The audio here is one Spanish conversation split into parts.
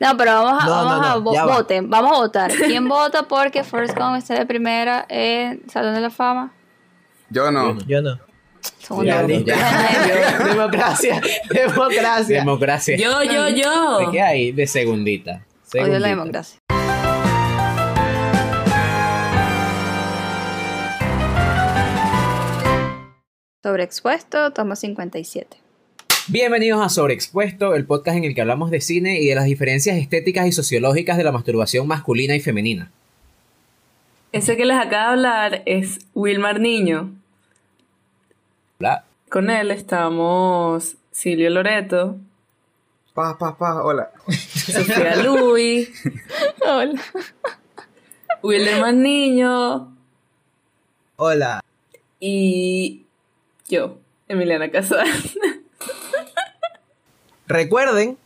No, pero vamos a, No, vamos no, a no, vo- ya va. voten, vamos a votar. ¿Quién vota porque Forrest Gump esté de primera en Salón de la Fama? Yo no. Yo no. Ya, democracia, democracia. Democracia. Yo, yo, ¿De yo. qué hay? De segundita. Odio la Segundita. democracia. Sobreexpuesto, toma 57. Bienvenidos a Sobreexpuesto, el podcast en el que hablamos de cine y de las diferencias estéticas y sociológicas de la masturbación masculina y femenina. Ese que les acaba de hablar es Wilmar Niño. Bla. Con él estamos Silvio Loreto, Pa, pa, pa, hola. Sofía Luis, Hola. Wilderman Niño Hola. y yo, Emiliana Casal. Recuerden,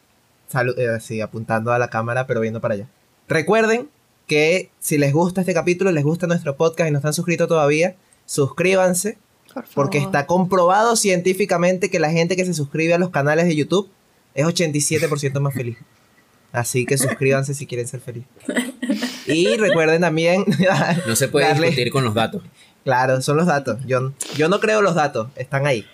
eh, sí, apuntando a la cámara, pero viendo para allá. Recuerden que si les gusta este capítulo, les gusta nuestro podcast y no están suscritos todavía, suscríbanse, Por porque está comprobado científicamente que la gente que se suscribe a los canales de YouTube es 87% más feliz. Así que suscríbanse si quieren ser felices. Y recuerden también. No se puede darle- discutir con los datos. Claro, son los datos. Yo, yo no creo los datos, están ahí.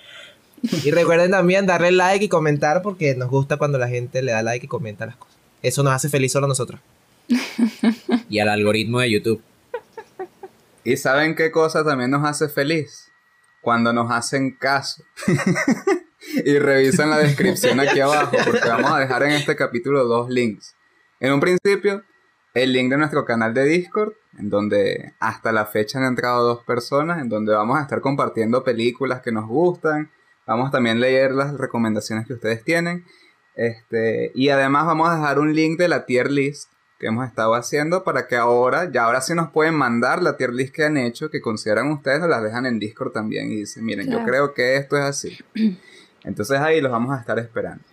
Y recuerden también darle like y comentar porque nos gusta cuando la gente le da like y comenta las cosas. Eso nos hace feliz solo a nosotros. Y al algoritmo de YouTube. ¿Y saben qué cosa también nos hace feliz? Cuando nos hacen caso. y revisan la descripción aquí abajo, porque vamos a dejar en este capítulo dos links. En un principio, el link de nuestro canal de Discord, en donde hasta la fecha han entrado dos personas, en donde vamos a estar compartiendo películas que nos gustan. Vamos también a leer las recomendaciones que ustedes tienen. Este, y además vamos a dejar un link de la tier list que hemos estado haciendo para que ahora, ya ahora sí nos pueden mandar la tier list que han hecho, que consideran ustedes, nos las dejan en Discord también y dicen, miren, yo creo que esto es así. Entonces ahí los vamos a estar esperando.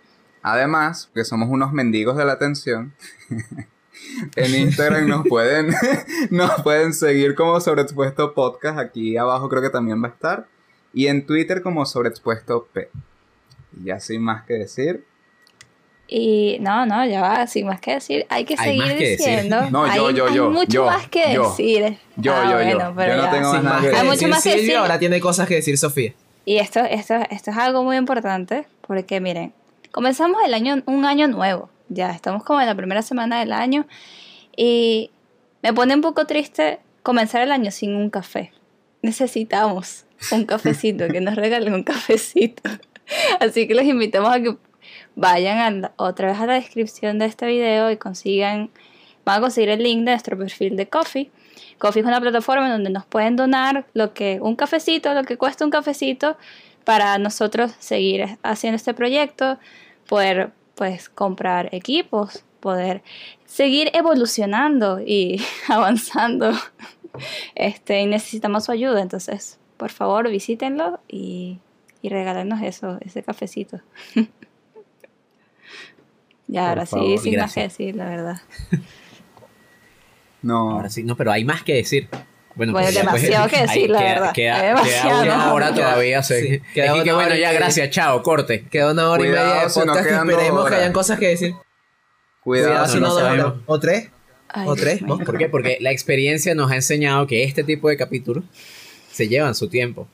Además, que somos unos mendigos de la atención, en Instagram nos pueden, nos pueden seguir como Sobreexpuesto Podcast, aquí abajo creo que también va a estar, y en Twitter como Sobreexpuesto P. Y ya sin más que decir, Y no, no, ya va, sin más que decir, hay que Hay seguir que decir. diciendo. No, yo, hay, yo, hay yo, mucho yo, más que yo. decir. Yo, Ah, yo, yo. bueno, pero Yo no ya. tengo más más que que Hay mucho decir más que decir. ahora tiene cosas que decir Sofía. Y esto, esto, esto es algo muy importante porque miren, comenzamos el año, un año nuevo, ya estamos como en la primera semana del año y me pone un poco triste comenzar el año sin un café. Necesitamos un cafecito, que nos regalen un cafecito. Así que los invitamos a que vayan a la- otra vez a la descripción de este video y consigan, van a conseguir el link de nuestro perfil de Coffee. Coffee es una plataforma donde nos pueden donar lo que un cafecito, lo que cuesta un cafecito para nosotros seguir haciendo este proyecto, poder pues comprar equipos, poder seguir evolucionando y avanzando. Este, y necesitamos su ayuda, entonces, por favor, visítenlo y, y regálenos eso, ese cafecito. ya, Por ahora sí, favor, sin más que decir, la verdad. No. Ahora sí, no, pero hay más que decir. Bueno, Bueno, pues pues, demasiado que hay- decir, la queda- verdad. Queda, Hay queda demasiado. una hora Queda- todavía. sí, es queda que, una que bueno, ya, gracias, chao, corte. Queda una hora Cuidado y media de si no podcast. quedan dos esperemos que hayan cosas que decir. Cuidado, Cuidado si si no no sabemos. horas. ¿O tres? Ay, ¿O tres? ¿Por qué? Porque la experiencia nos ha enseñado que este tipo de capítulos se llevan su tiempo.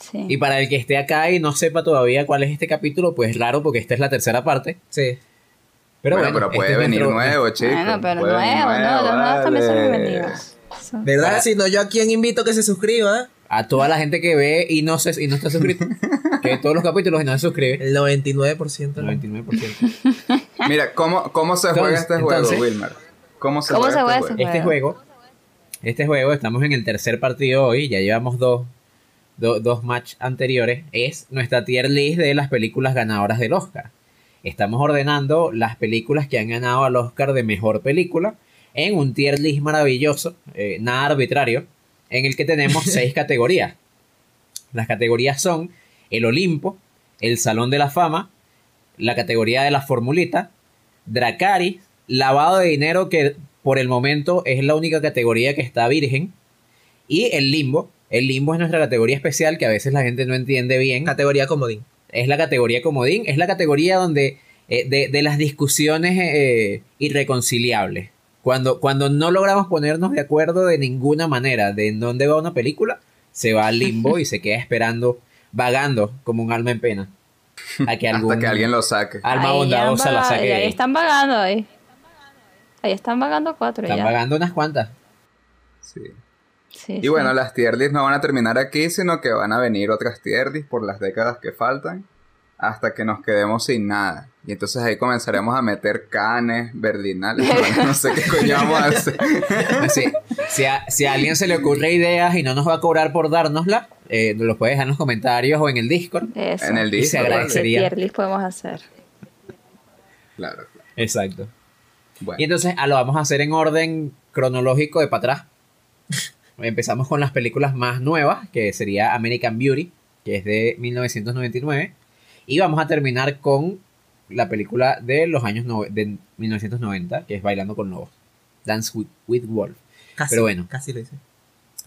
Sí. Y para el que esté acá y no sepa todavía cuál es este capítulo, pues raro porque esta es la tercera parte. Sí. Pero bueno, bueno, pero puede este es venir nuevo, chicos. Bueno, pero puede venir nuevo, no, los nuevos también son bienvenidos. ¿Verdad? Para- Si no, yo a quién invito que se suscriba. A toda la gente que ve y no, se, y no está suscrito. que ve todos los capítulos y no se suscribe. El 99%. ¿no? 99%. Mira, ¿cómo, cómo se juega Entonces- este juego, entonces- Wilmer? ¿Cómo se ¿Cómo juega se juega este ese juego? Este juego, este juego, estamos en el tercer partido hoy, ya llevamos dos, do- dos match anteriores, es nuestra tier list de las películas ganadoras del Oscar. Estamos ordenando las películas que han ganado al Oscar de mejor película en un tier list maravilloso, eh, nada arbitrario, en el que tenemos seis categorías. Las categorías son el Olimpo, el Salón de la Fama, la categoría de la Formulita, Dracaris, lavado de dinero que por el momento es la única categoría que está virgen, y el Limbo. El Limbo es nuestra categoría especial que a veces la gente no entiende bien. Categoría comodín. Es la categoría comodín, es la categoría donde eh, de, de las discusiones eh, irreconciliables. Cuando, cuando no logramos ponernos de acuerdo de ninguna manera de en dónde va una película, se va al limbo y se queda esperando, vagando como un alma en pena. A que algún Hasta que alguien lo saque. alma bondadosa la saque. ahí. están vagando ahí. Ahí están vagando cuatro Están ya. vagando unas cuantas. Sí. Sí, Y bueno, las tier lists no van a terminar aquí, sino que van a venir otras tier lists por las décadas que faltan, hasta que nos quedemos sin nada. Y entonces ahí comenzaremos a meter canes, verdinales, no sé qué coño vamos a hacer. Así, si, a, si a alguien se le ocurre ideas y no nos va a cobrar por dárnosla, eh, nos lo puedes dejar en los comentarios o en el Discord. Eso. En el Y se disco. agradece. ¿vale? ¿Qué sería- tier list podemos hacer? Claro. Exacto. Bueno, Y entonces ah, lo vamos a hacer en orden cronológico de para atrás. Empezamos con las películas más nuevas, que sería American Beauty, que es de 1999. Y vamos a terminar con la película de los años nove- de 1990, que es Bailando con Lobos. Dance with, with Wolf. Casi, Pero bueno. Casi lo hice.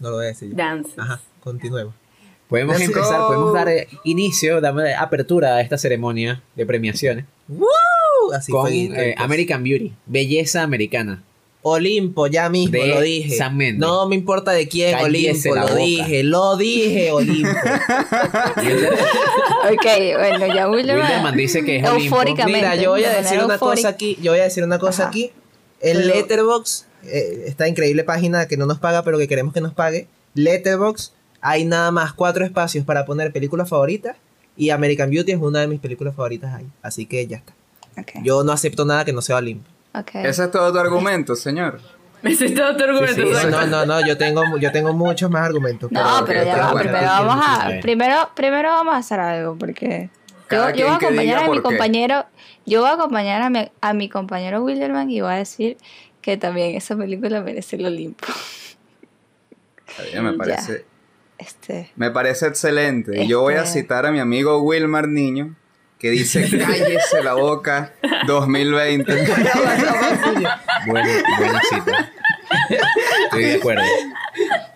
No lo voy a decir yo. Dance. Ajá, continuemos. Podemos Let's empezar, go. podemos dar eh, inicio, dar apertura a esta ceremonia de premiaciones ¡Woo! Así con fue. eh, entonces. American Beauty, belleza americana. Olimpo, ya mismo De lo dije. Mendes. No me importa de quién, Cállese Olimpo, lo boca. dije, lo dije, Olimpo. Ok, bueno, ya Wilderman. Dice que es Olimpo. Eufóricamente. Mira, yo voy a de decir una cosa aquí, yo voy a decir una cosa Ajá. aquí. En Pero- Letterbox, eh, esta increíble página que no nos paga, pero que queremos que nos pague. Letterbox, hay nada más cuatro espacios para poner películas favoritas. Y American Beauty es una de mis películas favoritas ahí. Así que ya está. Yo no acepto nada que no sea Olimpo. ok. ese es todo tu argumento, señor. Ese es todo tu argumento. Sí, sí, No, no, no, yo tengo, yo tengo muchos más argumentos. No, pero ya va, bueno. primero vamos a, primero, primero vamos a hacer algo, porque yo, voy a acompañar a mi compañero, yo voy a acompañar a mi, a mi compañero Wilderman y voy a decir que también esa película merece el Olimpo. Está bien, me Ya. parece, Este, me parece excelente. Yo voy a Este- citar a mi amigo Wilmar Niño, que dice, cállese la boca 2020. Bueno, buena cita. Estoy de acuerdo.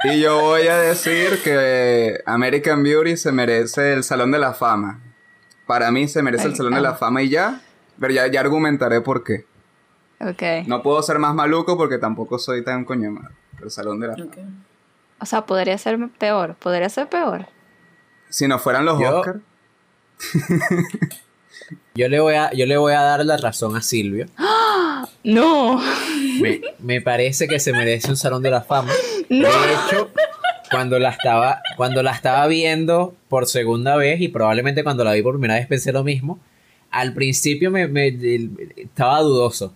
Y yo voy a decir que American Beauty se merece el Salón de la Fama. Para mí se merece el Salón de la. Fama y ya. Pero ya, ya argumentaré por qué. ok. No puedo ser más maluco porque tampoco soy tan coño madre. El Salón de la Fama. O sea, podría ser peor, podría ser peor. Si no fueran los Oscars. Yo le voy a, yo le voy a dar la razón a Silvio. No, Me, me parece que se merece un salón de la fama. De hecho, cuando la estaba, cuando la estaba viendo por segunda vez, y probablemente cuando la vi por primera vez pensé lo mismo, al principio me, me- estaba dudoso.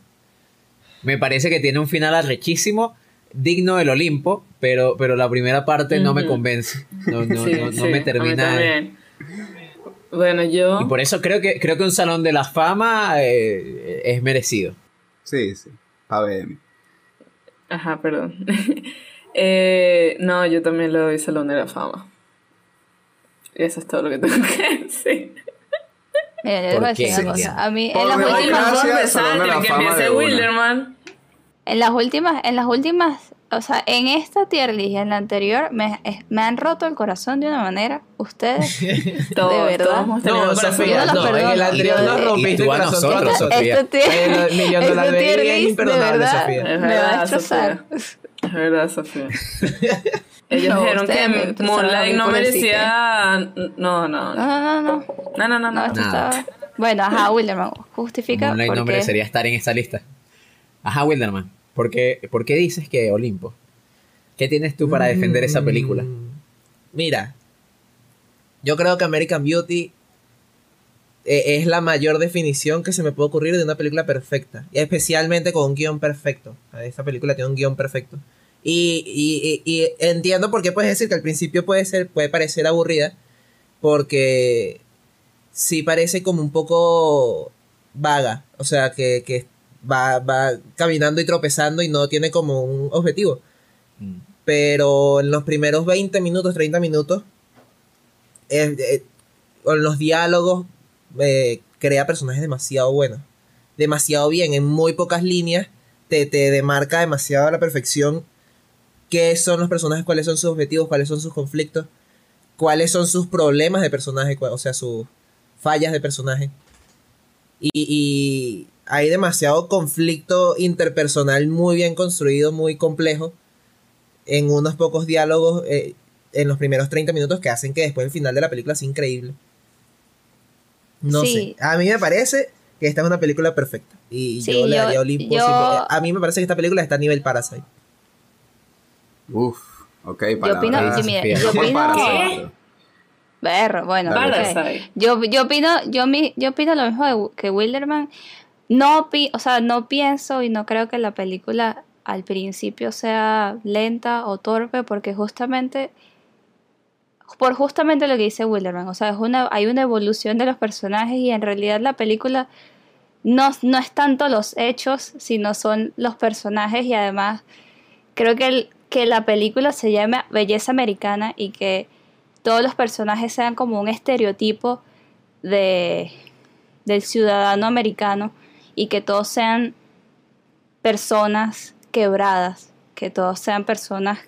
Me parece que tiene un final arrechísimo, digno del Olimpo, pero, pero la primera parte no me convence. No, no, Sí, no- no sí, me termina. Bueno, yo. Y por eso creo que, creo que un salón de la fama eh, es merecido. Sí, sí. Pa' ver. Ajá, perdón. eh, no, yo también le doy Salón de la Fama. Eso es todo lo que tengo que decir. mira, yo les voy a ¿Por qué, decir una cosa. A mí, en las últimas Vamos a Gracias, Salón empezar, de la que Fama empiece de una. Wilderman. En las últimas, en las últimas, o sea, en esta tier list y en la anterior, me, me han roto el corazón de una manera. Ustedes, Todos, de verdad. todos No, Sofía, no no, en el anterior nos rompiste el a corazón nosotros, esta tier, El millón esta dólar tier list, de verdad, Sofía. Es me va a verdad, destrozar. Es verdad, Sofía. Ellos No, dijeron que Moonlight no merecía. No, no, No, no. no, no, no. No, no, no. No, no. esto estaba... Bueno, ajá, Wilderman, justifica Moonlight no porque... merecería estar en esta lista. Ajá, Wilderman. ¿Por qué, por qué dices que Olimpo? ¿Qué tienes tú para defender esa película? Mm, Mira, yo creo que American Beauty eh, es la mayor definición que se me puede ocurrir de una película perfecta. Y especialmente con un guion perfecto. Esta película tiene un guion perfecto. Y entiendo por qué puedes decir que al principio puede, ser, puede parecer aburrida. Porque sí parece como un poco vaga. O sea, que, que va, va caminando y tropezando y no tiene como un objetivo Mm. pero en los primeros 20 minutos, 30 minutos, eh, eh, con los diálogos, eh, crea personajes demasiado buenos. Demasiado bien, en muy pocas líneas, te, te demarca demasiado a la perfección qué son los personajes, cuáles son sus objetivos, cuáles son sus conflictos, cuáles son sus problemas de personaje, o sea, sus fallas de personaje. Y, y hay demasiado conflicto interpersonal muy bien construido, muy complejo, en unos pocos diálogos eh, en los primeros 30 minutos que hacen que después el final de la película sea increíble. No Sí. sé, a mí me parece que esta es una película perfecta. Y Sí, yo le daría Olimpo. yo- A mí me parece que esta película está a nivel Parasite. Uf, ok, Yo opino, sí, mira, yo opino. Berro, bueno, Dale. ok. Parasite. Yo, yo opino, yo, mi- yo opino lo mismo que Wilderman. No o sea, no pienso y no creo que la película al principio sea lenta o torpe, porque justamente, por justamente lo que dice Wilderman, o sea, es una, hay una evolución de los personajes y en realidad la película no, no es tanto los hechos, sino son los personajes y además creo que, que la película se llama Belleza Americana y que todos los personajes sean como un estereotipo de, del ciudadano americano y que todos sean personas quebradas, que todos sean personas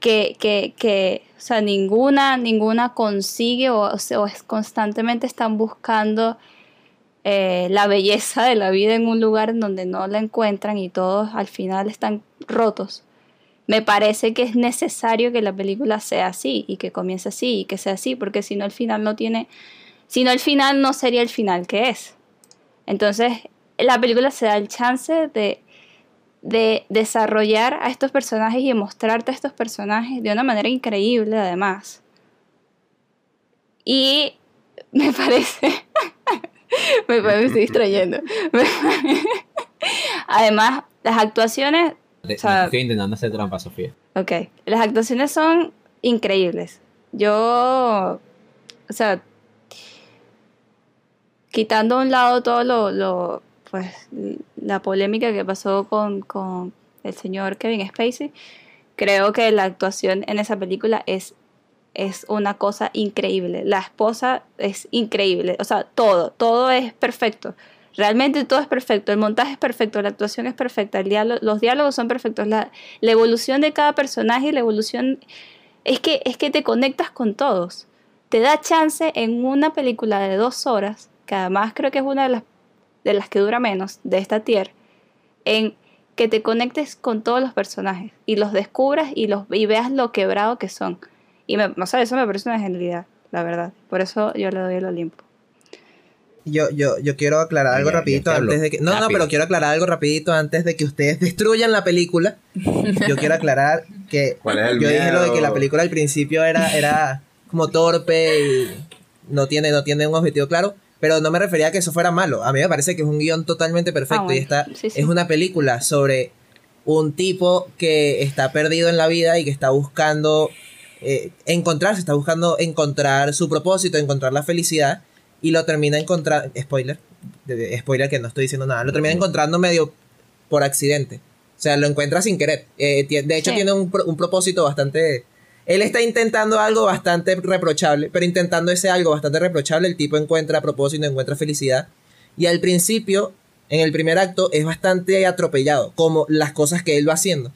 que, que, que o sea, ninguna, ninguna consigue o, o es- constantemente están buscando eh, la belleza de la vida en un lugar en donde no la encuentran y todos al final están rotos. Me parece que es necesario que la película sea así y que comience así y que sea así, porque si no el final no tiene, si no el final no sería el final que es. Entonces la película se da el chance de, de desarrollar a estos personajes y de mostrarte a estos personajes de una manera increíble además. Y me parece, me, estoy distrayendo. Además, las actuaciones O sea- estoy intentando hacer trampa, Sofía. Ok, las actuaciones son increíbles. Yo, o sea, quitando a un lado todo lo, lo, pues, la polémica que pasó con, con el señor Kevin Spacey, creo que la actuación en esa película es, es una cosa increíble. La esposa es increíble, o sea, todo, todo es perfecto. Realmente todo es perfecto, el montaje es perfecto, la actuación es perfecta, los diálogos son perfectos, la, evolución de cada personaje la evolución es que, es que te conectas con todos. Te da chance en una película de dos horas, que además creo que es una de las, de las que dura menos de esta tier, en que te conectes con todos los personajes y los descubras y, los, y veas lo quebrado que son. Y me, o sea, eso me parece una genialidad, la verdad. Por eso yo le doy el Olimpo. Yo, yo, yo quiero aclarar algo ya rapidito antes de que. No, no, Rápido. pero quiero aclarar algo rapidito antes de que ustedes destruyan la película. Yo quiero aclarar que ¿Cuál es el yo dije lo de que la miedo? película al principio era, era como torpe y no tiene, no tiene un objetivo claro. Pero no me refería a que eso fuera malo. A mí me parece que es un guion totalmente perfecto. Ah, bueno. Y Sí, sí. es una película sobre un tipo que está perdido en la vida y que está buscando eh, encontrarse, está buscando encontrar su propósito, encontrar la felicidad. Y lo termina encontrando. Spoiler. spoiler que no estoy diciendo nada. Lo termina encontrando medio por accidente. O sea, lo encuentra sin querer. Eh, de hecho, Sí. tiene un, pro- un propósito bastante. Él está intentando algo bastante reprochable, pero intentando ese algo bastante reprochable, el tipo encuentra propósito, encuentra felicidad. Y al principio, en el primer acto, es bastante atropellado, como las cosas que él va haciendo.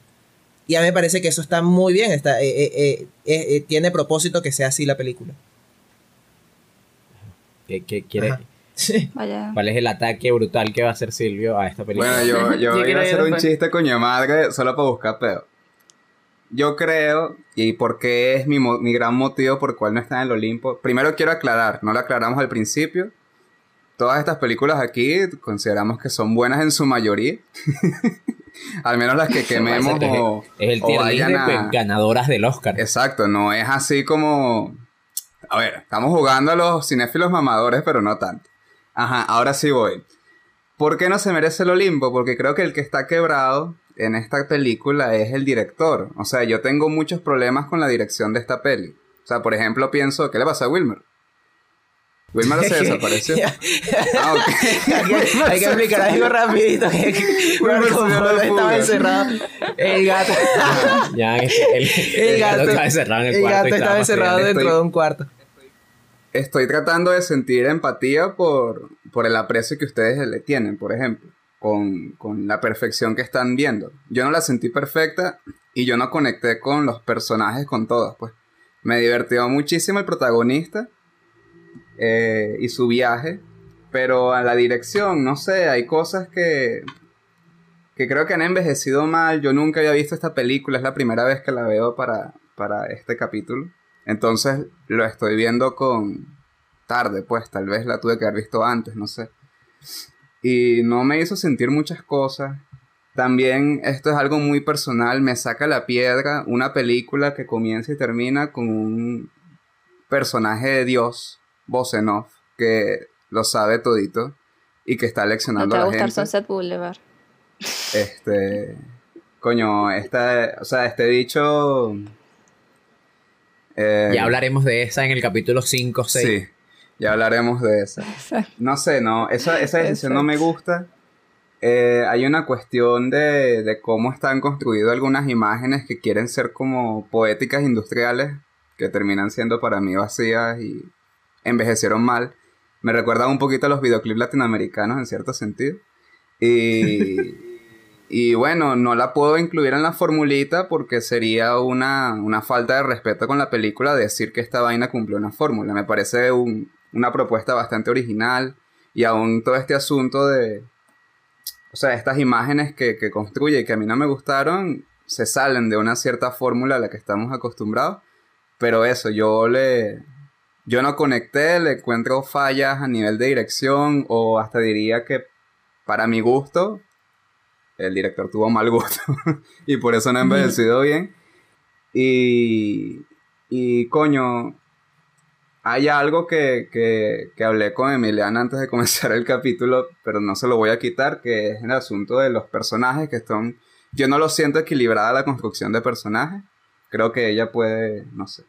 Y a mí me parece que eso está muy bien, está, eh, eh, eh, eh, eh, tiene propósito que sea así la película. ¿Qué, qué quiere? Sí. ¿Cuál es el ataque brutal que va a hacer Silvio a esta película? Bueno, yo, yo Yo iba a hacer un chiste coño madre solo para buscar pedo. Yo creo, y porque es mi, mi gran motivo por el cual no está en el Olimpo. Primero quiero aclarar, no lo aclaramos al principio. Todas estas películas aquí consideramos que son buenas en su mayoría. al menos las que quememos es, o, es el o vayan de a- pues, ganadoras del Oscar. Exacto, no es así como... A ver, estamos jugando a los cinéfilos mamadores, pero no tanto. Ajá, ahora sí voy. ¿Por qué no se merece el Olimpo? Porque creo que el que está quebrado en esta película es el director. O sea, yo tengo muchos problemas con la dirección de esta peli. O sea, por ejemplo, pienso, ¿qué le pasa a Wilmer? Wilmer se desapareció. Ah, ok. hay, que, hay que explicar algo rapidito. que- Wilmer se como dio la estaba encerrado. El gato. Ya, el, el, El gato, estaba encerrado en el, el cuarto. gato estaba encerrado dentro Estoy- de un cuarto. Estoy tratando de sentir empatía por, por el aprecio que ustedes le tienen, por ejemplo, con, con la perfección que están viendo. Yo no la sentí perfecta y yo no conecté con los personajes, con todos, pues. Me divirtió muchísimo el protagonista eh, y su viaje. Pero a la dirección, no sé, hay cosas que, que creo que han envejecido mal. Yo nunca había visto esta película, es la primera vez que la veo para, para este capítulo. Entonces lo estoy viendo con tarde, pues tal vez la tuve que haber visto antes, no sé. Y no me hizo sentir muchas cosas. También esto es algo muy personal, me saca la piedra una película que comienza y termina con un personaje de Dios, voz en off, que lo sabe todito y que está No leccionando te va a la gustar gente. Sunset Boulevard. Este. Coño, esta. O sea, este dicho. eh, Ya hablaremos de esa en el capítulo 5 6. Sí, ya hablaremos de. Exacto. No sé, no. Esa, esa decisión no me gusta. Eh, hay una cuestión de, de cómo están construidas algunas imágenes que quieren ser como poéticas industriales, que terminan siendo para mí vacías y envejecieron mal. Me recuerda un poquito a los videoclips latinoamericanos en cierto sentido. Y, y bueno, no la puedo incluir en la formulita porque sería una, una falta de respeto con la película decir que esta vaina cumplió una fórmula. Me parece un- una propuesta bastante original y aún todo este asunto de... O sea, estas imágenes que, que construye y que a mí no me gustaron se salen de una cierta fórmula a la que estamos acostumbrados. Pero eso, yo le... Yo no conecté, le encuentro fallas a nivel de dirección o hasta diría que para mi gusto el director tuvo mal gusto y por eso no ha envejecido bien. Y, y coño, hay algo que, que, que hablé con Emiliana antes de comenzar el capítulo, pero no se lo voy a quitar, que es el asunto de los personajes que están... Yo no lo siento equilibrada la construcción de personajes. Creo que ella puede, no sé,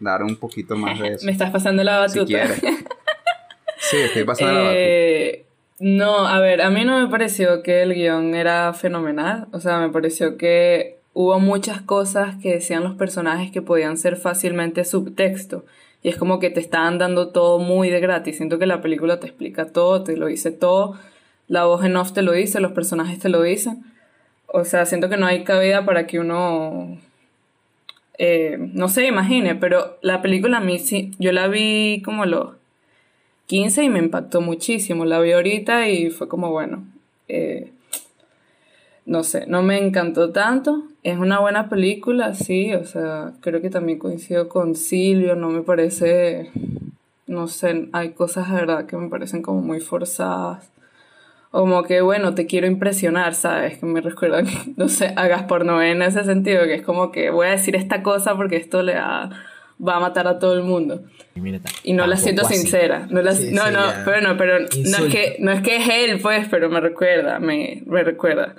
dar un poquito más de eso. Me estás pasando la si batuta. quiere. Sí, estoy pasando la batuta. Eh, no, a ver, a mí no me pareció que el guion era fenomenal. O sea, me pareció que hubo muchas cosas que decían los personajes que podían ser fácilmente subtexto. Y es como que te estaban dando todo muy de gratis. Siento que la película te explica todo, te lo dice todo. La voz en off te lo dice, los personajes te lo dicen. O sea, siento que no hay cabida para que uno eh, no se imagine, pero la película a mí sí, yo la vi como los 15 y me impactó muchísimo. La vi ahorita y fue como, bueno, eh, no sé, no me encantó tanto. Es una buena película, sí, o sea, creo que también coincido con Silvio, no me parece, no sé, hay cosas de verdad que me parecen como muy forzadas. Como que, bueno, te quiero impresionar, ¿sabes? Que me recuerdan, no sé, a Gaspar Noé en ese sentido, que es como que voy a decir esta cosa porque esto le va, va a matar a todo el mundo. Y mira, Y no la siento sincera. No, la- Sí, no, no, pero no, pero no es, que, no es que es él, pues, pero me recuerda, me, me recuerda.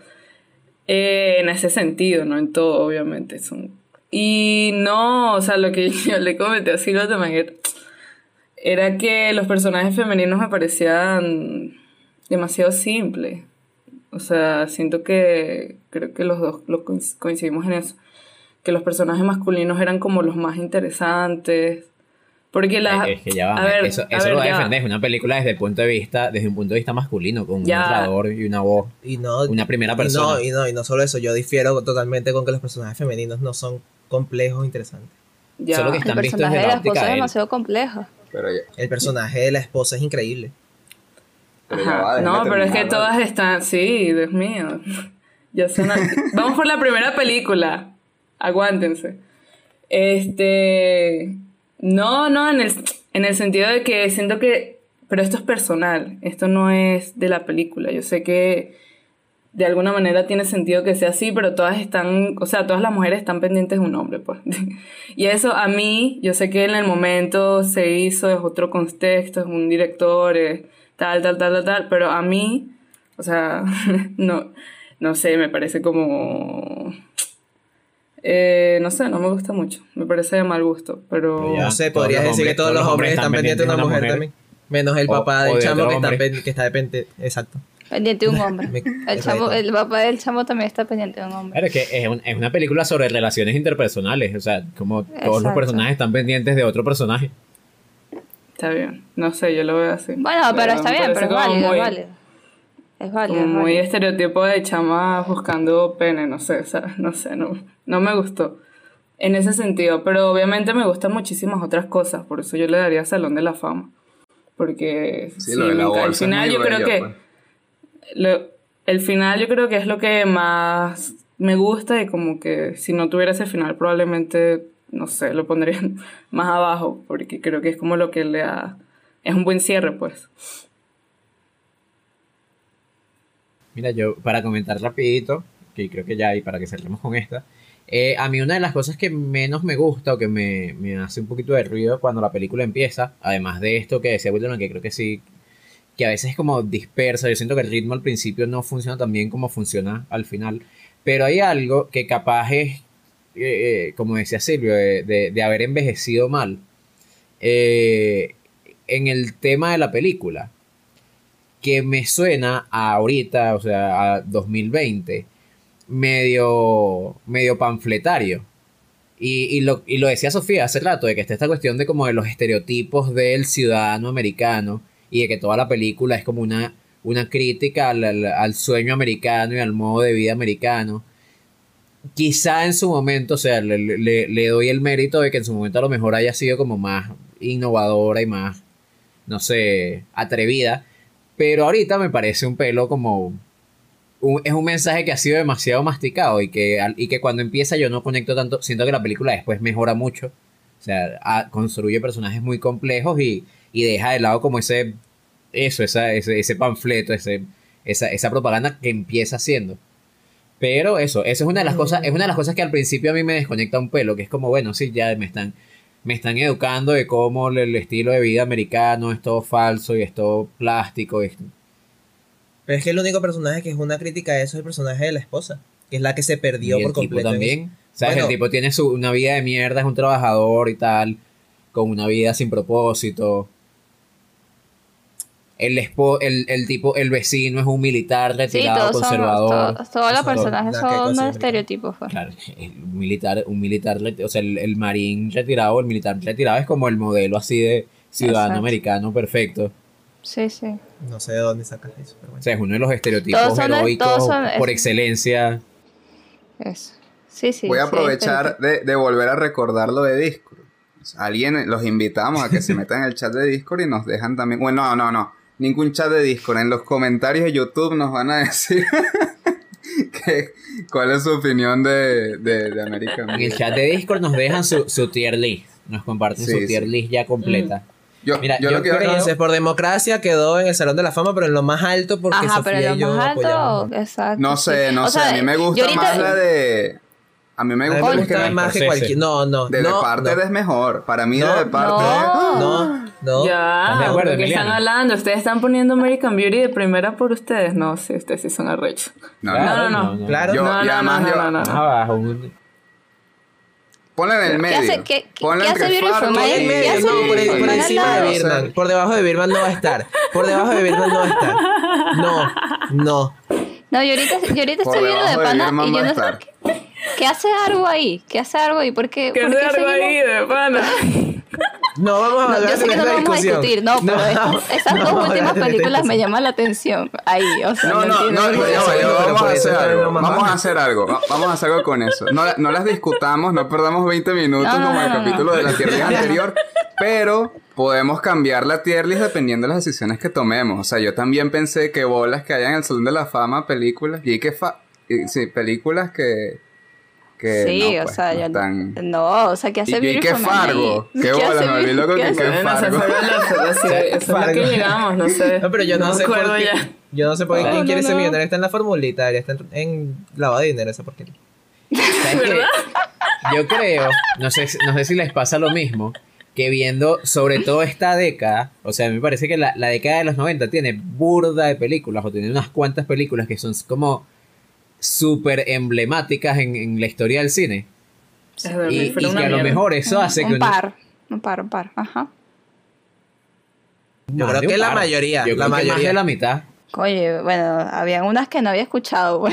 Eh, en ese sentido, no en todo, obviamente. Son... Y no, o sea, lo que yo le comenté a Silvia también era- que los personajes femeninos me parecían demasiado simples. O sea, siento que creo que los dos lo coinc- coincidimos en eso. Que los personajes masculinos eran como los más interesantes. Porque la... Es que ya va, a ver, eso, a eso ver, lo va a defender. Es una película desde el punto de vista, desde un punto de vista masculino, con Ya. un narrador y una voz. Y no, Una primera y persona. no, y no, y no solo eso, yo difiero totalmente con que los personajes femeninos no son complejos o interesantes. Ya. Solo que El están vistos personaje desde de la esposa es demasiado complejo. Pero ya, El personaje de la esposa es increíble. pero Ajá. va, no, pero es que todas están. Sí, Dios mío. Ya son. Vamos por la primera película. Aguántense. Este. No, no, en el, en el sentido de que siento que. Pero esto es personal. Esto no es de la película. Yo sé que de alguna manera tiene sentido que sea así, pero todas están, o sea, todas las mujeres están pendientes de un hombre, pues. Y eso a mí, yo sé que en el momento se hizo, es otro contexto, es un director, es tal, tal, tal, tal, tal, pero a mí, o sea, no, no sé, me parece como... eh, no sé, no me gusta mucho, me parece de mal gusto, pero... Ya. No sé, podrías decir que todos los hombres están pendientes de una mujer, también. Menos el O- papá del de chamo que está, que está pendiente. Exacto. Pendiente de un hombre. Me- El, chamo, Exacto. el papá del chamo también está pendiente de un hombre. Claro, es que es, un- es una película sobre relaciones interpersonales. O sea, como todos los personajes están pendientes de otro personaje. Está bien, no sé, yo lo veo así. Bueno, pero está bien, pero es válido, muy- válido. Es válido. Como es muy válido. estereotipo de chama buscando pene, no sé, o sea, no sé, no, no me gustó en ese sentido, pero obviamente me gustan muchísimas otras cosas, por eso yo le daría Salón de la Fama. Porque Sí, sí, lo de la me enca- al final yo creo que pues. lo- el final yo creo que es lo que más me gusta y como que si no tuviera ese final probablemente, no sé, lo pondría más abajo porque creo que es como lo que le da... Es un buen cierre, pues. Mira, yo para comentar rapidito, que creo que ya y para que cerremos con esta, eh, a mí una de las cosas que menos me gusta o que me, me hace un poquito de ruido cuando la película empieza, además de esto que decía Wilderman, que creo que sí, que a veces es como dispersa, yo siento que el ritmo al principio no funciona tan bien como funciona al final, pero hay algo que capaz es, eh, eh, como decía Silvio, de, de- haber envejecido mal en el tema de la película que me suena a ahorita, o sea, a 2020, medio, medio panfletario. Y, y lo, y lo decía Sofía hace rato, de que está esta cuestión de como de los estereotipos del ciudadano americano y de que toda la película es como una, una crítica al, al- sueño americano y al modo de vida americano. Quizá en su momento, o sea, le, le- le doy el mérito de que en su momento a lo mejor haya sido como más innovadora y más, no sé, atrevida. Pero ahorita me parece un pelo como... un- es un mensaje que ha sido demasiado masticado y que, y que cuando empieza yo no conecto tanto. Siento que la película después mejora mucho. O sea, a- construye personajes muy complejos y, y deja de lado como ese... Eso, esa, ese, ese panfleto, ese, esa, esa propaganda que empieza haciendo. Pero eso, eso es una de las cosas, es una de las cosas que al principio a mí me desconecta un pelo, que es como, bueno, sí, ya me están, me están educando de cómo el, estilo de vida americano es todo falso y es todo plástico. y- Pero es que el único personaje que es una crítica a eso es el personaje de la esposa, que es la que se perdió y el por tipo completo. también. sea, Bueno. el tipo tiene su, una vida de mierda, es un trabajador y tal, con una vida sin propósito. El, el, el tipo, el vecino es un militar Sí, retirado, todos conservador. somos, todos, todos los Son- personajes son unos estereotipos. pues. Claro, el militar, un militar, o sea, el, el marín retirado, el militar retirado es como el modelo así de ciudadano Exacto. americano perfecto. Sí, sí. No sé de dónde sacas eso, pero O bueno. sea, es uno de los estereotipos Todos son- heroicos todos son- por es- excelencia. Eso. Sí, sí. Voy a sí, aprovechar de, de volver a recordar lo de Discord. Alguien, los invitamos a que se metan en el chat de Discord y nos dejan también. Bueno, no, no, no. Ningún chat de Discord. En los comentarios de YouTube nos van a decir que, cuál es su opinión de, de, de American En el chat de Discord nos dejan su, su tier list. Nos comparten Sí, su sí. tier list ya completa. Yo, Mira, yo yo lo que creo- Entonces, por democracia quedó en el Salón de la Fama, pero en lo más alto porque Ajá, Sofía pero y lo yo más apoyamos. alto, exacto. No sé, sí. no O sé. sea, a mí me gusta ahorita- más la de. A mí me mí gusta me que gusta más que cualquier. No, no. de no, parte no. es mejor. Para mí, No, de parte. no. No, no. Ya, ¿Estás de acuerdo, ¿de qué están hablando? ¿Ustedes están poniendo American Beauty de primera por ustedes? No, sí, ustedes sí son arrechos. No, Claro, no, no. Claro. Yo- no, no, yo- no, no, Más no. abajo. Ponla en el ¿Qué medio. hace- qué- Ponla hace Beautiful Mind? ¿Qué medio, hace no, por, por encima de lado? Birman. Por debajo de Birman no va a estar. Por debajo de Birman no va a estar. No, no. No, yo ahorita, yo ahorita estoy viendo de pana y yo no sé. Qué, hace algo ahí. ¿Qué hace algo ahí? ¿Por qué, ¿Qué por hace seguimos? ahí de pana? No vamos a No, hablar yo sé que no vamos a discutir, no, pero estas- esas no dos últimas películas me llaman la atención. Ahí, o sea, No, no, no, vamos a hacer algo. Vamos a hacer algo. Va- Vamos a hacer algo con eso. No, no las discutamos, no perdamos 20 minutos No, no, como el no, no, capítulo no. de la tier list anterior, pero podemos cambiar la tier list dependiendo de las decisiones que tomemos. O sea, yo también pensé que bolas que hayan en el Salón de la Fama películas y que fa y- sí, películas que que Sí, no, o pues, sea, no yo están- no, o sea, ¿qué hace Y- y qué Fargo, qué bolas, hace me Beauty- loco qué que qué Fargo. eso es lo que Fargo. llegamos, no sé. No, pero yo no, me sé por acuerdo qué. ya. Yo no sé por qué No, quién no, quiere ser no. millonario. Está en la formulita, ya está en, en lavado de dinero esa porquería. ¿Sabes qué? Yo creo, no sé, no sé si les pasa lo mismo, que viendo sobre todo esta década, o sea, me parece que la, la década de los 90 tiene burda de películas, o tiene unas cuantas películas que son como súper emblemáticas en, en la historia del cine. Es verdad, Y, y que a lo mejor eso hace que un uno- par, un par, un par, ajá. Yo creo que un la mayoría, Yo la creo que más mayoría. de la mitad. Oye, bueno, habían unas que no había escuchado, por,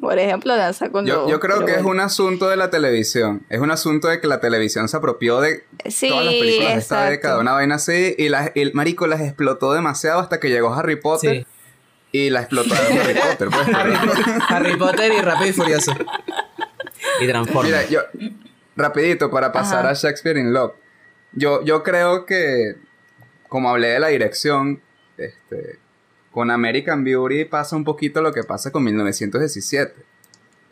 por ejemplo, Danza con Yo, yo creo que es un asunto de la televisión. Es un asunto de que la televisión se apropió de Sí, todas las películas de esta década, una vaina así, y las, el marico las explotó demasiado hasta que llegó Harry Potter Sí. Y la explotaron Harry Potter. Pues, Harry, Potter- Harry Potter y Rápido y Furioso. Y transforma. Mira, yo, rapidito, para pasar Ajá. a Shakespeare in Love. Yo, yo creo que como hablé de la dirección, este, con American Beauty pasa un poquito lo que pasa con 1917.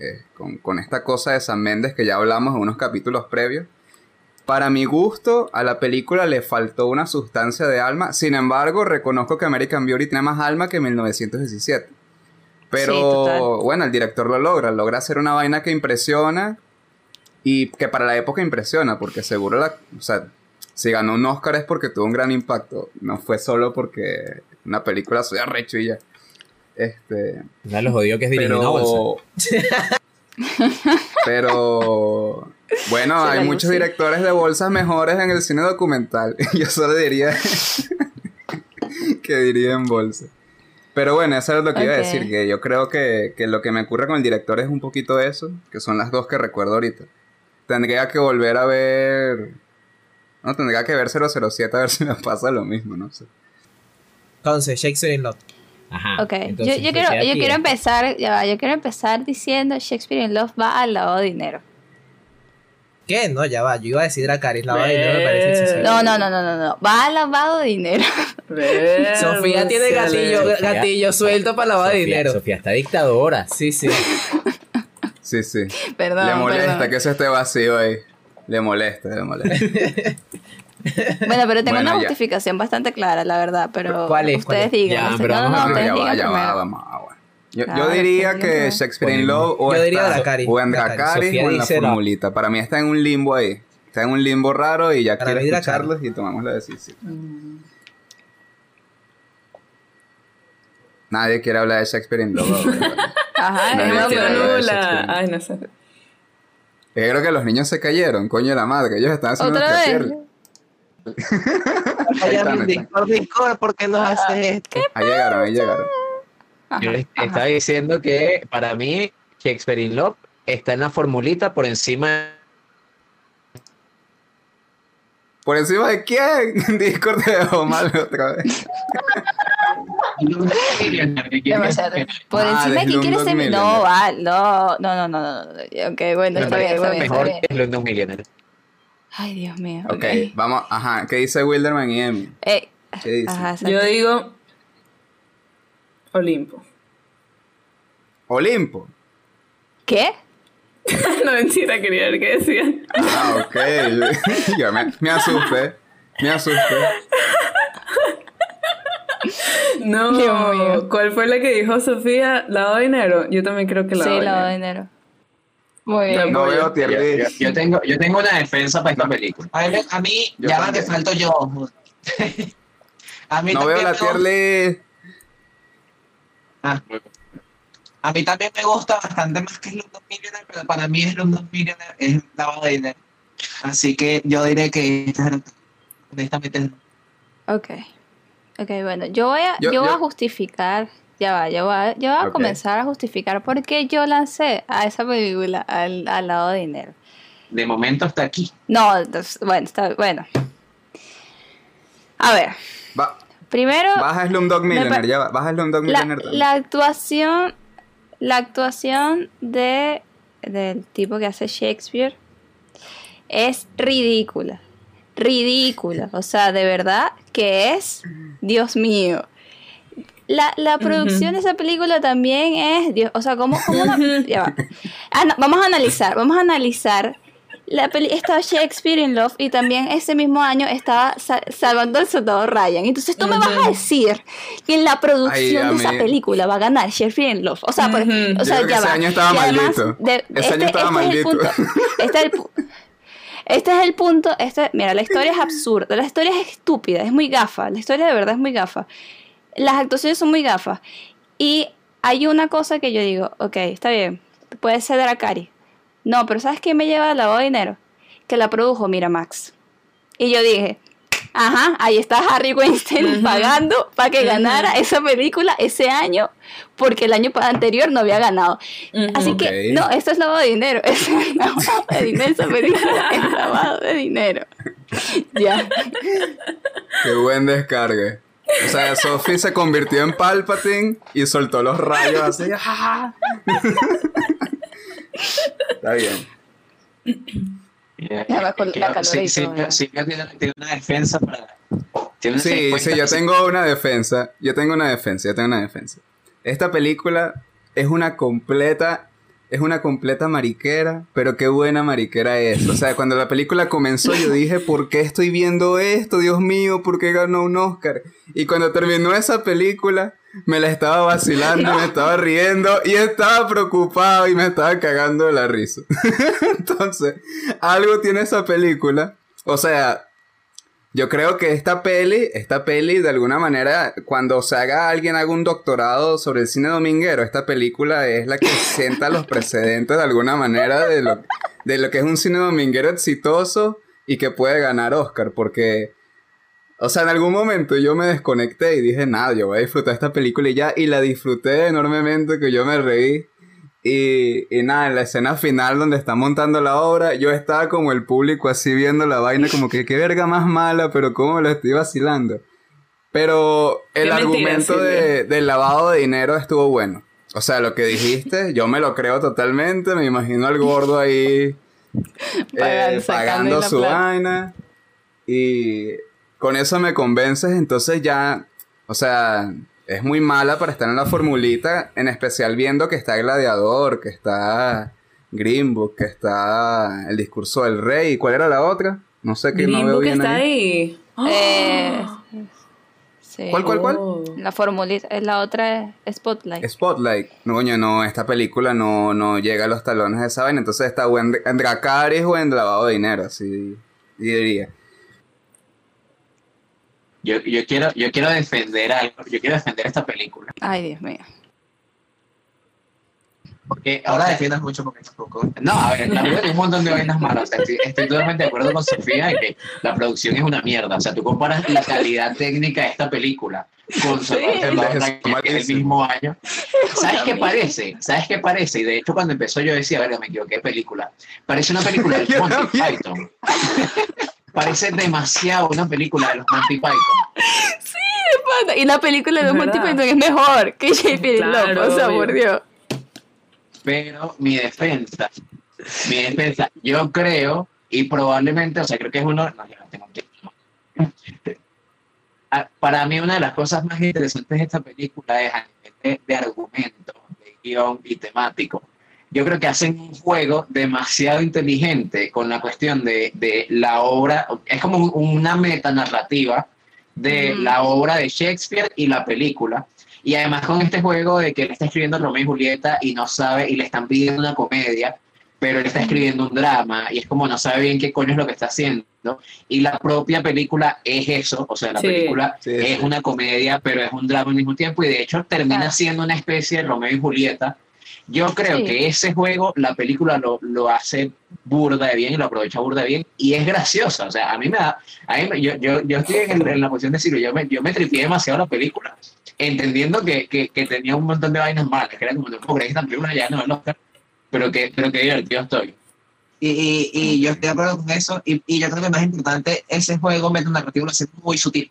eh, con, con esta cosa de San Méndez que ya hablamos en unos capítulos previos. Para mi gusto, a la película le faltó una sustancia de alma. Sin embargo, reconozco que American Beauty tiene más alma que 1917. Pero Sí, bueno, el director lo logra. Logra hacer una vaina que impresiona y que para la época impresiona, porque seguro la. O sea, si ganó un Oscar es porque tuvo un gran impacto. No fue solo porque una película soy arrecho y ya. Este. Ya los odio que es. Pero. pero. Bueno, Se hay muchos directores de bolsas mejores en el cine documental. Yo solo diría. que diría en bolsa. Pero bueno, eso es lo que iba a decir. Que yo creo que, que lo que me ocurre con el director es un poquito eso. Que son las dos que recuerdo ahorita. Tendría que volver a ver. No, tendría que ver 007 a ver si me pasa lo mismo, no sé. Entonces, Shakespeare in Love. Ajá. Ok, yo, entonces, yo quiero, yo quiero empezar, ya va, yo quiero empezar diciendo Shakespeare in Love va al lado de dinero. ¿Qué? No, ya va. Yo iba a decir Dracarys. La vaina no me parece excesivo. No, no, no, no, no, no, va al lavado de dinero. Sofía tiene gatillo, Sofía- gatillo suelto para lavar Sofía, dinero. Sofía está dictadora. Sí, sí. Sí, sí. Perdón, le molesta perdón. que eso esté vacío ahí. Le molesta, le molesta. Bueno, pero tengo Bueno, una ya. justificación bastante clara, la verdad, pero ¿Cuál es? ustedes ¿Cuál es? digan. Ya, no sé, pero no, no, vamos a no, ver, ustedes ya va, digan Yo, Claro, yo diría que. Shakespeare in. Love o, Yo diría está- o en Sofía o en la formulita. Para mí está en un limbo ahí. Está en un limbo raro y ya Para quiero escucharlos y tomamos la decisión. Nadie quiere hablar de Shakespeare in Love. Ajá, Nadie es de nula. Ay, no sé. Yo creo que los niños se cayeron, coño de la madre. Ellos están haciendo Otra vez. están. Discord, Discord, ¿por qué nos haces esto? Ahí llegaron, ahí llegaron. Yo les Ajá. estaba diciendo que para mí Shakespeare in Love está en la formulita por encima ¿Por encima de quién? Discord dejó mal otra vez. Demasiado. Por Ah, encima de quién quiere Slumdog ser. No, va, no, no, no, no, no, no. Ok, bueno, está bien, está bien, está mejor bien. que Slumdog Millionaire. Ay, Dios mío. Ok, Ok. vamos, ajá. ¿Qué dice Wilderman y Emi? Eh, ¿Qué dice? Yo digo Olimpo. Olimpo. ¿Qué? no, mentira, quería ver qué decían. Ah, ok. Yo me, me asusté. Me asusté. No. ¿cuál fue la que dijo Sofía? ¿Lavado de dinero? Yo también creo que lavado Sí, de lavado de dinero. dinero. Muy bien. No veo tier Yo, yo- yo tengo, yo tengo una defensa para esta película. A mí, a mí Yo ya va que falto yo. a mí No veo la tier. Ah, a mí también me gusta bastante más que Slumdog Millionaire, pero para mí Slumdog Millionaire es lavado de dinero. Así que yo diré que honestamente Ok. Ok, bueno, yo voy a, Yo- yo, voy yo- a justificar, ya va, yo voy a, yo voy a comenzar a justificar por qué yo lancé a esa película al, al lado de dinero. de momento está aquí. No, bueno, está bueno. A ver, Va, primero baja Slumdog Millionaire. Ya va. Baja Slumdog la, Millionaire. también. la actuación, la actuación de del tipo que hace Shakespeare es ridícula, ridícula, o sea, de verdad que es, Dios mío. La, la producción de esa película también es, Dios, o sea, como, como una, ya va. Ah, no, vamos a analizar, vamos a analizar. La peli estaba Shakespeare in Love y también ese mismo año estaba Sa- Salvando al Soldado Ryan. Entonces tú me vas a decir que en la producción Ay, de esa película va a ganar Shakespeare in Love. O sea, por- o Yo que ese va. año estaba además, maldito. de- Ese año estaba Es el maldito. punto, este es el pu- este es el punto, este, mira, la historia es absurda, la historia es estúpida, es muy gafa, la historia de verdad es muy gafa. Las actuaciones son muy gafas. Y hay una cosa que yo digo, ok, está bien, puede ser Dracari. No, pero ¿sabes quién me lleva al lavado de dinero? Que la produjo Miramax. Y yo dije, ajá, ahí está Harry Weinstein pagando para que ganara esa película ese año, porque el año anterior no había ganado. Así que, Ok. no, esto es lavado de dinero. Es lavado de dinero, esa película es lavado de dinero. Ya. Qué buen descargue. O sea, Sophie se convirtió en Palpatine y soltó los rayos así. Está bien. La Sí, Silvia, ya. Silvia tiene, una defensa para Sí, 6.5. sí, yo tengo una defensa. Yo tengo una defensa, yo tengo una defensa. Esta película es una completa, es una completa mariquera, pero qué buena mariquera es. O sea, cuando la película comenzó yo dije, ¿por qué estoy viendo esto? Dios mío, ¿por qué ganó un Oscar? Y cuando terminó esa película, me la estaba vacilando, me estaba riendo y estaba preocupado y me estaba cagando de la risa. Entonces, algo tiene esa película. O sea, yo creo que esta peli, esta peli de alguna manera, cuando se haga alguien haga un doctorado sobre el cine dominguero, esta película es la que sienta los precedentes de alguna manera de lo, de lo que es un cine dominguero exitoso y que puede ganar Oscar, porque, o sea, en algún momento yo me desconecté y dije, nada, yo voy a disfrutar esta película y ya, y la disfruté enormemente, que yo me reí. Y, y nada, en la escena final donde está montando la obra, yo estaba como el público así viendo la vaina, como que qué verga más mala, pero cómo me lo estoy vacilando. Pero el mentira, argumento de, del lavado de dinero estuvo bueno. O sea, lo que dijiste, yo me lo creo totalmente, me imagino al gordo ahí eh, pagando su vaina. Y con eso me convences, entonces ya, o sea, es muy mala para estar en la formulita, en especial viendo que está Gladiador, que está Green Book, que está El discurso del rey. ¿Y cuál era la otra? No sé qué no veo bien está ahí. ahí. Eh, sí. ¿Cuál, cuál, cuál? Oh. La formulita, eh, la otra es Spotlight. Spotlight. No, coño, no, esta película no, no llega a los talones de esa vaina. Entonces está o en, en Dracarys o en lavado de dinero, así diría. Yo, yo, quiero, yo quiero defender algo, yo quiero defender esta película. Ay, Dios mío. Porque ahora defiendas mucho porque tampoco. No, a ver, la película tiene un montón de vainas malas. O sea, estoy, estoy totalmente de acuerdo con Sofía de que la producción es una mierda. O sea, tú comparas la calidad técnica de esta película con Sí. el mismo año. ¿Sabes qué parece? ¿Sabes qué parece? Y de hecho, cuando empezó, yo decía, a ver, me equivoqué película. Parece una película de Monty. Python. Parece demasiado una película de los Monty Python. Y la película de Monty verdad. Python es mejor que J.P. Claro, Love, o sea, por Dios. Pero mi defensa, mi defensa, yo creo, y probablemente, o sea, creo que es uno, no, yo no tengo tiempo. Ah, Para mí una de las cosas más interesantes de esta película es a nivel de, de argumento, de guion y temático. Yo creo que hacen un juego demasiado inteligente con la cuestión de, de la obra, es como un- una metanarrativa de Mm. la obra de Shakespeare y la película. Y además con este juego de que él está escribiendo Romeo y Julieta y no sabe, y le están pidiendo una comedia, pero él está escribiendo un drama y es como no sabe bien qué coño es lo que está haciendo. Y la propia película es eso, o sea, la Sí. película Sí, es sí. una comedia, pero es un drama al mismo tiempo y de hecho termina siendo una especie de Romeo y Julieta. Yo creo Sí. que ese juego la película lo, lo hace burda de bien y lo aprovecha burda de bien y es graciosa. O sea, a mí me da, a mí me- yo, yo, yo estoy en, en la posición de decirlo, yo me, yo me tripié demasiado la película, entendiendo que, que, que tenía un montón de vainas malas, que era como, no puedo creer que esta película ya no es Oscar, pero que, pero que divertido estoy. Y, y, y yo estoy de acuerdo con eso, y, y yo creo que más importante, ese juego metanarrativo lo hace muy sutil.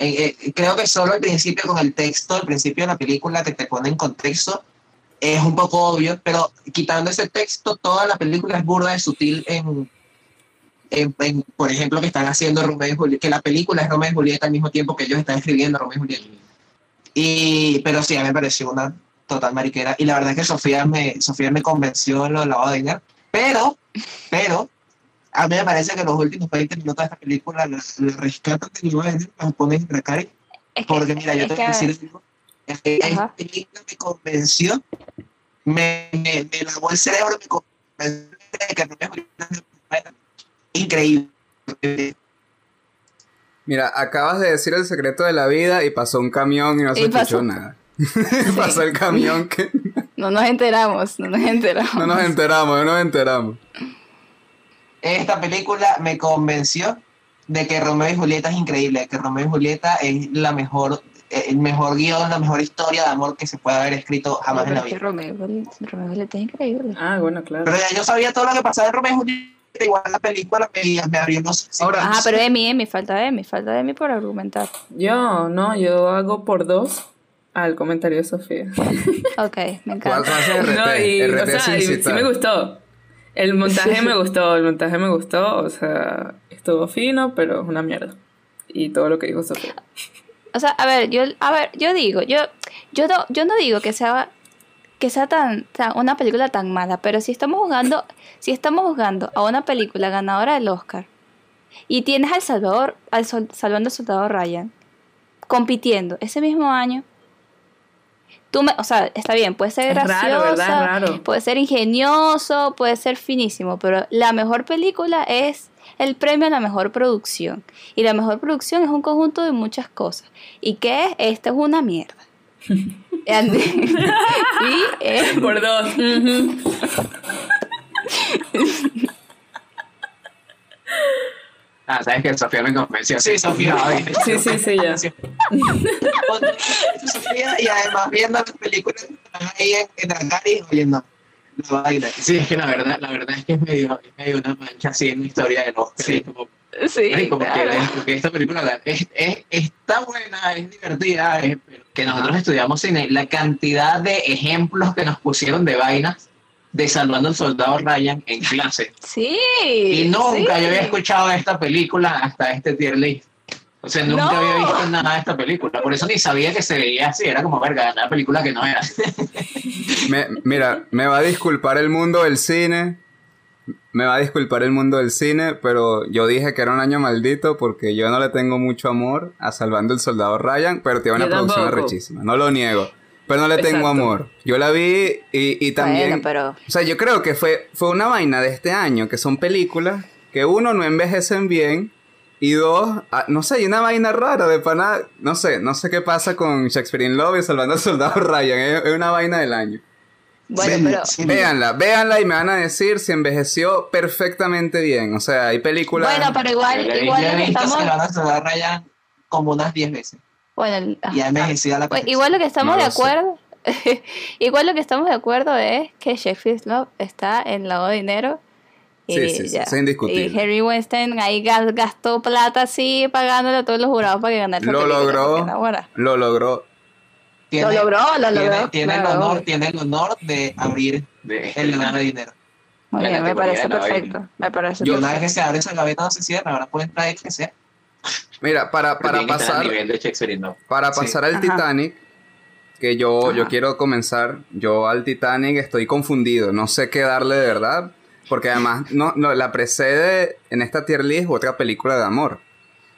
Eh, eh, creo que solo al principio con el texto, al principio de la película que te pone en contexto, es un poco obvio, pero quitando ese texto, toda la película es burda de sutil en, en, en, por ejemplo, que están haciendo Romeo y Julieta, que la película es Romeo y Julieta al mismo tiempo que ellos están escribiendo Romeo y Julieta. Y, pero sí, a mí me pareció una total mariquera. Y la verdad es que Sofía me, Sofía me convenció en lo de dinero. Pero, pero, a mí me parece que los últimos 20 minutos de esta película la, la rescatan de dinero, la ponen en la cara. Porque mira, yo te voy a decir esta película me convenció, me, me, me lavó el cerebro, me convenció de que Romeo y Julieta era increíble. Mira, acabas de decir el secreto de la vida y pasó un camión y no se Y escuchó pasó- nada. pasó el camión que no nos enteramos, no nos enteramos. no nos enteramos, no nos enteramos. Esta película me convenció de que Romeo y Julieta es increíble, de que Romeo y Julieta es la mejor, el mejor guion, la mejor historia de amor que se puede haber escrito jamás en la Pero es que vida. Romeo, Romeo Julieta es increíble. Ah, bueno, claro. Pero ya yo sabía todo lo que pasaba en Romeo Julieta, igual la película me, me abrió los Ahora- Ah, pero Emi, Emi, falta Emi, falta Emi por argumentar. Yo, no, yo hago por dos al comentario de Sofía. Ok, me ¿Cuál encanta. RT? No, y, RT o sea, y sí me gustó. El montaje me gustó, el montaje me gustó, o sea, estuvo fino, pero es una mierda. y todo lo que dijo Sofía. O sea, a ver, yo, a ver, yo digo, yo, yo no, yo no digo que sea, que sea tan, tan- una película tan mala, pero si estamos jugando, si estamos jugando a una película ganadora del Oscar y tienes al Salvador, al sol, salvando al soldado Ryan compitiendo ese mismo año, tú me, o sea, está bien, puede ser Es raro, graciosa, ¿verdad? Es raro. puede ser ingenioso, puede ser finísimo, pero la mejor película es el premio a la mejor producción. Y la mejor producción es un conjunto de muchas cosas. ¿Y qué es? Esta es una mierda. Y eh, Por dos. Ah, sabes que Sofía me convenció. Sí, Sofía. Sí, sí, sí, ya. Sofía y además viendo las películas que están ahí en, en Agari oyendo la vaina. Sí, es que la verdad, la verdad es que es medio, es medio una mancha así en la historia de los sí. como, sí, ay, como que, claro. la- porque esta película la- es, es- está buena, es divertida, es- pero que nosotros estudiamos cine, la cantidad de ejemplos que nos pusieron de vainas de Salvando al Soldado Ryan en clase. Sí. Y nunca sí. yo había escuchado esta película hasta este tier list. O sea, nunca No. había visto nada de esta película. Por eso ni sabía que se veía así. Era como, verga, la película que no era. Me- mira, me va a disculpar el mundo del cine. Me va a disculpar el mundo del cine, pero yo dije que era un año maldito porque yo no le tengo mucho amor a Salvando el Soldado Ryan, pero tiene una Yo producción tampoco. arrechísima. No lo niego. Pero no le tengo Exacto. amor. Yo la vi y, y también... Bueno, pero O sea, yo creo que fue, fue una vaina de este año, que son películas que uno no envejecen bien y dos, ah, no sé, hay una vaina rara de pana, no sé, no sé qué pasa con Shakespeare in Love y Salvando al Soldado Ryan, es, es una vaina del año. bueno, Sí, pero sí. Véanla, véanla y me van a decir si envejeció perfectamente bien. O sea, hay películas... bueno, pero igual, igual yo he visto estamos, Salvando al Soldado Ryan como unas 10 veces. bueno, el- Y ha ah, envejecido la Pues igual lo que estamos No de acuerdo, igual lo que estamos de acuerdo es que Shakespeare Love está en lado de dinero. Y Sí, sí, sí, es indiscutible. Y Harry Weinstein ahí gas- gastó plata así pagándole a todos los jurados para que ganara Lo logró. Lo logró. Lo logró, lo tiene, logró. tiene el claro. honor, tiene el honor de abrir el lugar de dinero. Muy bien, me parece de perfecto. Me parece Y una vez que se abre esa gaveta no se cierra, ahora pueden traer que sea. Mira, para, para pasar... de. Para Sí. pasar al Ajá. Titanic, que yo, yo quiero comenzar, yo al Titanic estoy confundido, no sé qué darle de verdad, porque además no, no, la precede en esta tier list otra película de amor.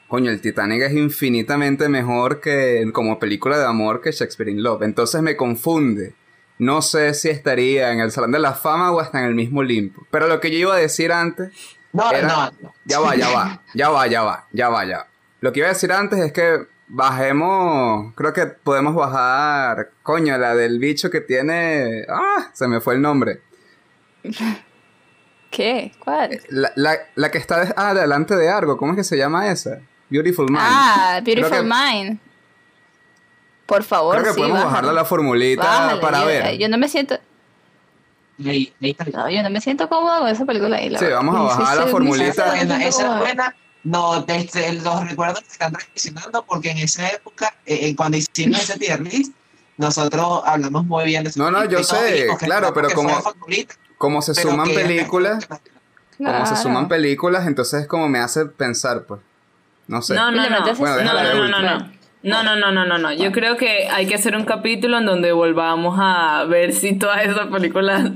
Coño, el Titanic es infinitamente mejor que como película de amor que Shakespeare in Love, entonces me confunde. No sé si estaría en el Salón de la Fama o hasta en el mismo Olimpo. Pero lo que yo iba a decir antes No, Era- no, no. ya va, ya va, ya va, ya va, ya va, ya. Lo que iba a decir antes es que bajemos, creo que podemos bajar, coño, la del bicho que tiene, ah, se me fue el nombre. ¿Qué? ¿Cuál? La, la, la que está de- ah, delante de Argo, ¿cómo es que se llama esa? Beautiful Mind. Ah, Beautiful que- Mind. Por favor, creo que sí, podemos bájale. bajarle la formulita Bájale, para yo, ver. Yo no me siento, Ahí, ahí está. no, yo no me siento cómoda con esa película ahí. la Sí, vamos a bajar sí, la sí, formulita. Esa es buena, sí, esa es cómoda. buena. No, desde los recuerdos que están traicionando porque en esa época, eh, eh, cuando hicimos ese tier list, nosotros hablamos muy bien de esa No, no, yo sé, claro, pero como- favorita, Como se pero suman que es películas, la- como se Claro. suman películas, entonces como me hace pensar, pues, no sé. No, no, no. metes Bueno, no, no, no, no, no. No, no, no, no, no, no. Yo creo que hay que hacer un capítulo en donde volvamos a ver si todas esas películas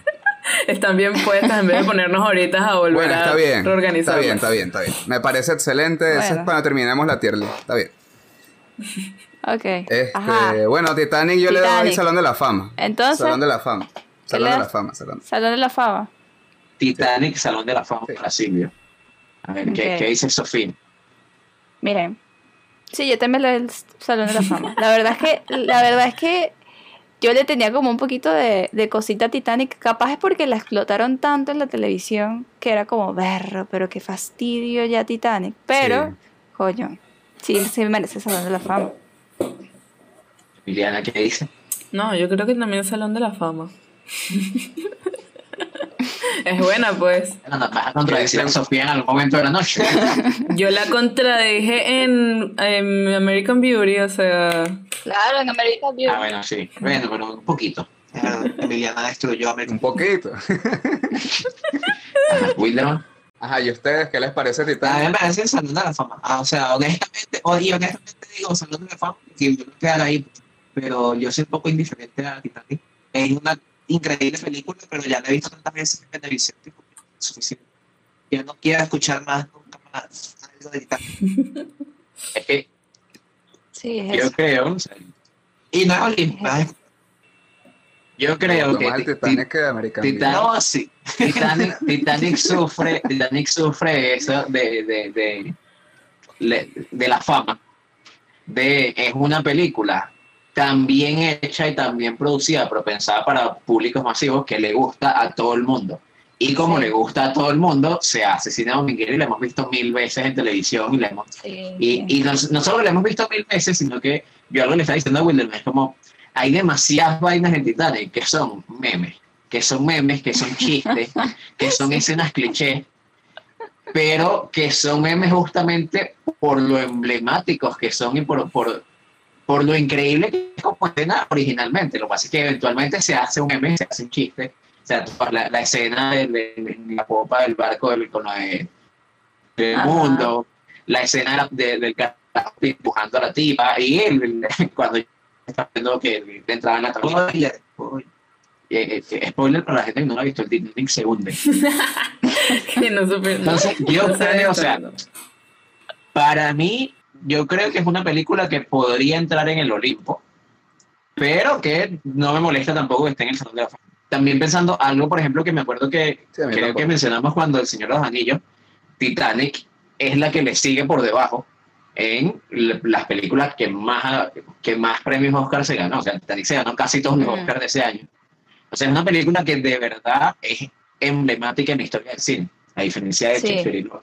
están bien puestas en vez de ponernos ahorita a volver Bueno, a está bien. Está reorganizarlas. bien, está bien, está bien. Me parece excelente. Eso es Bueno. cuando terminemos la tier list. Está bien. Ok. Este, Ajá. bueno, Titanic yo le doy Titanic. Salón de la Fama. Entonces, Salón de la Fama. Salón de la? Fama, Salón. Salón de la Fama. Titanic, Salón de la Fama para Silvio. A ver, ¿qué, Ok. ¿qué dice Sofía? Miren. Sí, yo también lo del Salón de la Fama. La verdad es que, la verdad es que yo le tenía como un poquito de, de cosita a Titanic. Capaz es porque la explotaron tanto en la televisión que era como berro, pero qué fastidio ya Titanic. Pero, Sí. coño, sí, sí merece Salón de la Fama. Liliana, ¿qué dice? No, yo creo que también es Salón de la Fama. es buena, pues. Nos vas a contradecir a Sofía en algún momento de la noche. Yo la contradije en, en American Beauty, o sea. Claro, en American Beauty. ah, bueno, sí. Bueno, pero un poquito. Liliana destruyó a Un poquito. Wilderman. Ajá, ¿y ustedes qué les parece A mí me Titanic? parece Salón de la Fama. Ah, o sea, honestamente, y honestamente digo Salón de la Fama, que yo no quedar ahí, pero yo soy un poco indiferente a Titanic. Es una increíble película, pero ya la he visto tantas veces en televisión, tipo, suficiente. Yo no quiero escuchar más, nunca más algo de Titanic. Es que Sí, es yo eso. creo, o sea, Y no es ¿eh? Yo creo que el Ti- Titanic que American Titanic-. No, sí. Titanic, Titanic sufre, Titanic sufre eso de, de, de, le- de la fama. De, es una película tan bien hecha y tan bien producida, pero pensada para públicos masivos que le gusta a todo el mundo. Y como Sí. le gusta a todo el mundo, se hace cine dominguero y la hemos visto mil veces en televisión y la hemos Sí, y, y no, no solo lo hemos visto mil veces, sino que yo algo le estaba diciendo a Wilderman, es como, hay demasiadas vainas en Titanic que son memes, que son memes, que son chistes, que son escenas cliché, pero que son memes justamente por lo emblemáticos que son y por, por, por lo increíble que es como escena originalmente. Lo que pasa es que eventualmente se hace un meme, se hace un chiste. O sea, la, la escena de, de- de la popa del barco del, con de- del mundo, la escena del carajo empujando a la tipa, y él, cuando está viendo que le entraba en la tabla. Spoiler, spoiler. Eh, eh, spoiler para la gente que no lo ha visto, el Titanic se hunde. Que no supe- Entonces, yo no creo, o sea. Para mí, yo creo que es una película que podría entrar en el Olimpo, pero que no me molesta tampoco que esté en el Salón de la Fama. También pensando algo, por ejemplo, que me acuerdo que Sí, creo tampoco. que mencionamos cuando El Señor de los Anillos, Titanic es la que le sigue por debajo en las películas que más, que más premios Oscar se ganó. O sea, Titanic se ganó casi todos los Mm. Oscars de ese año. O sea, es una película que de verdad es emblemática en la historia del cine, a diferencia de Sí. Shakespeare y Love.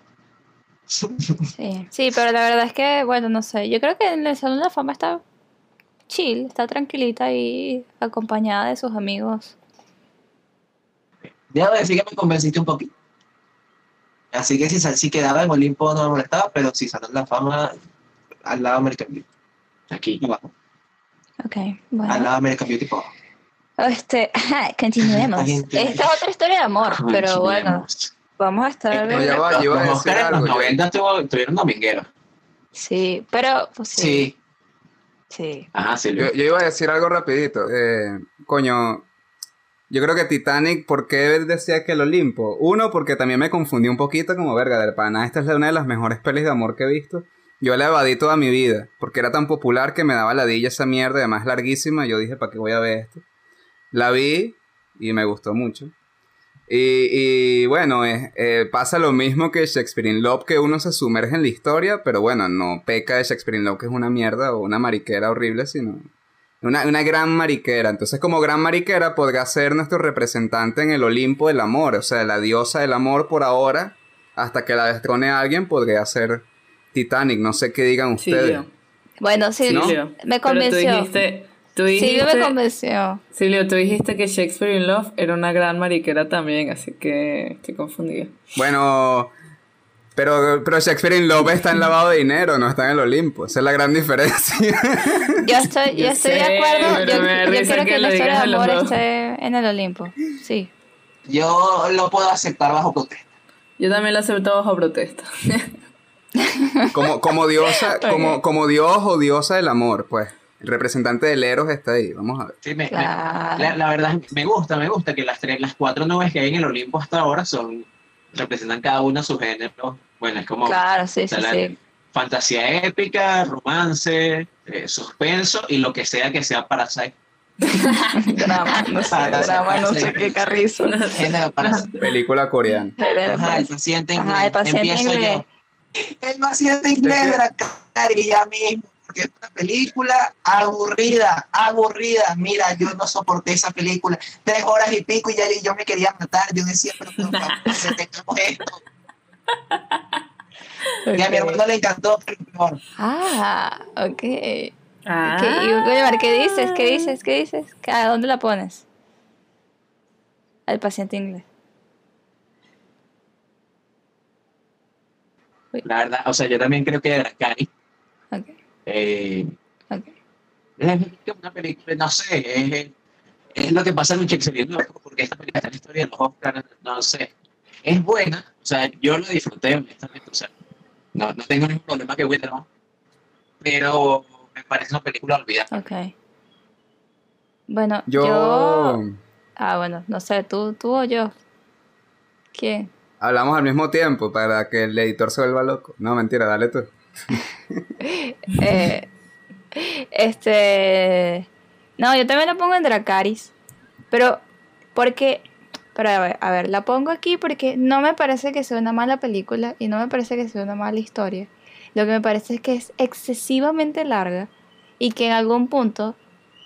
Sí, sí, pero la verdad es que, bueno, no sé. Yo creo que en el Salón de la Fama está chill, está tranquilita y acompañada de sus amigos. Debo decir que me convenciste un poquito. Así que si, sal- si quedaba en Olimpo no me molestaba, pero si salió en la fama al lado de American Beauty. Aquí. Abajo. Ok, Al bueno. lado de American Beauty, por abajo. Este, continuemos. Esta es otra historia de amor, pero bueno. Vamos a estar... No, ya va, yo iba a Los decir Oscars en los algo. yo- 90 estuvo- tuvieron domingueros. Sí, pero pues sí, Sí. sí. Ajá, Silvio. Yo, yo iba a decir algo rapidito. Eh, coño, yo creo que Titanic, ¿por qué decía que el Olimpo? Uno, porque también me confundí un poquito como verga del pana. Esta es una de las mejores pelis de amor que he visto. Yo la evadí toda mi vida, porque era tan popular que me daba ladilla esa mierda, además larguísima. Yo dije, ¿para qué voy a ver esto? La vi y me gustó mucho. Y, y, bueno, es- eh, pasa lo mismo que Shakespeare in Love, que uno se sumerge en la historia, pero bueno, no peca de Shakespeare in Love, que es una mierda o una mariquera horrible, sino una, una gran mariquera. Entonces, como gran mariquera, podrá ser nuestro representante en el Olimpo del amor, o sea, la diosa del amor por ahora, hasta que la destrone a alguien, podría ser Titanic. No sé qué digan ustedes. Silvio. Bueno, sí, Silvio. me Pero tú convenció. dijiste, tú Silvio me dijiste, convenció. Silvio, tú dijiste que Shakespeare in Love era una gran mariquera también, así que estoy confundida. Bueno, pero, pero Shakespeare in Love está en lavado de dinero, no está en el Olimpo. Esa es la gran diferencia. Yo estoy, yo Yo estoy de acuerdo. Yo, quiero que que la historia de amor esté en el Olimpo. Sí. Yo lo puedo aceptar bajo protesta. Yo también lo acepto bajo protesta. Como, como diosa, como, como dios o diosa del amor, pues. El representante del Eros está ahí, vamos a ver. Sí, me- me- Claro. la, la verdad, me gusta, me gusta que las tres, las cuatro nubes que hay en el Olimpo hasta ahora son, representan cada una su género. Bueno, es como Claro, sí, sí, fantasía épica, romance, eh, suspenso y lo que sea que sea Parasite. Drama, no sé, Para- drama, no sé qué carrizo. Género para- Película coreana. Ajá, el paciente inglés. Ajá, el paciente Empiezo inglés. yo. El paciente inglés de la carilla mismo, porque es una película aburrida, aburrida. Mira, yo no soporté esa película. Tres horas y pico y ya yo me quería matar. Yo decía, pero por favor, detengamos esto. Y a mi hermano le encantó, pero peor. Ah, ok. Ah, ¿Qué, y, oye, Mar, ¿qué dices? ¿Qué dices? ¿Qué dices? ¿A dónde la pones? Al paciente inglés. La verdad, o sea, yo también creo que Ok, eh, ok. es una película, no sé, es, es lo que pasa en Shakespeare, ¿no? porque esta película está en la historia de los Oscars, no sé. Es buena, O sea, yo lo disfruté, honestamente. O sea, no, no tengo ningún problema que Winterman. Pero me parece una película olvidada. Ok. Bueno, Yo... yo... Ah, bueno, no sé, tú, tú o yo. ¿Quién? Hablamos al mismo tiempo para que el editor se vuelva loco. No, mentira, dale tú. Eh, este. No, yo también la pongo en Dracaris. Pero, porque. Pero a ver, a ver, la pongo aquí porque no me parece que sea una mala película y no me parece que sea una mala historia. Lo que me parece es que es excesivamente larga y que en algún punto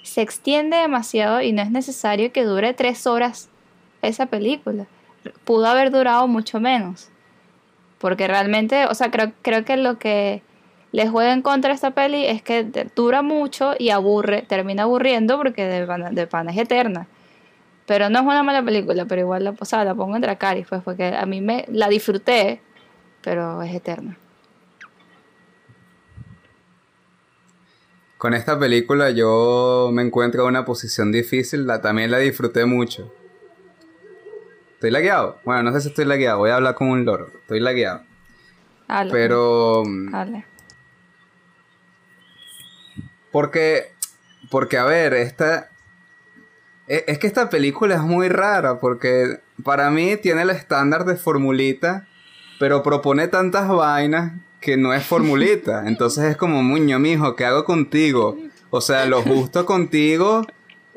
se extiende demasiado y no es necesario que dure tres horas esa película. Pudo haber durado mucho menos. Porque realmente, o sea, creo, creo que lo que le juega en contra a esta peli es que dura mucho y aburre, termina aburriendo porque de pana, de pana es eterna. Pero no es una mala película, pero igual la, pongo en Dracarys, pues, porque a mí me la disfruté, pero es eterna. Con esta película yo me encuentro en una posición difícil, la, también la disfruté mucho. ¿Estoy lagueado? Bueno, no sé si estoy lagueado, voy a hablar con un loro. Estoy lagueado. Habla, Pero... habla. Porque, porque a ver, esta... e- Es que esta película es muy rara porque para mí tiene el estándar de formulita, pero propone tantas vainas que no es formulita. Entonces es como, muño, mijo, ¿qué hago contigo? O sea, lo justo contigo,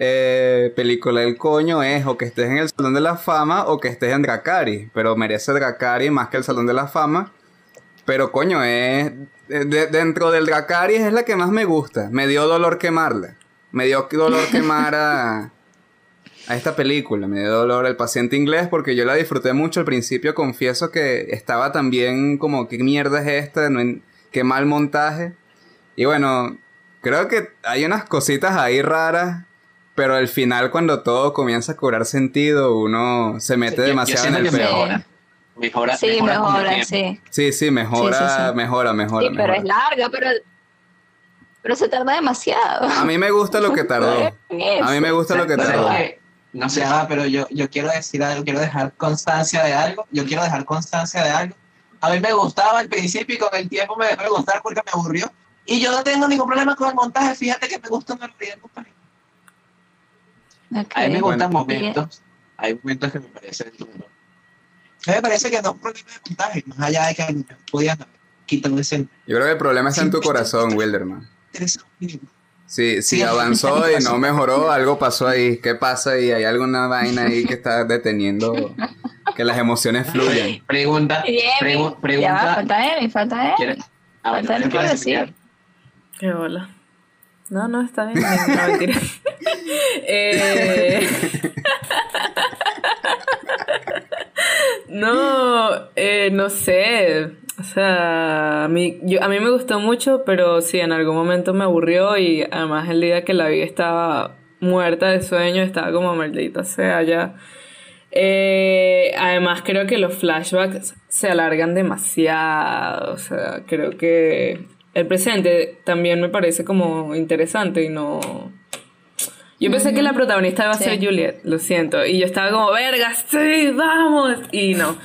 eh, película del coño, es o que estés en el Salón de la Fama o que estés en Dracari. Pero merece Dracari más que el Salón de la Fama. Pero coño, es. de- de- dentro del Dracari es la que más me gusta. Me dio dolor quemarla. Me dio dolor quemar a. A esta película. Me dio dolor el paciente inglés porque yo la disfruté mucho al principio. Confieso que estaba también como, ¿qué mierda es esta? No qué mal montaje. Y bueno, creo que hay unas cositas ahí raras. Pero al final, cuando todo comienza a cobrar sentido, uno se mete Yo- yo demasiado en el que peor. mejora. Mejora, Sí, mejora sí. Sí, sí, mejora, Sí, sí, sí. mejora, mejora. Sí, pero mejora. es larga, pero, pero se tarda demasiado. A mí me gusta lo que tardó. A mí me gusta lo que Pero tardó. no sé, ah, pero yo, yo quiero decir algo, quiero dejar constancia de algo, yo quiero dejar constancia de algo. A mí me gustaba al principio y con el tiempo me dejó de gustar porque me aburrió. Y yo no tengo ningún problema con el montaje, fíjate que me gusta una realidad. Ok. A mí me Bueno. gustan momentos, hay momentos que me parecen duros. A mí me parece que no es un problema de montaje, más allá de que podían quitar ese Yo creo que el problema está en tu corazón, Wilderman. interesante. Si, si Sí. avanzó y no mejoró, algo pasó ahí. ¿Qué pasa ahí? ¿Hay alguna vaina ahí que está deteniendo que las emociones fluyan? Pregunta, pregu- Ya va, pregunta. falta él, falta él. ¿Quieres? Ah, bueno, Falta él, ¿qué quiero quieres decir. Qué bola. No, no, está bien. No, mentira. Eh, No, eh, no sé. O sea, a mí, yo, a mí me gustó mucho, pero sí, en algún momento me aburrió y además el día que la vi estaba muerta de sueño, estaba como maldita sea ya. Eh, además creo que los flashbacks se alargan demasiado, o sea, creo que el presente también me parece como interesante y no... Yo pensé que la protagonista iba a Sí. ser Juliet, lo siento, y yo estaba como, verga, sí, vamos, y no.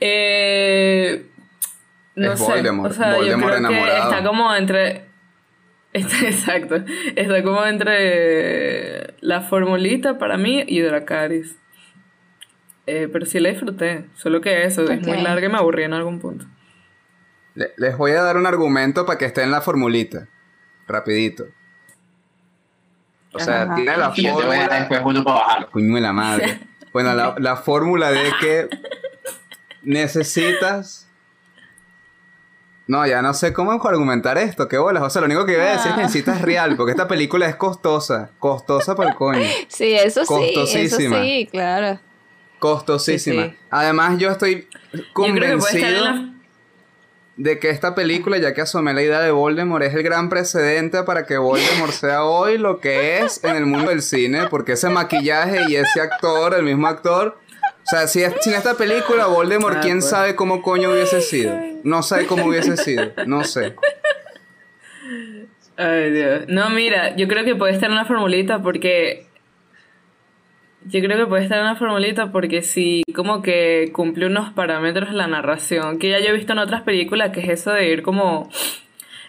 Eh, no Es sé, Voldemort, o sea, Voldemort yo creo enamorado. que está como entre... Está, exacto, está como entre la formulita para mí y Dracaris. Eh, pero sí la disfruté, solo que eso, es muy larga y me aburrí en algún punto. Le- Les voy a dar un argumento para que esté en la formulita. Rapidito. O sea, Ajá. tiene la Y yo te voy a fórmula... después uno para bajarlo. Coño de la madre. Bueno, la, la fórmula de que necesitas. No, ya no sé cómo argumentar esto, qué bolas. O sea, lo único que voy a decir es que Ah. necesitas real, porque esta película es costosa. Costosa por el coño. Sí, eso sí, eso Costosísima. sí, claro. Costosísima. Sí, sí. Además, yo estoy Yo creo que puede estar convencido en la... de que esta película, ya que asomé la idea de Voldemort, es el gran precedente para que Voldemort sea hoy lo que es en el mundo del cine, porque ese maquillaje y ese actor, el mismo actor. O sea, si es, sin esta película, Voldemort, Ah, quién pues. sabe cómo coño hubiese sido. No sé cómo hubiese sido. No sé. Ay, Dios. No, mira, yo creo que puede estar en la formulita porque Yo creo que puede estar en la formulita porque sí, como que cumple unos parámetros la narración, que ya yo he visto en otras películas, que es eso de ir como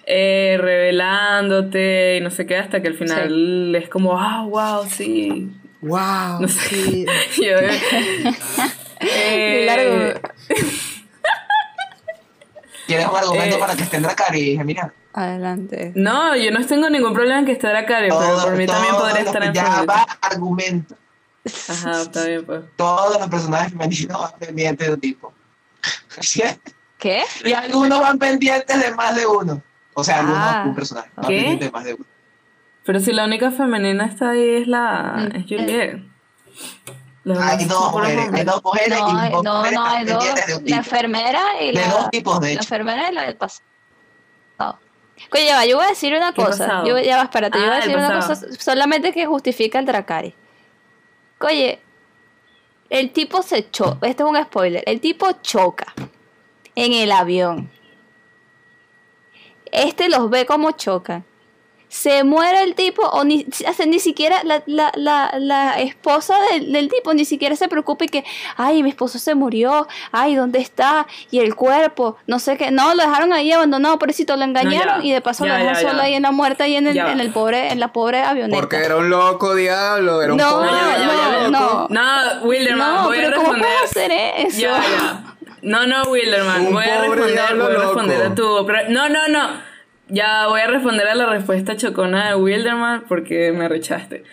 eh, revelándote y no sé qué, hasta que al final es como, ah, wow, sí. ¡Wow! No sé. Yo, eh, Largo. ¿Quieres un argumento Eh. para que esté en Dracari? Mira. Adelante. No, yo no tengo ningún problema en que esté Dracari, pero por mí también podría estar en Ya va argumento. Ajá, está bien, pues. Todos los personajes femeninos van pendientes de un tipo. ¿Qué? y algunos van pendientes de más de uno. O sea, algunos, Ah. un personaje. va ¿Qué? pendiente de más de uno. Pero si la única femenina está ahí es la. es Juliet. Hay dos mujeres, hay dos mujeres No, y dos no, mujeres no, hay dos. pendientes de un La enfermera y De la. dos tipos, de La hecho. enfermera y la del pasado. Oye, ya va, yo voy a decir una ¿Qué cosa. pasado? Yo, ya va, espérate, yo voy a Ah, decir una cosa solamente que justifica el Dracari. Oye, el tipo se choca. Este es un spoiler. El tipo choca en el avión. Este los ve como chocan. Se muere el tipo, o ni, sea, ni siquiera la, la, la, la esposa del, del tipo ni siquiera se preocupa y que, ay, mi esposo se murió, ay, ¿dónde está? Y el cuerpo, no sé qué. No, lo dejaron ahí abandonado, pobrecito, lo engañaron ya. y de paso Ya, lo dejan ya, solo ahí en la muerte, ahí en, el, en, el pobre, en la pobre avioneta. Porque era un loco diablo, era un No, pobre ya, ya, diablo no, loco. no. No, Wilderman, No, voy a pero ¿cómo responder. puedes hacer eso? Ya, ya. No, no, Wilderman, Un voy a responder, voy a loco. responder a tu... No, no, no. Ya voy a responder a la respuesta chocona de Wilderman porque me rechaste.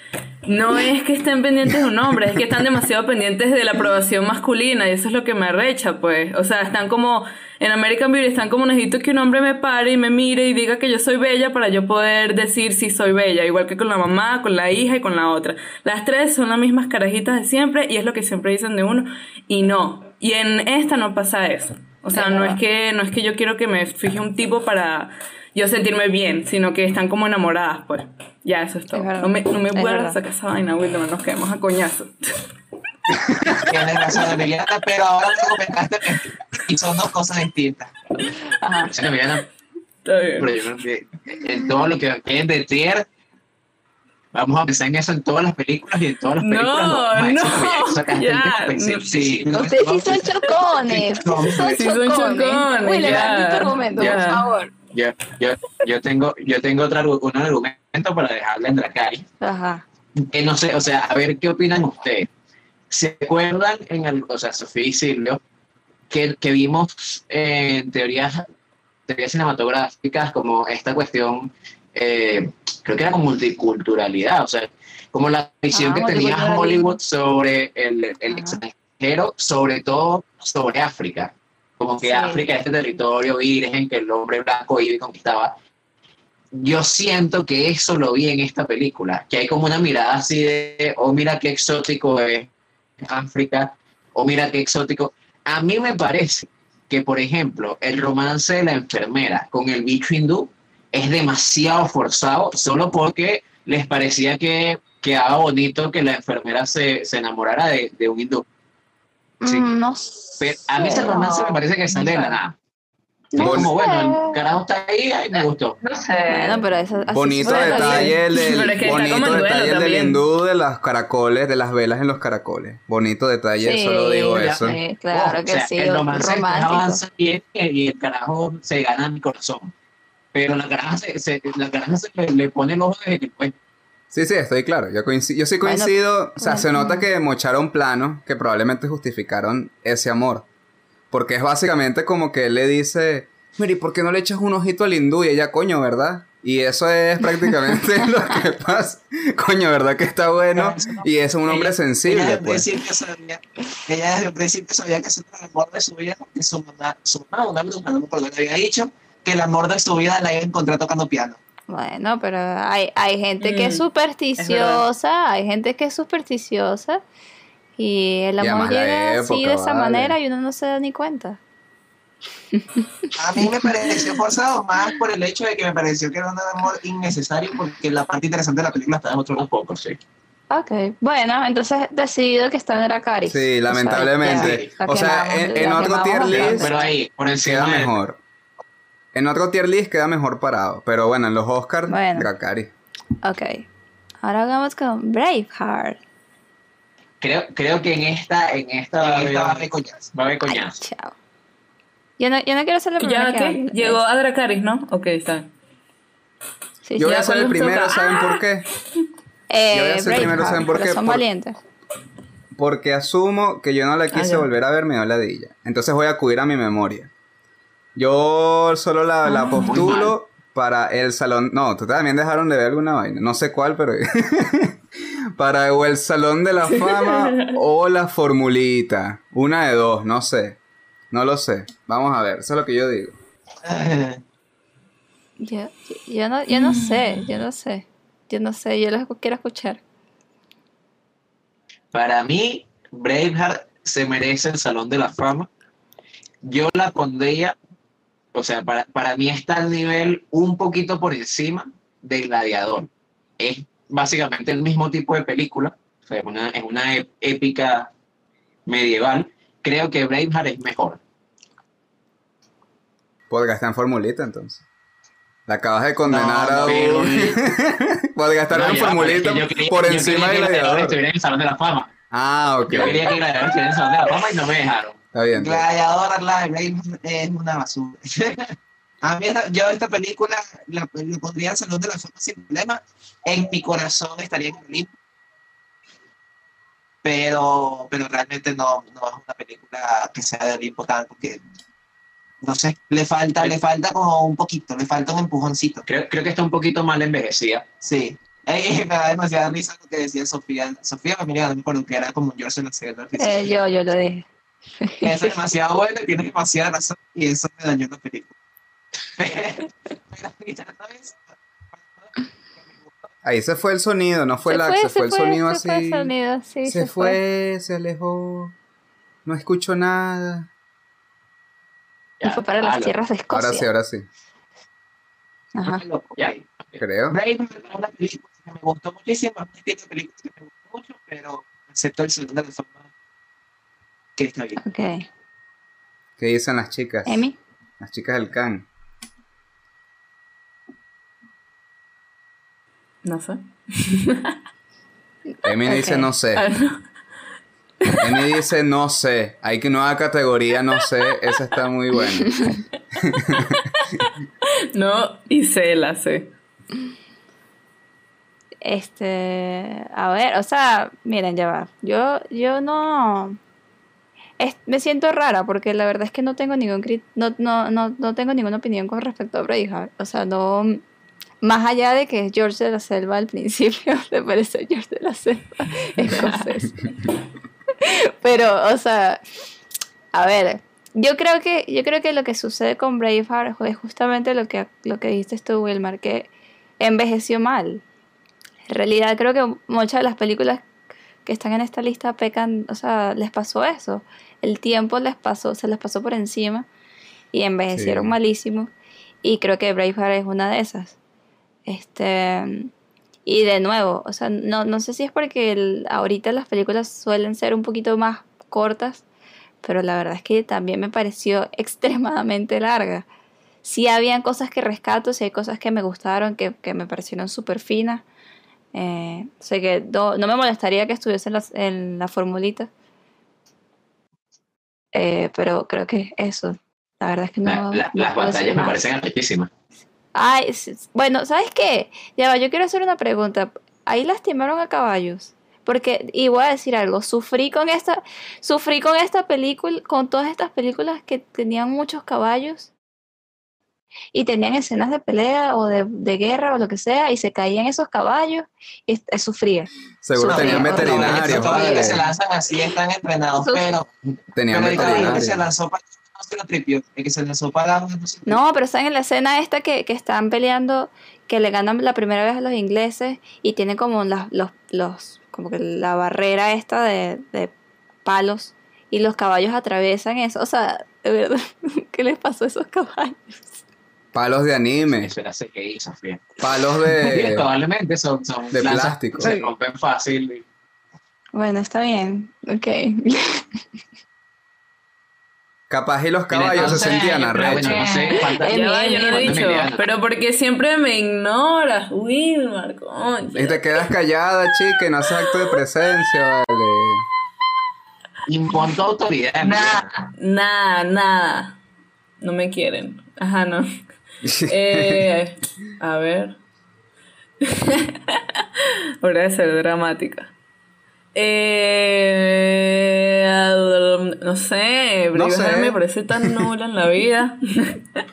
No es que estén pendientes de un hombre, es que están demasiado pendientes de la aprobación masculina y eso es lo que me recha, pues. O sea, están como en American Beauty, están como necesito que un hombre me pare y me mire y diga que yo soy bella para yo poder decir si soy bella, igual que con la mamá, con la hija y con la otra. Las tres son las mismas carajitas de siempre y es lo que siempre dicen de uno y no. Y en esta no pasa eso. O sea, no es que no es que yo quiero que me fije un tipo para yo sentirme bien, sino que están como enamoradas, pues. Ya, eso es todo. Es no me, no me vuelvas a esa vaina, Wilderman, nos quedamos a coñazo. Tienes razón, Emiliana, pero ahora me comentaste que y son dos cosas distintas. Ajá. Sí, Emiliana, Está bien. pero yo creo que en todo lo que es de Trier, vamos a pensar en eso en todas las películas y en todas las No, películas. no, sacaste el ya, no. sí. Ustedes sí son chocones. Sí son chocones, William, tu argumento, por favor. Yo, yo, yo tengo, yo tengo otro un argumento para dejarle en Dracari. Ajá. que no sé, o sea, a ver qué opinan ustedes. ¿Se acuerdan en el, o sea, Sofía y Silvio, que, que vimos eh, en teorías, teorías cinematográficas como esta cuestión, eh, creo que era como multiculturalidad, o sea, como la visión Ah, que tenía. Hollywood sobre el, el extranjero, sobre todo sobre África. Como que Sí. África, este territorio virgen que el hombre blanco iba y conquistaba yo siento que eso lo vi en esta película, que hay como una mirada así de, oh, mira qué exótico es África, o mira qué exótico. A mí me parece que, por ejemplo, el romance de la enfermera con el bicho hindú es demasiado forzado solo porque les parecía que quedaba bonito que la enfermera se, se enamorara de, de un hindú. Sí. Mm, no sé. Pero a mí ese romance me parece que sale de la nada. Es No como, sé. bueno, el carajo está ahí, ahí me gustó. No sé. Bueno, pero eso así Bonito detalle el es que bonito detalle el del hindú de las caracoles, de las velas en los caracoles. Bonito detalle, Sí, solo digo ya, eso. sí, claro Oh, que o sea, sí, el romance avanza bien y el carajo se gana mi corazón. Pero la caraja se, se- la caraja se le, le pone el ojo desde pues, Sí, sí, estoy claro. Yo, coinci- yo sí Bueno, coincido. o sea, se bueno. nota que mocharon planos que probablemente justificaron ese amor. Porque es básicamente como que él le dice, mira, ¿y por qué no le echas un ojito al hindú? Y ella, coño, ¿verdad? Y eso es prácticamente lo que pasa. Coño, ¿verdad que está bueno? Y es un hombre Ella- sensible, ella desde pues. principio sabía, ella desde un principio sabía que ese era el amor de su vida, porque su mamá, su mamá, una bruja, no me acuerdo, le había dicho que el amor de su vida la iba a encontrar tocando piano. Bueno, pero hay, hay gente que es Mm, supersticiosa, hay gente que es supersticiosa y el amor llega así de esa vale. manera y uno no se da ni cuenta. A mí me pareció forzado más por el hecho de que me pareció que era un amor innecesario porque la parte interesante de la película estaba en otro lado. poco, sí. Ok, bueno, entonces decidido que está en Dracari. Sí, lamentablemente. O sea, en, en otro tier Pero, list pero ahí, por encima mejor. En otro tier list queda mejor parado. Pero bueno, en los Oscars, Bueno. Dracari. Ok, ahora vamos con Braveheart. Creo, creo que en esta, en esta va a En haber, esta va a haber coñazo. va a haber Ay, chao. Yo no, yo no quiero ser la primera ¿Ya que. Llegó a Dracaris, ¿no? Ok, está bien. Sí, Yo voy a ser el ¿cuándo primero, toca? ¿saben por qué? Eh, yo voy a ser primero, Braveheart, ¿saben por qué? Son Por- valientes. Porque asumo que yo no la quise ya. volver a ver, me dio ladilla. Entonces voy a acudir a mi memoria. Yo solo la, la postulo para el salón. No, tú también dejaron de ver alguna vaina. No sé cuál, pero. para o el salón de la fama o la formulita. Una de dos, no sé. No lo sé. Vamos a ver, eso es lo que yo digo. Yo, yo, no, yo no sé, yo no sé. Yo no sé, yo los quiero escuchar. Para mí, Braveheart se merece el Salón de la Fama. Yo la pondría, o sea, para, para mí está al nivel un poquito por encima de Gladiador. Es básicamente el mismo tipo de película, o sea, es una, es una ép- épica medieval. Creo que Braveheart es mejor. Podría estar en formulita entonces. La acabas de condenar No, a un. Podría estar No, en formulita yo quería- por yo encima quería del que gladiador. estuviera en el Salón de la Fama. Ah, ok. Yo quería que Gladiador estuviera en el Salón de la Fama y no me dejaron. Está bien. Gladiador, Braveheart es una basura. A mí, yo esta película la, la pondría en Salón de la Fama sin problema. En mi corazón estaría en el Olimpo. Pero, pero realmente no, no es una película que sea de Olimpo tanto porque no sé, le falta, le falta como un poquito, le falta un empujoncito. Creo, creo que está un poquito mal envejecida. Sí. Eh, me da demasiada risa lo que decía Sofía. Sofía Familia, no me acuerdo que era como George en la. Eh, yo, yo lo dije. Es demasiado bueno y tiene demasiada razón y eso me dañó la película. Pero, pero, ¿sabes? Ahí se fue el sonido, no fue Se el fue, se se fue el sonido se fue así. el sonido, sí, se, se fue, se alejó. No escucho nada. Y fue para las tierras de Escocia. Ahora sí, ahora sí. Ajá. loco, ya. Creo. Braveheart es una película que me gustó muchísimo, es un tipo de película que me gustó mucho, pero acepto el segundo de forma que está bien. Ok. ¿Qué dicen las chicas? Emi. Las chicas del can. No sé. Emi dice no sé. Emi dice no sé. Hay que nueva categoría, no sé. Esa está muy buena. No, y sé, la sé. Este, a ver, o sea, miren, ya va. Yo, yo no, es- me siento rara porque la verdad es que no tengo ningún, no, no, no, no tengo ninguna opinión con respecto a Braveheart. O sea, no, más allá de que George de la Selva al principio te parece George de la Selva escocés. Pero, o sea, a ver, yo creo que, yo creo que lo que sucede con Braveheart es justamente lo que, lo que dijiste tú, Wilmar, que envejeció mal. En realidad creo que muchas de las películas que están en esta lista pecan, o sea, les pasó eso. El tiempo les pasó, se les pasó por encima y envejecieron Sí. malísimo. Y creo que Braveheart es una de esas. Este, y de nuevo, o sea, no, no sé si es porque el- ahorita las películas suelen ser un poquito más cortas, pero la verdad es que también me pareció extremadamente larga. Sí habían cosas que rescato, sí hay cosas que me gustaron, que, que me parecieron súper finas. Eh, sea que no, no me molestaría que estuviese en la, en la formulita. Eh, pero creo que eso. La verdad es que no. La- la- no las batallas me parecen arrechísimas. Ay, bueno, ¿sabes qué? Ya va, yo quiero hacer una pregunta. Ahí lastimaron a caballos. Porque, y voy a decir algo, sufrí con esta, sufrí con esta película, con todas estas películas que tenían muchos caballos y tenían escenas de pelea o de, de guerra o lo que sea y se caían esos caballos y sufría. Seguro tenían veterinarios. Los caballos que vale. se lanzan así están entrenados, Sus- pero, Tenían pero el caballo que se veterinarios. lanzó para no se lo tripió, el que se lanzó para no se lo tripió. No, pero están en la escena esta que, que están peleando, que le ganan la primera vez a los ingleses y tienen como las, los, los, como que la barrera esta de, de palos y los caballos atraviesan eso. O sea, de verdad, ¿qué les pasó a esos caballos? Palos de anime. Eso era CGI, Sofía. Palos de. probablemente son, son de lanzas plástico. se rompen fácil. Bueno, está bien, ok. Capaz y los caballos se sentían pero bueno, arrechos. no sé, falta- Eh, va, yo no lo he dicho. Pero porque siempre me ignoras, Wilmar, Y concha. te quedas callada, chica, y no haces acto de presencia, vale. Impon tu autoridad. Nada, nada, nada. No me quieren. Ajá, no. Eh, a ver. Hora de ser dramática. Eh, no sé, No sé. me parece tan nula en la vida.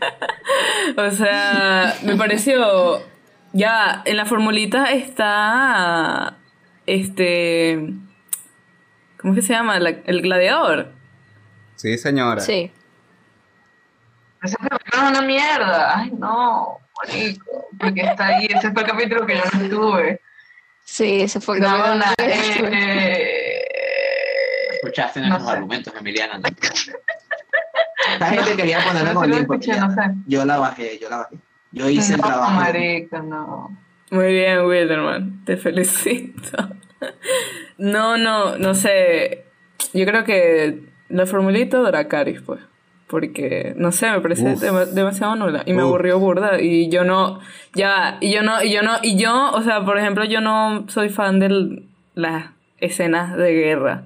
o sea, me pareció. Ya, en la formulita está. Este. ¿Cómo es que se llama? La- el gladiador. Sí, señora. Sí. Esa película es una mierda. Ay, no, marico. Porque está ahí. Ese fue el capítulo que yo no estuve. Sí, ese fue el No, capítulo eh, Escuchaste No sé. argumentos, Emiliana. La gente quería ponerla no con tiempo. escuché, no sé. Yo la bajé, yo la bajé. Yo hice el No, trabajo. marica, no. Muy bien, Wilderman. Te felicito. No, no, no sé. Yo creo que la formulita Dracaris, pues. Porque, no sé, me parece demasiado nula. Y me Uf. aburrió burda. Y yo no, ya, y yo no, y yo no, y yo, o sea, por ejemplo, yo no soy fan de las escenas de guerra.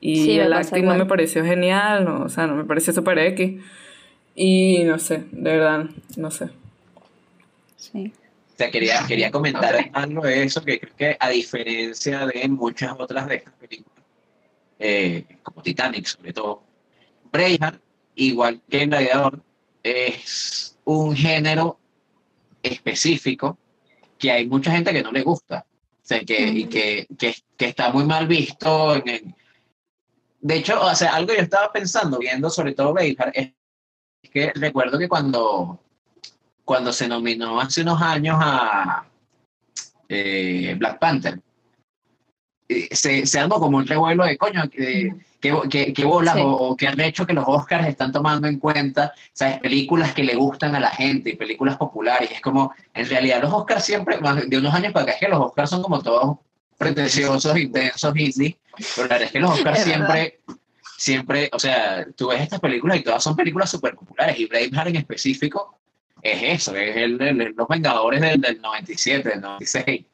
Y Sí, el acting no me pareció genial, no, o sea, no me pareció super X. Y no sé, de verdad, no sé. Sí. O sea, quería, quería comentar algo de eso, que creo que a diferencia de muchas otras de estas películas, eh, como Titanic sobre todo, Braveheart, igual que Gladiador, es un género específico que hay mucha gente que no le gusta. O sea, que, y que, que, que está muy mal visto. En, De hecho, o sea, algo que yo estaba pensando, viendo sobre todo Braveheart, es que recuerdo que cuando, cuando se nominó hace unos años a eh, Black Panther, se, se armó como un revuelo de coño, que, que, que bolas Sí. o, o que han hecho que los Oscars están tomando en cuenta, ¿sabes? Películas que le gustan a la gente y películas populares. Es como, en realidad los Oscars siempre, de unos años para acá, es que los Oscars son como todos pretenciosos, intensos, indie, pero la verdad es que los Oscars siempre, siempre, o sea, tú ves estas películas y todas son películas súper populares y Braveheart en específico es eso, es el, el- los Vengadores del, del 97, del 96.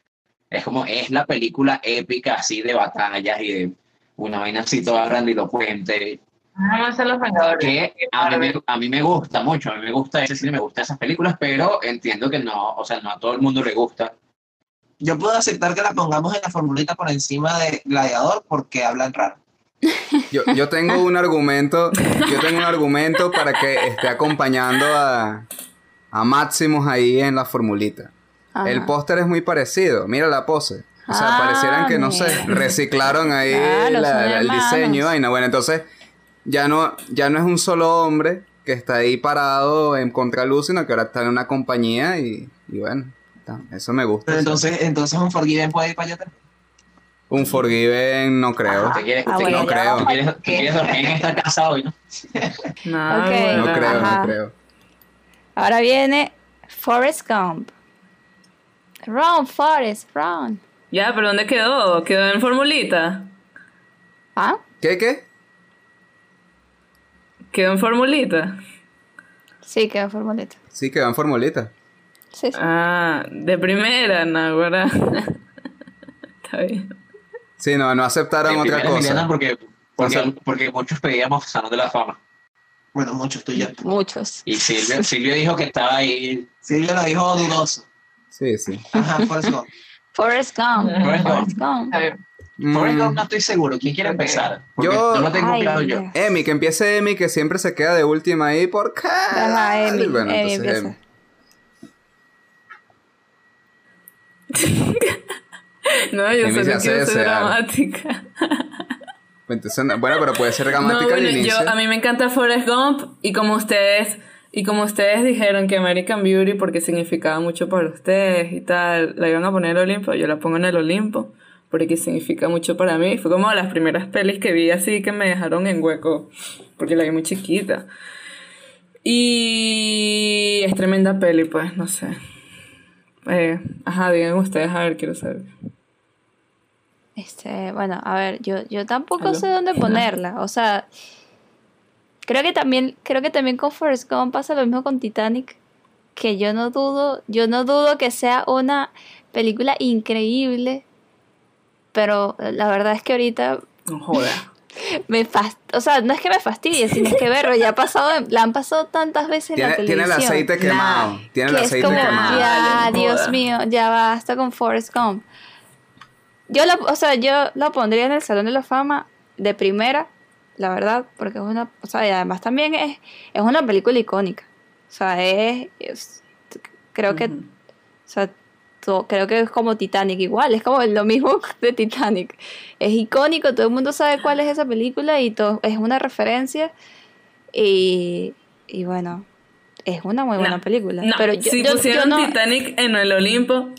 Es como, es la película épica así de batallas y de una vaina así toda grandilocuente, No sé los Vengadores. que a mí, me, a mí me gusta mucho, a mí me gusta ese cine, me gustan esas películas, pero entiendo que no, o sea, no a todo el mundo le gusta. Yo puedo aceptar que la pongamos en la formulita por encima de Gladiador porque hablan raro. Yo, yo tengo un argumento, yo tengo un argumento para que esté acompañando a, a Máximos ahí en la formulita. Ajá. El póster es muy parecido, mira la pose. O sea, Ah, parecieran que, no sé, reciclaron ahí Claro, la- son la- el diseño y vaina. Bueno, entonces ya no, ya no es un solo hombre que está ahí parado en contraluz, sino que ahora está en una compañía y, y bueno, está, eso me gusta. Pero entonces, entonces un Forgiven puede ir para allá también. Un Forgiven no creo. ¿Usted quiere, Ah, usted bueno, no quiere- creo. quieres, tú quieres dormir en esta casa hoy, ¿no? No. No creo, Ajá. no creo. Ahora viene Forrest Gump. Run, Forrest, run. Ya, pero ¿dónde quedó? ¿Quedó en formulita? ¿Ah? ¿Qué, qué? ¿Quedó en formulita? Sí, quedó formulita. Sí, quedó en formulita. Sí, sí. Ah, de primera, Nahuara. Está bien. Sí, no, no aceptaron otra cosa. porque, porque, porque muchos pedíamos Salón de la Fama. Bueno, muchos tú. Muchos. Y Silvio, Silvio dijo que estaba ahí. Silvio lo dijo dudoso. Sí, sí. Ajá, Forrest Gump. Forrest Gump. Forrest Gump. Forrest Gump. Está bien. Forrest Mm, Gump no estoy seguro. ¿Quién quiere empezar? Porque Yo- no lo tengo Ay, claro yo. Emi, que empiece Emi, que siempre se queda de última ahí. ¿Por qué? Ajá, Emi, Bueno, Emi entonces. Emi. No, yo Emi solo quiero ser desear. dramática. Entonces, no- bueno, pero puede ser No, dramática bueno, al inicio. yo, a mí me encanta Forrest Gump y como ustedes y como ustedes dijeron que American Beauty porque significaba mucho para ustedes y tal, la iban a poner en el Olimpo, yo la pongo en el Olimpo porque significa mucho para mí. Fue como las primeras pelis que vi así que me dejaron en hueco porque la vi muy chiquita. Y es tremenda peli, pues, no sé. Eh, ajá, digan ustedes, a ver, quiero saber. Este, bueno, a ver, yo, yo tampoco Aló. sé dónde ponerla. O sea, creo que también, creo que también con Forrest Gump pasa lo mismo con Titanic. Que yo no dudo, yo no dudo que sea una película increíble. Pero la verdad es que ahorita No joda. me fast o sea, no es que me fastidie, sino es que verlo, ya ha pasado, la han pasado tantas veces en Tiene, la tiene televisión. el aceite quemado. Tiene el que es aceite como, quemado. ya, Dios joda. mío, ya basta con Forrest Gump. Yo la, o sea, yo la pondría en el Salón de la Fama de primera, la verdad, porque es una, o sea, y además también es, es una película icónica. O sea, es, es- creo que, o sea, creo que es como Titanic igual, es como lo mismo de Titanic. Es icónico, todo el mundo sabe cuál es esa película y todo, es una referencia y, y bueno, es una muy buena No, película. No, pero yo, si yo- yo pusieron no- Titanic en el Olimpo,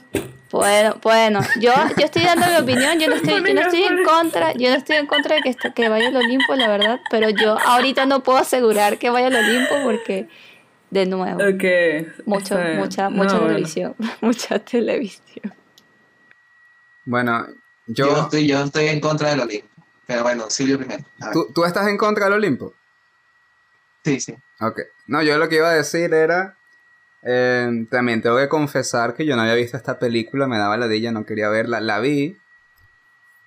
bueno, bueno, yo, yo estoy dando mi opinión, yo no estoy, yo no estoy en contra, yo no estoy en contra de que, est- que vaya al Olimpo, la verdad, pero yo ahorita no puedo asegurar que vaya al Olimpo porque, de nuevo, ok. mucho, mucha, No, mucha bueno. televisión, mucha televisión. Bueno, Yo, yo... estoy, yo estoy en contra del Olimpo. Pero bueno, Silvio primero. ¿tú, ¿Tú estás en contra del Olimpo? Sí, sí. Ok. No, yo lo que iba a decir era... eh, también tengo que confesar que yo no había visto esta película, me daba ladilla, no quería verla. La vi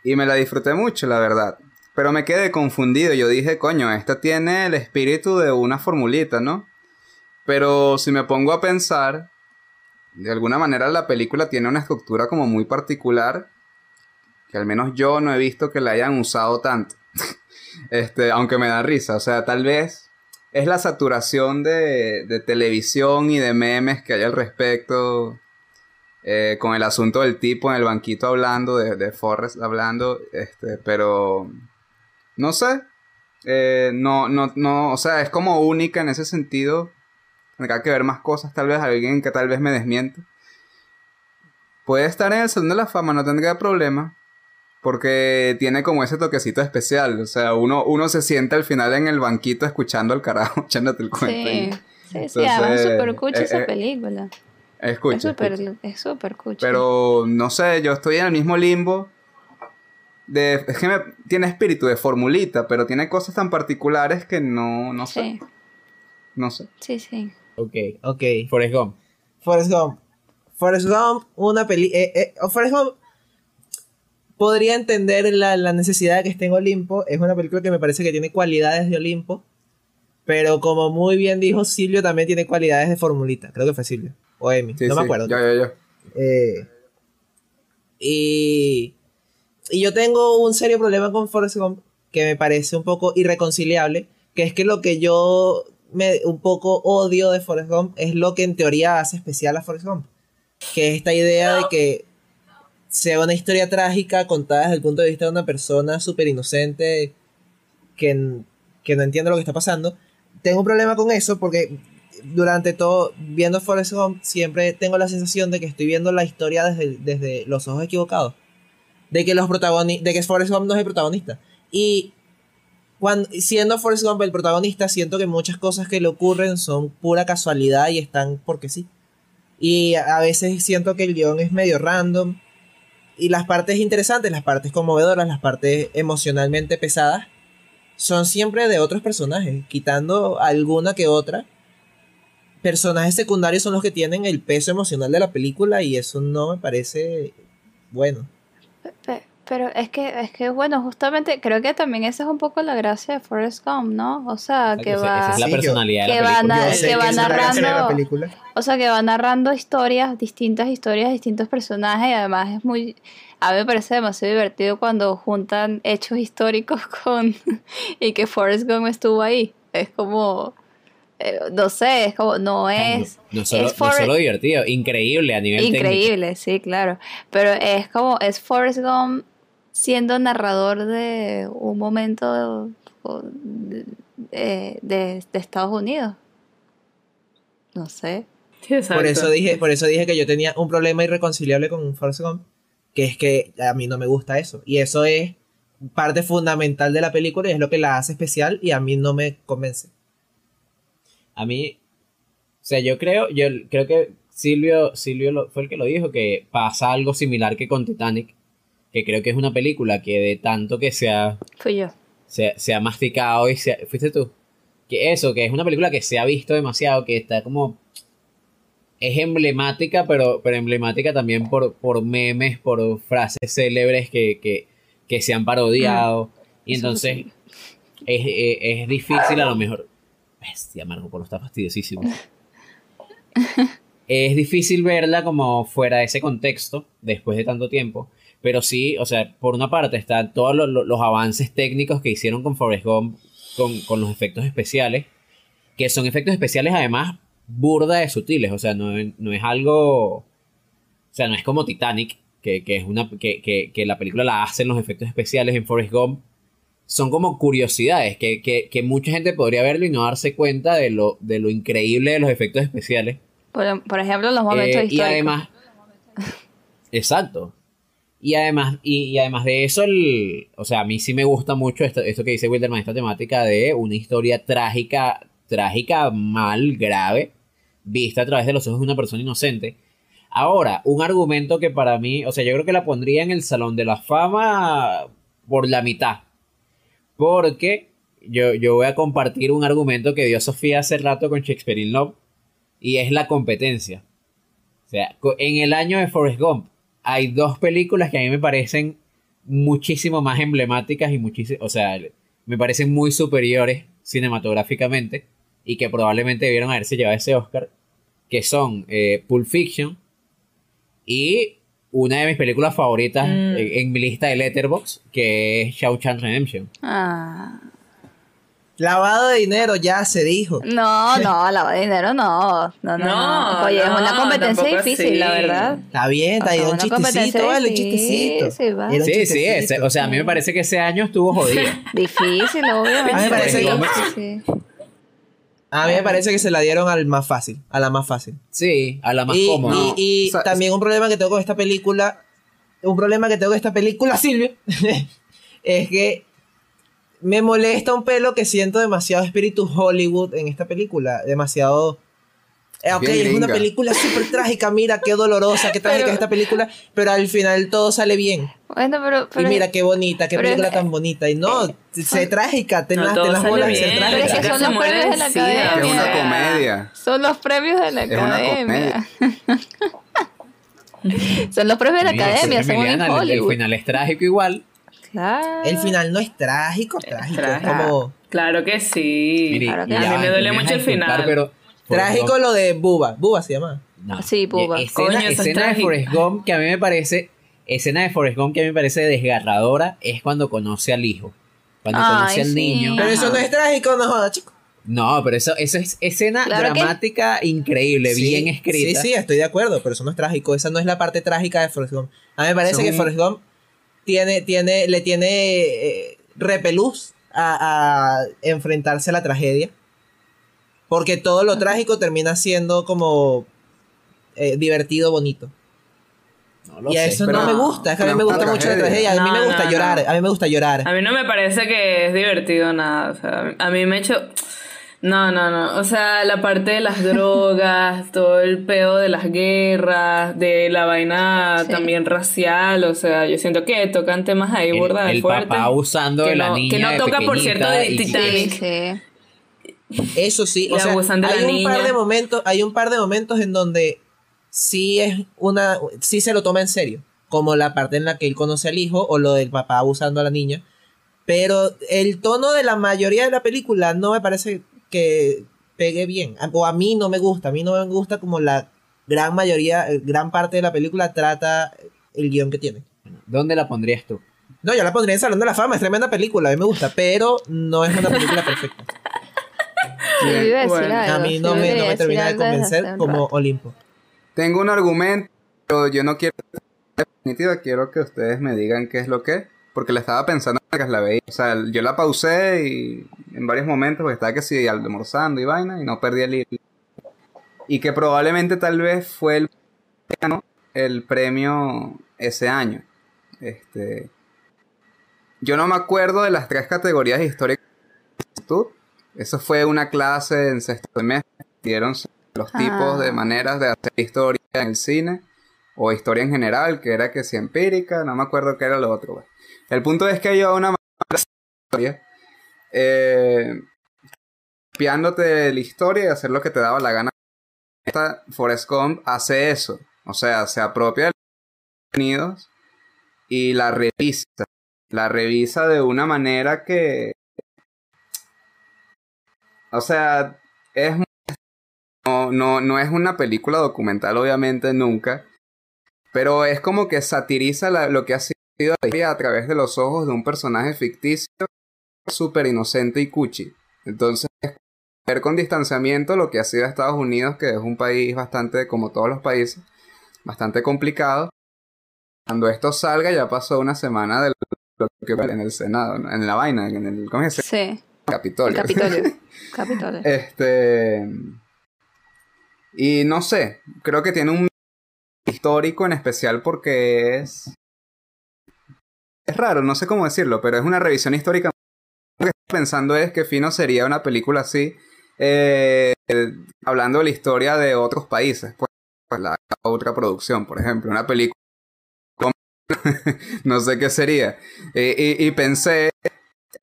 y me la disfruté mucho, la verdad. Pero me quedé confundido. Yo dije, coño, esta tiene el espíritu de una formulita, ¿no? Pero si me pongo a pensar, de alguna manera la película tiene una estructura como muy particular, que al menos yo no he visto que la hayan usado tanto. este, aunque me da risa. O sea, tal vez es la saturación de, de televisión y de memes que hay al respecto. eh, con el asunto del tipo en el banquito hablando, de, de Forrest hablando, este, pero no sé. eh, no, no, no, o sea, es como única en ese sentido. Tendrá que ver más cosas, tal vez alguien que tal vez me desmiente. Puede estar en el Salón de la Fama, no tendría problema. Porque tiene como ese toquecito especial. O sea, uno, uno se siente al final en el banquito escuchando al carajo, echándote el cuento. Sí, sí, sí, Entonces, además es súper cuchi eh, esa eh, película. Escucha, es súper, escucha. es súper cuchi. Pero no sé, yo estoy en el mismo limbo. De, es que me- tiene espíritu de formulita, pero tiene cosas tan particulares que no, no sé. Sí, No sé. sí, sí. Ok. Ok. Forrest Gump. Forrest Gump. Forrest Gump, una peli... Eh, eh, Forrest Gump podría entender la, la necesidad de que esté en Olimpo. Es una película que me parece que tiene cualidades de Olimpo. Pero como muy bien dijo Silvio, también tiene cualidades de formulita. Creo que fue Silvio. O Emi. Sí, no me acuerdo. Yo, yo, yo. Eh, y, y yo tengo un serio problema con Forrest Gump que me parece un poco irreconciliable, que es que lo que yo me un poco odio de Forrest Gump es lo que en teoría hace especial a Forrest Gump, que es esta idea de que sea una historia trágica contada desde el punto de vista de una persona súper inocente que, que no entiende lo que está pasando. Tengo un problema con eso porque durante todo, viendo Forrest Gump, siempre tengo la sensación de que estoy viendo la historia desde, desde los ojos equivocados. De que los protagoni de que Forrest Gump no es el protagonista. Y cuando, siendo Forrest Gump el protagonista, siento que muchas cosas que le ocurren son pura casualidad y están porque sí. Y a veces siento que el guion es medio random. Y las partes interesantes, las partes conmovedoras, las partes emocionalmente pesadas, son siempre de otros personajes, quitando alguna que otra. Personajes secundarios son los que tienen el peso emocional de la película y eso no me parece bueno. Pe- pe- Pero es que, es que, bueno, justamente creo que también esa es un poco la gracia de Forrest Gump, ¿no? O sea, que va... esa es la Sí, yo- personalidad de que la va película. que va narrando-. O sea, que va narrando historias, distintas historias, distintos personajes y además es muy... A mí me parece demasiado divertido cuando juntan hechos históricos con... y que Forrest Gump estuvo ahí. Es como... eh, no sé, es como... No es... No, no solo, es no solo divertido, increíble a nivel técnico. Increíble, sí, claro. Pero es como, es Forrest Gump siendo narrador de un momento de, de- de- de Estados Unidos. No sé. Exacto. Por eso dije, por eso dije que yo tenía un problema irreconciliable con Forrest Gump, que es que a mí no me gusta eso. Y eso es parte fundamental de la película y es lo que la hace especial y a mí no me convence. A mí, o sea, yo creo, yo creo que Silvio, Silvio lo- fue el que lo dijo, que pasa algo similar que con Titanic, que creo que es una película que de tanto que se ha, Fui yo. se, se ha masticado y se ha- fuiste tú. Que eso, que es una película que se ha visto demasiado, que está como... Es emblemática, pero, pero emblemática también por, por memes, por frases célebres que, que, que se han parodiado. Y Eso entonces, es, es- es difícil a lo mejor. Bestia, Marco Polo está fastidiosísimo. es difícil verla como fuera de ese contexto, después de tanto tiempo. Pero sí, o sea, por una parte están todos lo- lo- los avances técnicos que hicieron con Forrest Gump, con, con los efectos especiales, que son efectos especiales además burda de sutiles, o sea, no, es- no es algo, o sea, no es como Titanic, que, que es una, que, que, que la película la hacen los efectos especiales en Forrest Gump, son como curiosidades, que, que, que mucha gente podría verlo y no darse cuenta de lo, de lo increíble de los efectos especiales. Por, por ejemplo, los momentos Eh, y históricos. además, exacto. Y además, y, además de eso, o sea, a mí sí me gusta mucho esto, esto que dice Wilderman, esta temática de una historia trágica, trágica, mal, grave, vista a través de los ojos de una persona inocente. Ahora, un argumento que para mí, o sea, yo creo que la pondría en el Salón de la Fama por la mitad. Porque yo, yo voy a compartir un argumento que dio Sofía hace rato con Shakespeare in Love, y es la competencia. O sea, en el año de Forrest Gump hay dos películas que a mí me parecen muchísimo más emblemáticas y muchísimo, o sea, me parecen muy superiores cinematográficamente y que probablemente debieron haberse llevado ese Oscar, que son eh, Pulp Fiction y una de mis películas favoritas Mm. en, en mi lista de Letterboxd, que es Shawshank Redemption. Ah. Lavado de dinero, ya se dijo. No, no, lavado de dinero no. No, no, no. No, Oye, es una competencia difícil, la verdad. Está bien, está O sea, bien. Un chistecito, vale, un chistecito. sí, va. Era un Sí, sí, ese- o sea, a mí me parece que ese año estuvo jodido. Difícil, obviamente. A mí me parece sí, que- sí. A mí me parece que se la dieron al más fácil, a la más fácil. Sí, a la más y, cómoda. y- y O sea, también un problema que tengo con esta película, un problema que tengo con esta película, Silvio, es que me molesta un pelo que siento demasiado espíritu Hollywood en esta película, demasiado... Eh, ok, Bien es una gringa. película súper trágica, mira qué dolorosa, qué trágica Pero- es esta película, pero al final todo sale bien. Bueno, pero, pero, y mira qué bonita, qué pero película es- tan bonita. Y no, sé trágica, ten No, las, todo ten las sale bolas de ser pero es que trágica. son los premios de la. Que es academia. una comedia. Son los premios de la Es una academia. son los premios de la academia, son Emiliana, en el- el, Hollywood. final es trágico igual. Claro. El final no es trágico, es trágico, es como... Claro que sí. Mire, Claro que ya A mí me duele mucho el final. Pero Trágico lo de Buba, Buba se llama. no. Sí, Bubba. Y- Escena, Coño, de trágico. Forrest Gump que a mí me parece, escena de Forrest Gump que a mí me parece desgarradora es cuando conoce al hijo. Cuando Ay, conoce al sí. niño. Pero eso no es trágico, no jodas, chico. No, pero eso, eso es escena Claro que- dramática increíble, Sí, bien escrita. Sí, sí, estoy de acuerdo, pero eso no es trágico. Esa no es la parte trágica de Forrest Gump. A mí me parece Son- que Forrest Gump tiene, tiene, le tiene eh, repelús a, a enfrentarse a la tragedia. Porque todo lo trágico termina siendo como eh, divertido, bonito. No lo y a sé, eso pero- no me gusta. Es que a mí me gusta mucho la tragedia. tragedia. A mí me gusta no, llorar. no. A mí me gusta llorar. A mí no me parece que es divertido nada. O sea, a mí me ha hecho. No, no, no. O sea, la parte de las drogas, todo el pedo de las guerras, de la vaina Sí. también racial. O sea, yo siento que tocan temas ahí El, burda de el fuerte. papá usando que de la no- niña que no de toca, por cierto, de Titanic. Sí, sí. Eso sí, o sea, de la hay un par niña. de momentos, hay un par de momentos en donde sí es una, sí se lo toma en serio, como la parte en la que él conoce al hijo o lo del papá abusando a la niña, pero el tono de la mayoría de la película no me parece que pegue bien, A- o a mí no me gusta, a mí no me gusta como la gran mayoría, eh, gran parte de la película trata el guion que tiene. ¿Dónde la pondrías tú? No, yo la pondría en Salón de la Fama, es tremenda película, a mí me gusta, pero no es una película perfecta. Sí, a decir Bueno, algo, A mí no me, no me termina de convencer como. Olimpo. Tengo un argumento, pero yo no quiero definitiva, quiero que ustedes me digan qué es lo que, porque la estaba pensando mientras la veía. O sea, yo la pausé y en varios momentos porque estaba que sí almorzando y vaina y no perdí el hilo. Y que probablemente tal vez fue el, el premio ese año. Este, yo no me acuerdo de las tres categorías actitud. Eso fue una clase en sexto semestre. Dieron los tipos de Ah. maneras de hacer historia en el cine o historia en general, que era que si empírica, no me acuerdo qué era lo otro. güey. El punto es que yo una historia, eh, copiándote de la historia y hacer lo que te daba la gana. Esta Forrest Gump hace eso, o sea, se apropia de los contenidos y la revisa. La revisa de una manera que O sea, es no, no, no es una película documental, obviamente, nunca. Pero es como que satiriza lo que ha sido la historia a través de los ojos de un personaje ficticio súper inocente y cuchi. Entonces, es ver con distanciamiento lo que ha sido Estados Unidos, que es un país bastante, como todos los países, bastante complicado. Cuando esto salga, ya pasó una semana de lo que en el Senado, en la vaina, en el, ¿cómo es? Sí, el Capitolio. Capitolio. Capitolio. Este. Y no sé, creo que tiene un histórico en especial porque es. Es raro, no sé cómo decirlo, pero es una revisión histórica. Lo que estoy pensando es que Fino sería una película así, eh, hablando de la historia de otros países. Pues, pues la otra producción, por ejemplo, una película. no sé qué sería. Y, pensé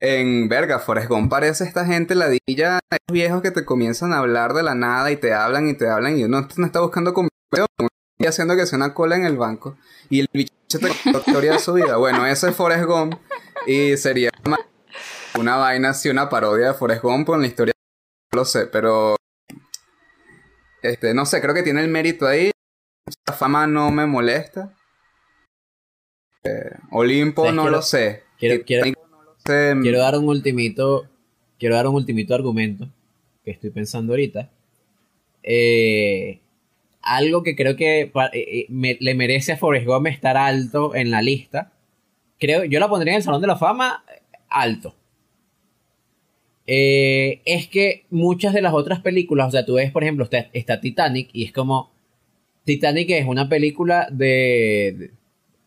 en verga, Forrest parece esta gente ladilla, viejos que te comienzan a hablar de la nada y te hablan y te hablan y uno no está buscando conversación, uno haciendo que sea una cola en el banco y el bicho te la historia de su vida. Bueno, ese es Forrest Gump y sería una vaina así, una parodia de Forrest Gump con la historia, no lo sé, pero este, no sé, creo que tiene el mérito ahí. La fama no me molesta. Eh, Olimpo no Quiero- lo sé. quiero- no lo sé. Quiero dar un ultimito. Quiero dar un ultimito argumento que estoy pensando ahorita. Eh, algo que creo que eh, eh, le merece a Forrest Gump estar alto en la lista. Creo, yo la pondría en el Salón de la Fama alto. Eh, es que muchas de las otras películas, o sea, tú ves, por ejemplo, está, está Titanic y es como. Titanic es una película de,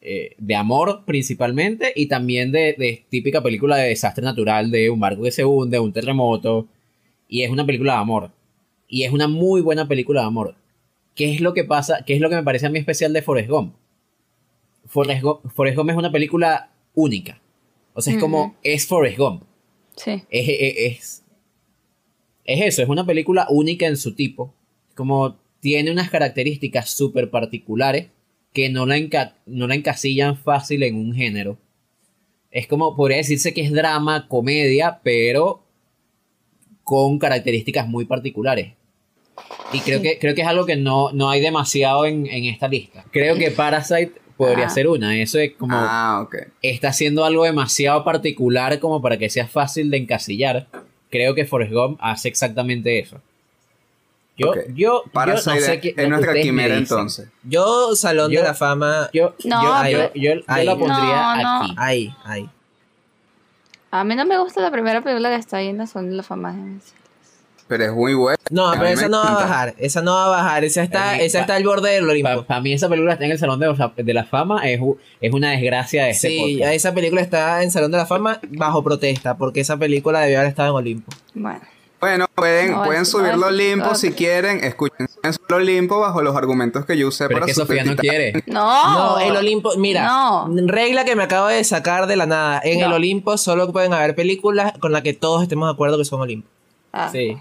de, de amor principalmente y también de, de típica película de desastre natural, de un barco que se hunde, un terremoto. Y es una película de amor. Y es una muy buena película de amor. ¿Qué es lo que pasa? ¿Qué es lo que me parece a mí especial de Forrest Gump? Forrest Gump, Forrest Gump es una película única. O sea, es como, es Forrest Gump. Sí. Es, es, es, es eso, es una película única en su tipo. Como tiene unas características súper particulares que no la, enca- no la encasillan fácil en un género. Es como, podría decirse que es drama, comedia, pero con características muy particulares. Y creo Sí. que, creo que es algo que no, no hay demasiado en, en esta lista. Creo que Parasite podría Ah. ser una. Eso es como Ah, ok. está haciendo algo demasiado particular como para que sea fácil de encasillar. Creo que Forrest Gump hace exactamente eso. Yo, Ok. yo, yo Parasite no sé qué- es nuestra quimera entonces. Yo, Salón Yo- de la Fama. Yo, No, yo, ahí, yo, yo- yo ahí. la pondría No, no. aquí. Ahí, ahí. A mí no me gusta la primera película que está ahí en la Salón de la Fama. Pero es muy buena. No, A pero esa no va a bajar. Esa no va a bajar. Esa está, mí, esa pa- está al borde del Olimpo. Para mí esa película está en el Salón de, de la Fama, es, es una desgracia de este Sí, podcast. esa película está en Salón de la Fama bajo protesta, porque esa película debió haber estado en Olimpo. Bueno, Bueno, pueden, No, pueden es- subirlo no, a es- Olimpo no, si es- quieren. Escuchen a Olimpo bajo los argumentos que yo usé Pero es para que Sofía no subir quiere. no. No, el Olimpo, mira, No. regla que me acabo de sacar de la nada. En No. el Olimpo solo pueden haber películas con las que todos estemos de acuerdo que son Olimpo. Ah. Sí.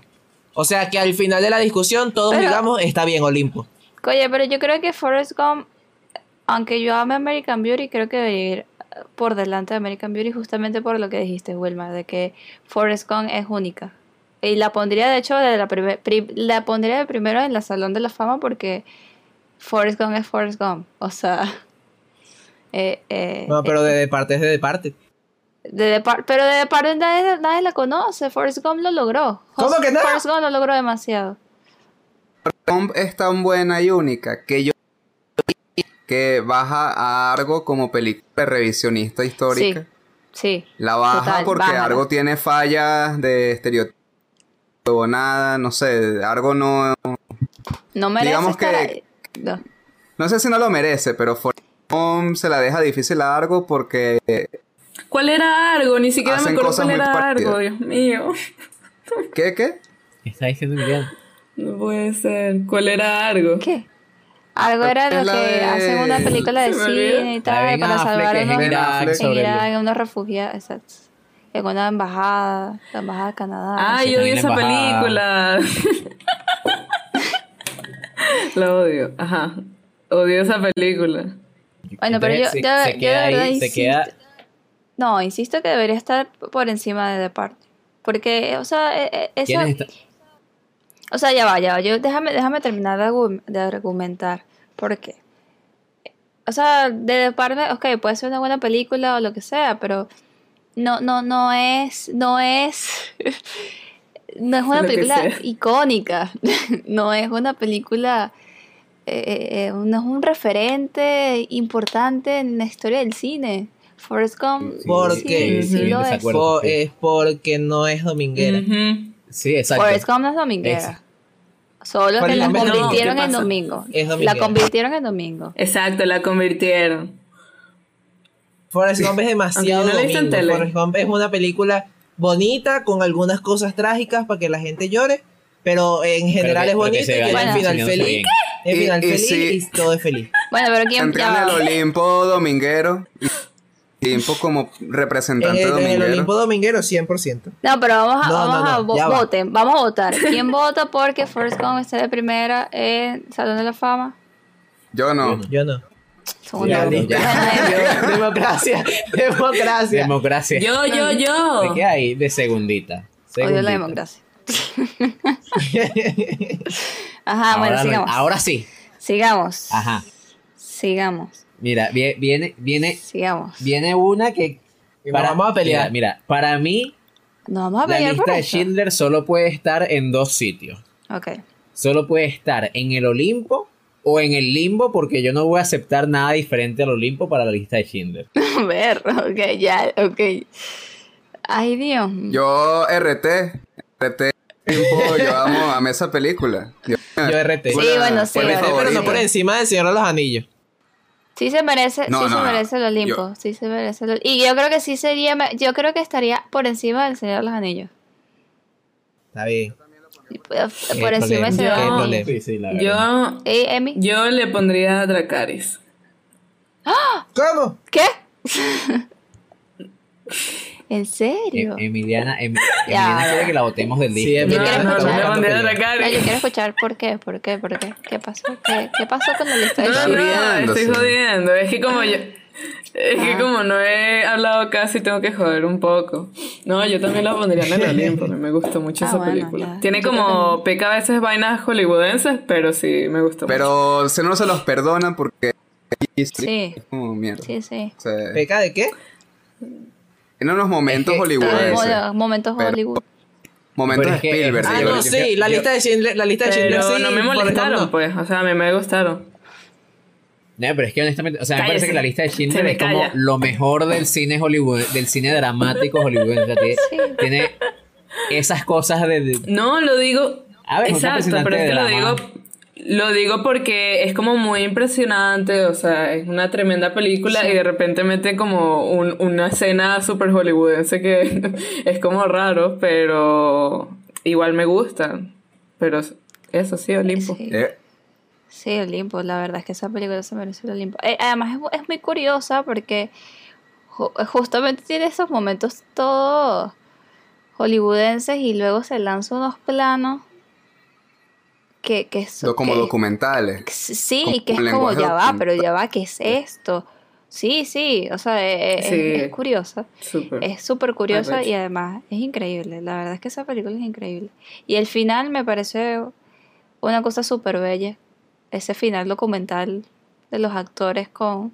O sea que al final de la discusión todos Pero- digamos está bien Olimpo. Oye, pero yo creo que Forrest Gump, aunque yo ame American Beauty, creo que debería ir por delante de American Beauty justamente por lo que dijiste, Wilma, de que Forrest Gump es única. Y la pondría, de hecho, de la, pri- la pondría de primero en la Salón de la Fama porque Forrest Gump es Forrest Gump. O sea... eh, eh, No, pero de, de parte es de parte. De pero de Departed nadie, nadie la conoce. Forrest Gump lo logró. ¿Cómo que no? Forrest Gump lo logró demasiado. Gump es tan buena y única que yo que baja a Argo como película revisionista histórica. Sí. La baja Total, porque bájala. Argo tiene fallas de estereotipo o nada, no sé, Argo no No merece Digamos estar que- ahí. No. no sé si no lo merece, pero Forrest Gump se la deja difícil a Argo porque ¿Cuál era Argo? Ni siquiera Hacen me acuerdo cuál era parecidas. Argo, Dios mío. ¿qué qué? ¿Qué está diciendo Miriam? No puede ser. ¿Cuál era Argo? ¿Qué? Algo era lo que de- hacen una película de cine y tal para salvar a unos, en unos refugiados, exacto. En una embajada, la embajada de Canadá. Ah, yo odio esa embajada. película. La odio. Ajá. Odio esa película. Bueno, pero yo, Entonces, yo, se, se yo queda de verdad ahí, se queda No, insisto que debería estar por encima de The Party. Porque, o sea, eh, eh, esa- ¿Quiénes está- O sea, ya va, ya va. Yo, déjame, déjame terminar de, de argumentar. ¿Por qué? O sea, de parte, ok, puede ser una buena película o lo que sea, pero no, no, no es, no es, no es una Lo película icónica. no es una película, eh, eh, eh, no es un referente importante en la historia del cine. Forrest Gump, Sí, ¿Por sí, qué? sí Sí, lo es. desacuerdo. Po- es porque no es dominguera. Sí, exacto. Forrest Gump no es dominguera. Solo que la es convirtieron ¿Qué en domingo. Es La convirtieron en domingo. Exacto, la convirtieron. Forrest Gump es demasiado no domingo. Forrest Gump es una película bonita con algunas cosas trágicas para que la gente llore, pero en general que- es pero que bonita y final feliz. bien. El Y- final y feliz sí. y todo es feliz. Bueno, pero ¿quién Entré en el? Olimpo dominguero. y Olimpo como En representante el, en el dominguero. Olimpo dominguero 100%. No, pero vamos a, No, vamos no, no, a vo- ya va. voten, vamos a votar. ¿Quién vota porque Forrest Gump esté de primera en Salón de la Fama? Yo no. Yo no. Son Ya, una- ya. Bueno, democracia, democracia. Democracia. Yo, yo, ¿De yo. qué hay? De segundita. Odio la Segundita. democracia. Ajá, bueno, ahora, sigamos. ahora sí. Sigamos. Ajá. Sigamos. Mira, vie- viene, viene, Sigamos. viene una que. Y vamos a pelear. Mira, mira, para mí, Nos vamos a la pelear por lista de. Schindler solo puede estar en dos sitios. Ok. Solo puede estar en el Olimpo o en el Limbo, porque yo no voy a aceptar nada diferente al Olimpo para la lista de Schindler. A ver, ok, ya, ok. Ay, Dios. Yo RT. RT. Tiempo, yo amo, amé esa película. Yo, Yo RT. Sí, bueno, sí, RT, pero no por encima del Señor de los Anillos. Sí se merece, No, sí no, se no. merece el Olimpo, sí se merece el Y yo creo que sí sería, yo creo que estaría por encima del Señor de los Anillos. Está bien. Y Por, por ¿Qué encima del? Señor de ¿Qué los Anillos. problema? Sí, sí, la verdad. Yo, Emi, yo le pondría a Dracaris. ¿Cómo? ¿qué? ¿En serio? Em- Emiliana, Em-. Emiliana quiere que la votemos del Sí, disco. Emiliana, quiero no, no, yo quiero escuchar por qué, por qué, por qué. ¿Qué pasó? ¿Qué, qué pasó con de No, no, estoy sí. jodiendo. Es que como yo. Es que Ah. como no he hablado casi, tengo que joder un poco. No, yo también la pondría en el Olimpo. A mí me gustó mucho Ah, esa bueno, película. ya. Tiene Yo como peca a veces vainas hollywoodenses, pero sí me gustó mucho. pero se no se los perdona porque. Sí, Como mierda. sí, sí. O sea, ¿Peca de qué? En unos momentos Es que-. Mo- Momentos Pero- Hollywood. Momentos Pero es que- Spielberg. Ah, no, sí, la yo- lista de Schindler, la lista de Schindler sí. no me molestaron, pues. O sea, a mí me gustaron. No, pero es que honestamente, o sea, me parece que la lista de Schindler es como calla. lo mejor del cine Hollywood, del cine dramático hollywoodense. O sea, tiene, Sí. tiene esas cosas de, de- No, lo digo. A ver, exacto, pero es que lo digo. Lo digo porque es como muy impresionante, o sea, es una tremenda película y de repente mete como un- una escena super hollywoodense que es como raro, pero igual me gusta. Pero eso sí, Olimpo. Sí. Eh, Sí, Olimpo, la verdad es que esa película se merece el Olimpo. Eh, además es, es muy curiosa porque ju- justamente tiene esos momentos todos hollywoodenses y luego se lanza unos planos que, que son... do- como que- documentales. Sí, como que es como, ya va, pero ya va, ¿qué es esto? Sí, sí, o sea, eh, eh, Sí. es, es curiosa. Súper. Es súper curiosa y además es increíble. La verdad es que esa película es increíble. Y el final me parece una cosa súper bella. Ese final documental de los actores con,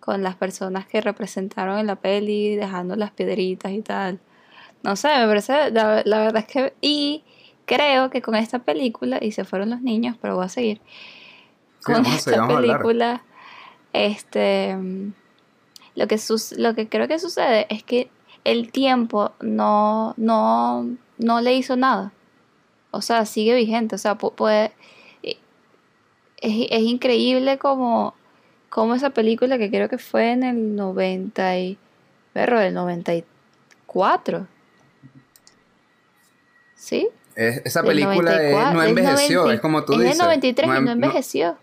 con las personas que representaron en la peli, dejando las piedritas y tal. No sé, me parece, la, la verdad es que... Y creo que con esta película, y se fueron los niños, pero voy a seguir. Sí, Con esta película, este... Lo que, sus- lo que creo que sucede es que el tiempo no, no, no le hizo nada. O sea, sigue vigente. O sea, pu- puede. eh, Es, es increíble como, como esa película que creo que fue en el 90 y. Perro, del 94. ¿Sí? Es- esa película es- 94, no envejeció, 90 es como tú es dices. del 93 y en- no envejeció.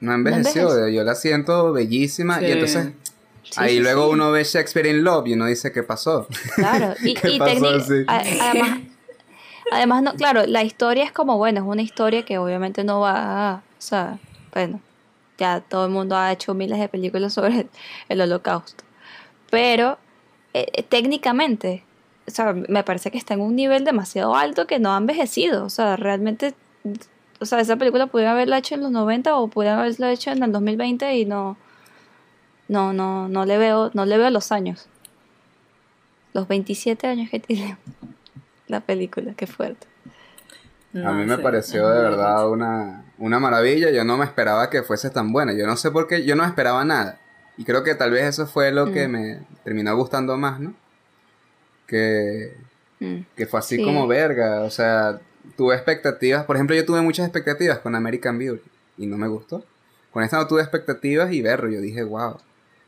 No, envejeció, envejeció. yo la siento bellísima y entonces Sí, ahí sí, luego sí. uno ve Shakespeare in Love y uno dice qué pasó. Claro, y, ¿Qué y pasó técnic- así? a- además, además no, claro, la historia es como, bueno, es una historia que obviamente no va a, o sea, bueno, ya todo el mundo ha hecho miles de películas sobre el, el holocausto, pero eh, eh, técnicamente o sea, me parece que está en un nivel demasiado alto que no ha envejecido. O sea, realmente, o sea, esa película pudiera haberla hecho en los 90 o pudiera haberla hecho en el 2020 y no, no, no, no le veo, no le veo los años. Los 27 años que tiene la película, qué fuerte. a mí me pareció de verdad una, una maravilla. Yo no me esperaba que fuese tan buena. Yo no sé por qué, yo no esperaba nada. Y creo que tal vez eso fue lo que Mm. me terminó gustando más, ¿no? Que, Mm. que fue así Sí. como verga. O sea, tuve expectativas. Por ejemplo, yo tuve muchas expectativas con American Beauty y no me gustó. Con esta no tuve expectativas y verlo. Yo dije, wow.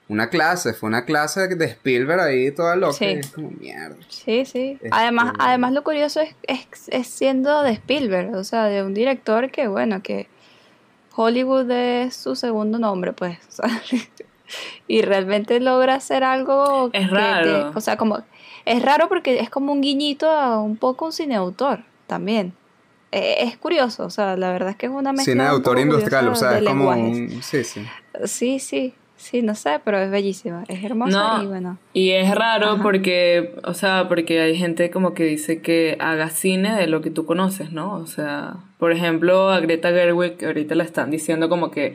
Una clase, fue una clase de Spielberg ahí toda loca. Sí. es como mierda. Sí, sí. Este- Además, además lo curioso es, es, es siendo de Spielberg, o sea, de un director que, bueno, que Hollywood es su segundo nombre, pues. o sea, y realmente logra hacer algo Es que raro. te- o sea, como es raro porque es como un guiñito a un poco un cine autor también. Eh, es curioso, o sea, la verdad es que es una mezcla Cine de un industrial, o sea, es como lenguajes. un... Sí, sí. Sí, sí, sí, no sé, pero es bellísima, es hermosa No. y bueno. Y es raro Ajá. porque, o sea, porque hay gente como que dice que haga cine de lo que tú conoces, ¿no? O sea, por ejemplo, a Greta Gerwig que ahorita la están diciendo como que,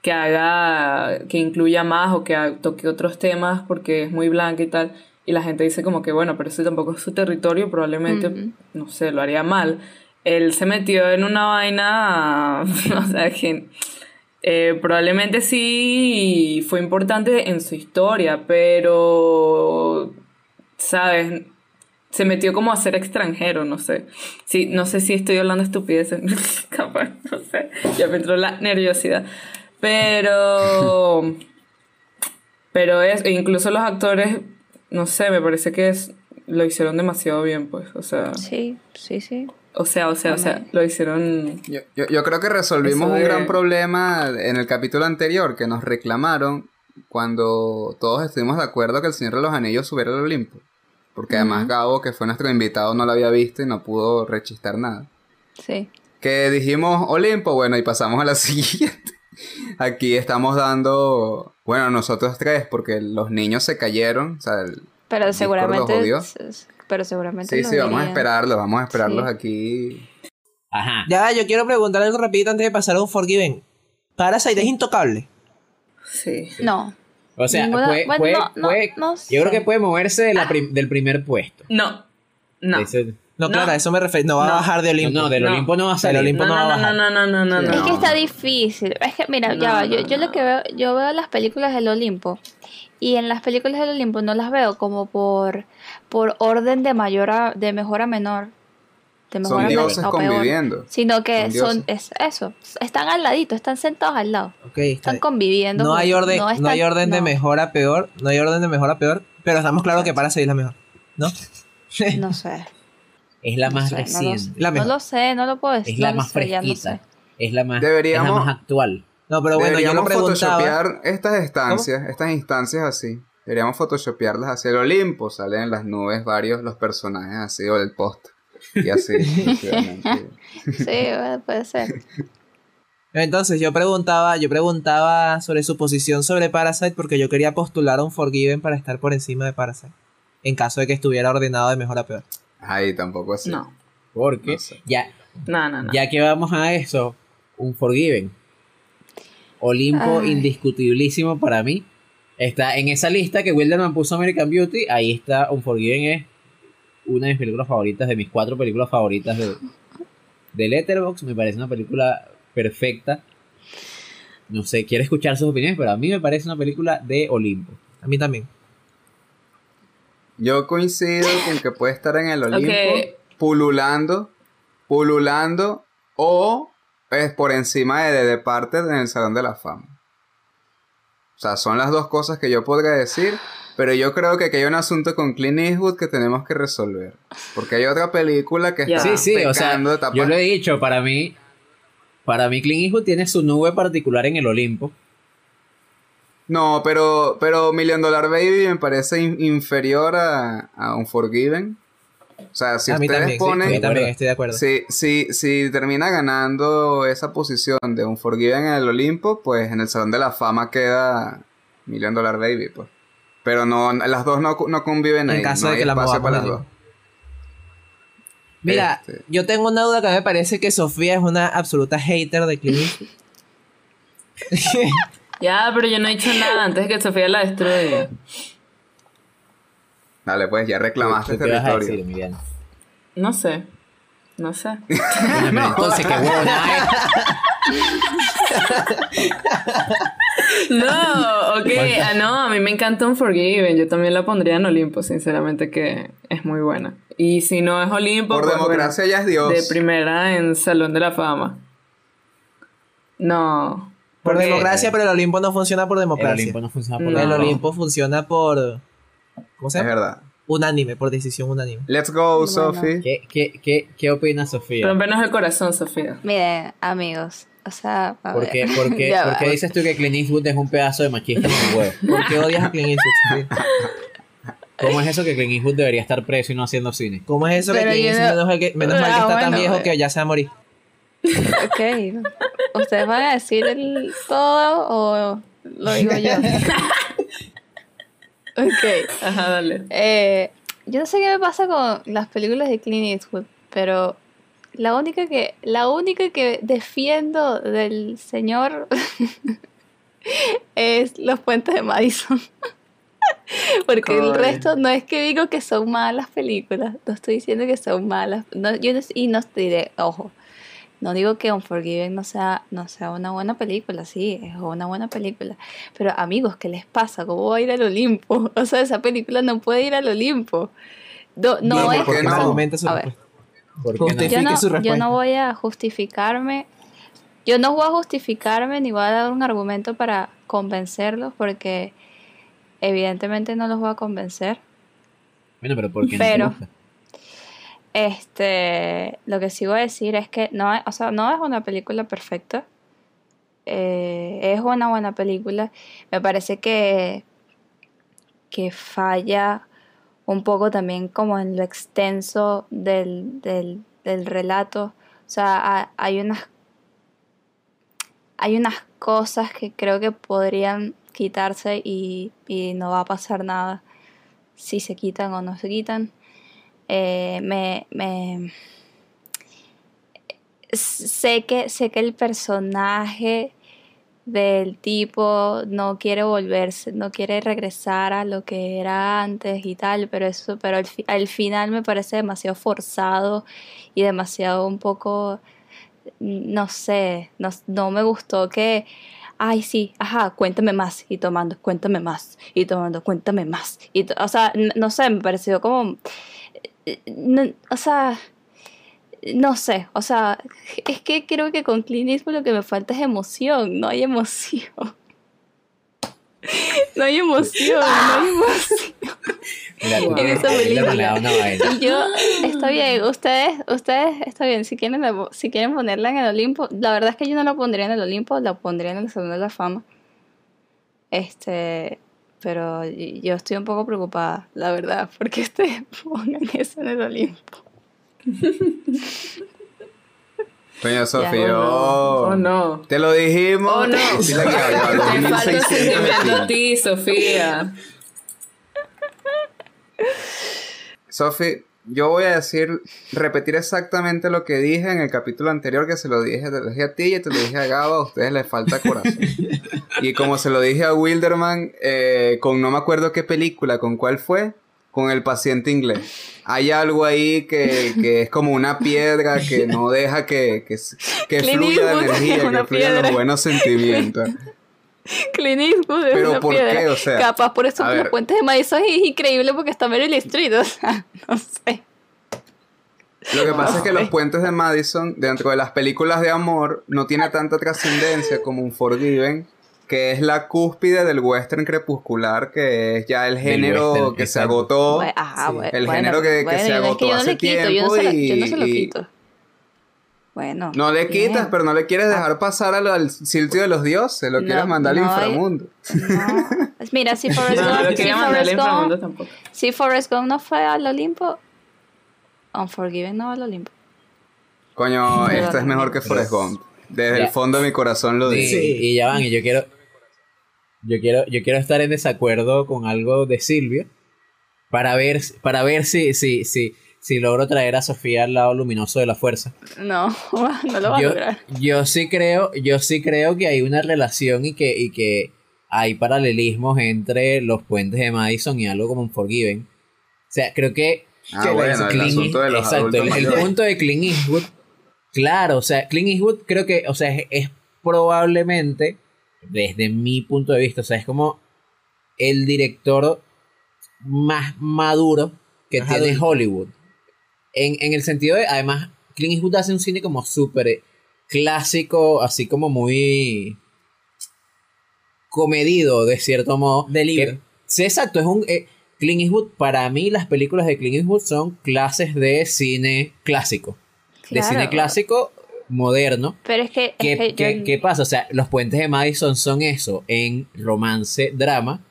que haga, que incluya más o que toque otros temas porque es muy blanca y tal. Y la gente dice como que, bueno, pero ese tampoco es su territorio, probablemente, no sé, lo haría mal. Él se metió en una vaina, o sea, que eh, probablemente sí fue importante en su historia, pero, ¿sabes? Se metió como a ser extranjero, no sé. Sí, no sé si estoy hablando estupideces, capaz, no sé. Ya me entró la nerviosidad. Pero, pero es, e incluso los actores, no sé, me parece que es, lo hicieron demasiado bien, pues, o sea, Sí, sí, sí. o sea, o sea, o sea, lo hicieron Yo, yo, yo creo que resolvimos Eso un gran problema en el capítulo anterior que nos reclamaron cuando todos estuvimos de acuerdo que el Señor de los Anillos subiera al Olimpo. Porque además Gabo, que fue nuestro invitado, no lo había visto y no pudo rechistar nada. Sí. Que dijimos Olimpo, bueno, y pasamos a la siguiente. Aquí estamos dando, bueno, nosotros tres, porque los niños se cayeron, o sea, el- Pero seguramente. Pero seguramente. sí, sí, vamos a esperarlos, vamos a esperarlos Sí. aquí. Ajá. Ya, yo quiero preguntar algo rapidito antes de pasar a un Forgiven. Parasite es intocable. Sí. No. O sea, Ninguna- puede, bueno, puede- no, no, puede- no yo creo que puede moverse de la prim- del primer puesto. No. No. Ese- No, No. claro, a eso me refiero. No va No. a bajar de Olimpo. no, del. Olimpo no va a salir. Del Olimpo No, no va a bajar. no, no, no, no, Sí. Es que está difícil. Es que, mira, ya No, va. Yo, no, yo lo que veo, yo veo las películas del Olimpo. Y en las películas del Olimpo no las veo como por, por orden de mayor a, de mejor a menor. De mejor Son a dioses peor. conviviendo. Sino que Son son, es eso. Están al ladito, están sentados al lado. Están conviviendo. No hay orden, no, están- hay orden de mejor a peor. No hay orden de mejor a peor. Pero estamos claros que Parasite es la mejor. ¿No? No sé. Es la no más sé, no lo- reciente. La No lo sé, no lo puedo decir. es la más sé, fresquita. Es la más, Deberíamos- es la más actual. No, pero bueno, yo lo Deberíamos preguntaba. photoshopear estas estancias, estas instancias así. Deberíamos photoshopearlas hacia el Olimpo. Salen en las nubes varios los personajes así, o del post. Y así. Sí, bueno, puede ser. Entonces yo preguntaba, yo preguntaba sobre su posición sobre Parasite porque yo quería postular a un Forgiven para estar por encima de Parasite. En caso de que estuviera ordenado de mejor a peor. Ay, tampoco así. No. Porque No sé. ya, No, no, no. ya que vamos a eso, un Forgiven. Olimpo Ay. indiscutibilísimo para mí. Está en esa lista que Wilderman puso American Beauty. Ahí está un Forgiven es una de mis películas favoritas, de mis cuatro películas favoritas de, de Letterboxd. Me parece una película perfecta. No sé, quiero escuchar sus opiniones, pero a mí me parece una película de Olimpo. A mí también. Yo coincido con que puede estar en el Olimpo, pululando, pululando, o es por encima de, de parte en el Salón de la Fama. O sea, son las dos cosas que yo podría decir, pero yo creo que aquí hay un asunto con Clint Eastwood que tenemos que resolver. Porque hay otra película que Ya. está Sí, sí, o sea, pecando de tapar- yo lo he dicho, para mí, para mí Clint Eastwood tiene su nube particular en el Olimpo. No, pero, pero Million Dollar Baby me parece in- inferior a, a Unforgiven. O sea, si a ustedes también, sí, ponen... mí también estoy de acuerdo. Si, si, si termina ganando esa posición de un Forgiven en el Olimpo, pues en el Salón de la Fama queda Million Dollar Baby, pues. Pero no, las dos no, no conviven En ahí. caso no de hay que la para las dos. Mira, Este. yo tengo una duda que me parece que Sofía es una absoluta hater de Clint. Ya, pero yo no he dicho nada antes de que Sofía la destruya. Dale, pues ya reclamaste ¿Tú qué vas a territorio. decir, Miriam? No sé. No sé. Pero entonces, qué huevona es. No, ok. Ah, no, a mí me encanta Unforgiven. Yo también la pondría en Olimpo, sinceramente, que es muy buena. Y si no es Olimpo, Por pues, democracia ya es Dios. de primera en Salón de la Fama. No. Por porque- democracia, pero el Olimpo no funciona por El democracia. Olimpo no funciona por No. El. Olimpo funciona por. ¿Cómo se Es llama? verdad. Unánime, por decisión unánime. Let's go, Bueno. Sophie. ¿Qué, qué, qué, qué opina Sofía? Rompernos el corazón, Sofía. Miren, amigos, o sea, a ¿Por ver. qué, por qué- por qué dices tú que Clint Eastwood es un pedazo de machista en el huevo? ¿Por qué odias a Clint Eastwood? Sofía? ¿Cómo es eso que Clint Eastwood debería estar preso y no haciendo cine? ¿Cómo es eso que Clint Eastwood no- menos, mal que, menos mal que Ah, está tan bueno, viejo que ya se va a morir? Ok. ¿Ustedes van a decir el todo o lo digo yo? ok. Ajá, dale. Eh, yo no sé qué me pasa con las películas de Clint Eastwood, pero la única que, la única que defiendo del señor es Los Puentes de Madison. Porque el resto no es que digo que son malas películas, no estoy diciendo que son malas, no, yo no, y no estoy de, ojo, no digo que Unforgiven no sea, no sea una buena película, sí, es una buena película. Pero amigos, ¿qué les pasa? ¿Cómo va a ir al Olimpo? O sea, esa película no puede ir al Olimpo. No, no es... ¿por qué Porque no? a ver, respuesta. ¿Por qué no? Yo no, su yo no voy a justificarme. Yo no voy a justificarme ni voy a dar un argumento para convencerlos porque evidentemente no los voy a convencer. Bueno, pero ¿por qué no Pero- gusta? Este, lo que sí voy a decir es que no, o sea, no es una película perfecta. Eh, es una buena película. Me parece que, que falla un poco también como en lo extenso del, del, del relato. O sea, ha- hay unas hay unas cosas que creo que podrían quitarse y, y no va a pasar nada si se quitan o no se quitan. Eh, me, me- sé que sé que el personaje del tipo no quiere volverse, no quiere regresar a lo que era antes y tal, pero eso, pero al, al final me parece demasiado forzado y demasiado un poco, no sé, no, no me gustó que, ay sí, ajá, cuéntame más y tomando, cuéntame más y tomando, cuéntame más, y o sea, no sé, me pareció como, no- o sea, no sé, o sea, es que creo que con Clint Eastwood lo que me falta es emoción, no hay emoción. No hay emoción, no hay emoción. Mira, tú En esa película. yo, está bien, ustedes, ustedes, está bien, si quieren, la- si quieren ponerla en el Olimpo, la verdad es que yo no la pondría en el Olimpo, la pondría en el Salón de la Fama. Este, pero yo estoy un poco preocupada, la verdad, porque ustedes pongan eso en el Olimpo. Coño, Sofía. Oh, no. Oh, no. Te lo dijimos. Oh, no. Sí, la que había, Te falta 2600 sentimiento a ti, Sofía. Sofi, yo voy a decir, repetir exactamente lo que dije en el capítulo anterior, que se lo dije, te lo dije a ti y te lo dije a Gaba, a ustedes les falta corazón. Y como se lo dije a Wilderman, eh, con no me acuerdo qué película, con cuál fue, con el paciente inglés. Hay algo ahí que, que es como una piedra que no deja que, que, fluya la energía, que fluyan los buenos sentimientos. Clint Eastwood es Pero una ¿por piedra. qué? O sea, Capaz por eso los puentes de Madison es increíble porque está Meryl Streep, o sea, no sé. Lo que pasa es que los puentes de Madison, dentro de las películas de amor, no tiene tanta trascendencia como un Forgiven, que es la cúspide del western crepuscular, que es ya el género western, que se agotó. Bueno, ajá, sí. bueno, El bueno, género que- que bueno, se agotó que yo no hace le quito, yo no, se, tiempo yo no se lo y- quito. Bueno. No le bien. quitas, pero no le quieres dejar pasar al, al sitio de los dioses, lo No, quieres mandar al no inframundo. No. Mira, si Forrest No, no Gump, lo si quería mandar al Forrest inframundo Gump, tampoco. si Forrest Gump no fue al Olimpo, Unforgiven no va al Olimpo. Coño, Sí. esto es mejor que Forrest Gump. Desde Ya. el fondo de mi corazón lo digo. y ya van, y yo quiero, yo quiero, yo quiero estar en desacuerdo con algo de Silvio para ver, para ver si, si, si, si logro traer a Sofía al lado luminoso de la fuerza. No, no lo va a lograr. yo sí creo, yo sí creo que hay una relación y que, y que hay paralelismos entre los puentes de Madison y algo como un Forgiven. O sea, creo que Ah, Que bueno, el Clint asunto de los exacto, adultos el, el mayores. punto de Clint Eastwood, claro, o sea, Clint Eastwood creo que, o sea, es, es probablemente, desde mi punto de vista, o sea, es como el director más maduro que tiene. Hollywood. En, en el sentido de, además, Clint Eastwood hace un cine como súper clásico, así como muy comedido, de cierto modo. De libro. Que- sí, exacto, es un... eh, Clint Eastwood, para mí las películas de Clint Eastwood son clases de cine clásico. De cine clásico moderno. Pero es que, ¿Qué, es que qué- yo- qué pasa? O sea, los puentes de Madison son eso en romance, drama.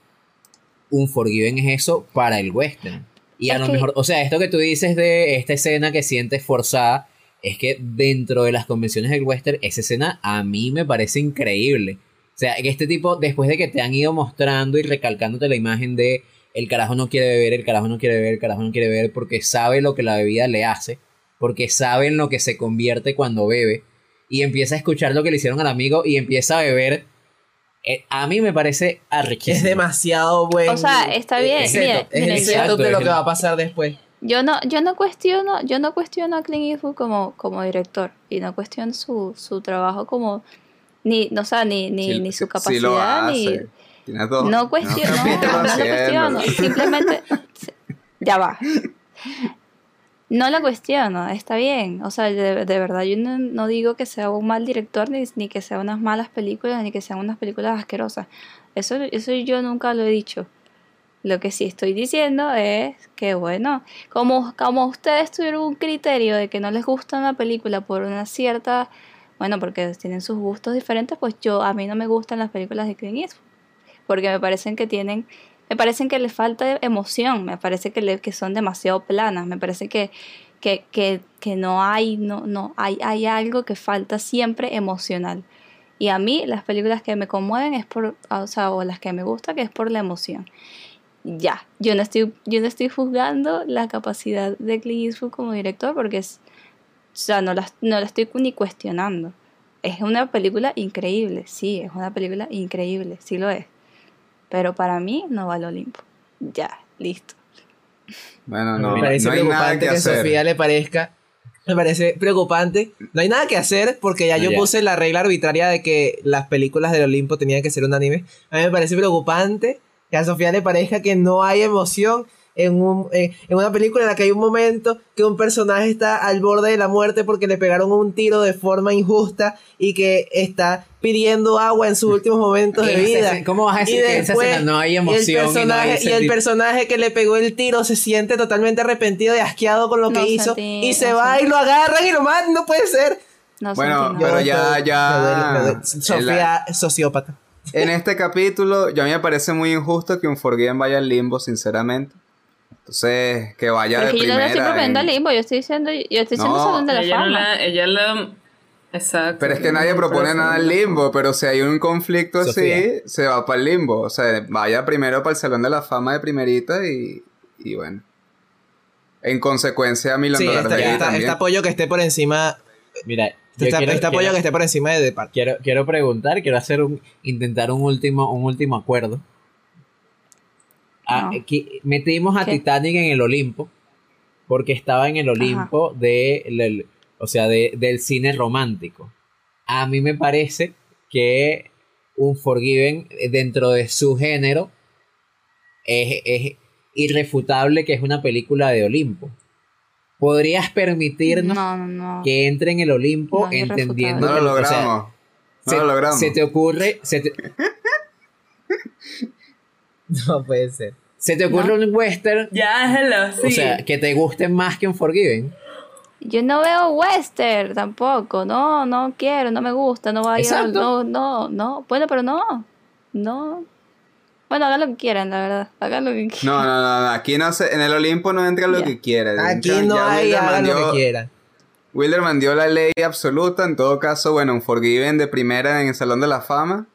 Un Forgiven es eso para el western. Y a lo mejor, o sea, esto que tú dices de esta escena que sientes forzada, es que dentro de las convenciones del western, esa escena a mí me parece increíble. O sea, que este tipo, después de que te han ido mostrando y recalcándote la imagen de el carajo no quiere beber, el carajo no quiere beber, el carajo no quiere beber, porque sabe lo que la bebida le hace, porque sabe en lo que se convierte cuando bebe, y empieza a escuchar lo que le hicieron al amigo y empieza a beber. Eh, a mí me parece arrechísimo. Es demasiado bueno. O sea, está bien, Es, mire, es el mire, setup yo- de lo que va a pasar después. Yo no, yo no cuestiono, yo no cuestiono a Clint Eastwood como, como director y no cuestiono su, su trabajo como ni, no, o sea, ni, ni, Sí- ni su capacidad lo ni hace. Tienes dos- no cuestiono, no, no lo haciéndolo. cuestiono, simplemente ya va. No lo cuestiono, está bien. O sea, de, de verdad yo no, no digo que sea un mal director ni, ni que sean unas malas películas ni que sean unas películas asquerosas. Eso, eso yo nunca lo he dicho. Lo que sí estoy diciendo es que, bueno, como, como ustedes tuvieron un criterio de que no les gusta una película por una cierta, bueno, porque tienen sus gustos diferentes, pues yo, a mí no me gustan las películas de Clint Eastwood, porque me parecen que tienen, me parecen que les falta emoción, me parece que, le- que son demasiado planas, me parece que, que, que, que no hay, no, no, hay, hay algo que falta siempre emocional. Y a mí las películas que me conmueven es por, o sea, o las que me gusta que es por la emoción ya, yo no estoy, yo no estoy juzgando la capacidad de Clint Eastwood como director porque es, o sea, no no la estoy ni cuestionando. Es una película increíble, sí, es una película increíble, sí lo es. Pero para mí no va al Olimpo. Ya, listo. Bueno, no, me parece no hay nada preocupante que que, hacer. Sofía le parezca. Me parece preocupante. No hay nada que hacer porque ya No, yo ya. puse la regla arbitraria de que las películas del Olimpo tenían que ser unánime. A mí me parece preocupante que a Sofía le parezca que no hay emoción en, un, eh, en una película en la que hay un momento que un personaje está al borde de la muerte porque le pegaron un tiro de forma injusta y que está pidiendo agua en sus últimos momentos de vida. ¿Cómo vas a decir Y que esa escena no hay y el emoción y no hay personaje, y el personaje que le pegó el tiro se siente totalmente arrepentido y asqueado con lo No que hizo y se no va sentí. y lo agarran y lo matan, no puede ser. No Bueno, sentí pero ya- ya- duele, me duele. en Sofía sociópata. En este capítulo, yo a mí me parece muy injusto que un Forgiven vaya al limbo, sinceramente. Entonces, que vaya Porque de yo no primera. le estoy proponiendo en- al limbo, yo estoy diciendo, yo estoy diciendo No. Salón de la ella, no Fama. la, ella la... Exacto. Pero es que nadie propone nada al limbo, pero si hay un conflicto así, se va para el limbo. O sea, vaya primero para el Salón de la Fama de primerita y, y bueno. En consecuencia, Milan Sí, también. está apoyo que esté por encima. Mira, yo Está, quiero- está apoyo quiero- que esté por encima de. Quiero, quiero preguntar, quiero hacer un, intentar un último, un último acuerdo. Ah, No. metimos a ¿Qué? Titanic en el Olimpo porque estaba en el Olimpo de, el- o sea, de- del cine romántico. A mí me parece que un Forgiven eh, dentro de su género es, es irrefutable que es una película de Olimpo. ¿Podrías permitirnos No, no, no. que entre en el Olimpo entendiendo No que- lo o sea, logramos. no se, lo logramos. se te ocurre se te, No puede ser. Se te ocurre un western Ya, hello, sí. o sea que te guste más que un Forgiven Yo no veo western tampoco, no, no quiero, no me gusta, no vaya, Exacto. no, no, no, bueno, pero no, no. Bueno, hagan lo que quieran, la verdad, hagan lo que quieran. No, no, no, no, aquí no se, en el Olimpo no entra lo que quiera. Aquí Entra- no hay, hagan lo que quieran. Wilderman dio la ley absoluta, en todo caso, bueno, un Forgiven de primera en el Salón de la Fama.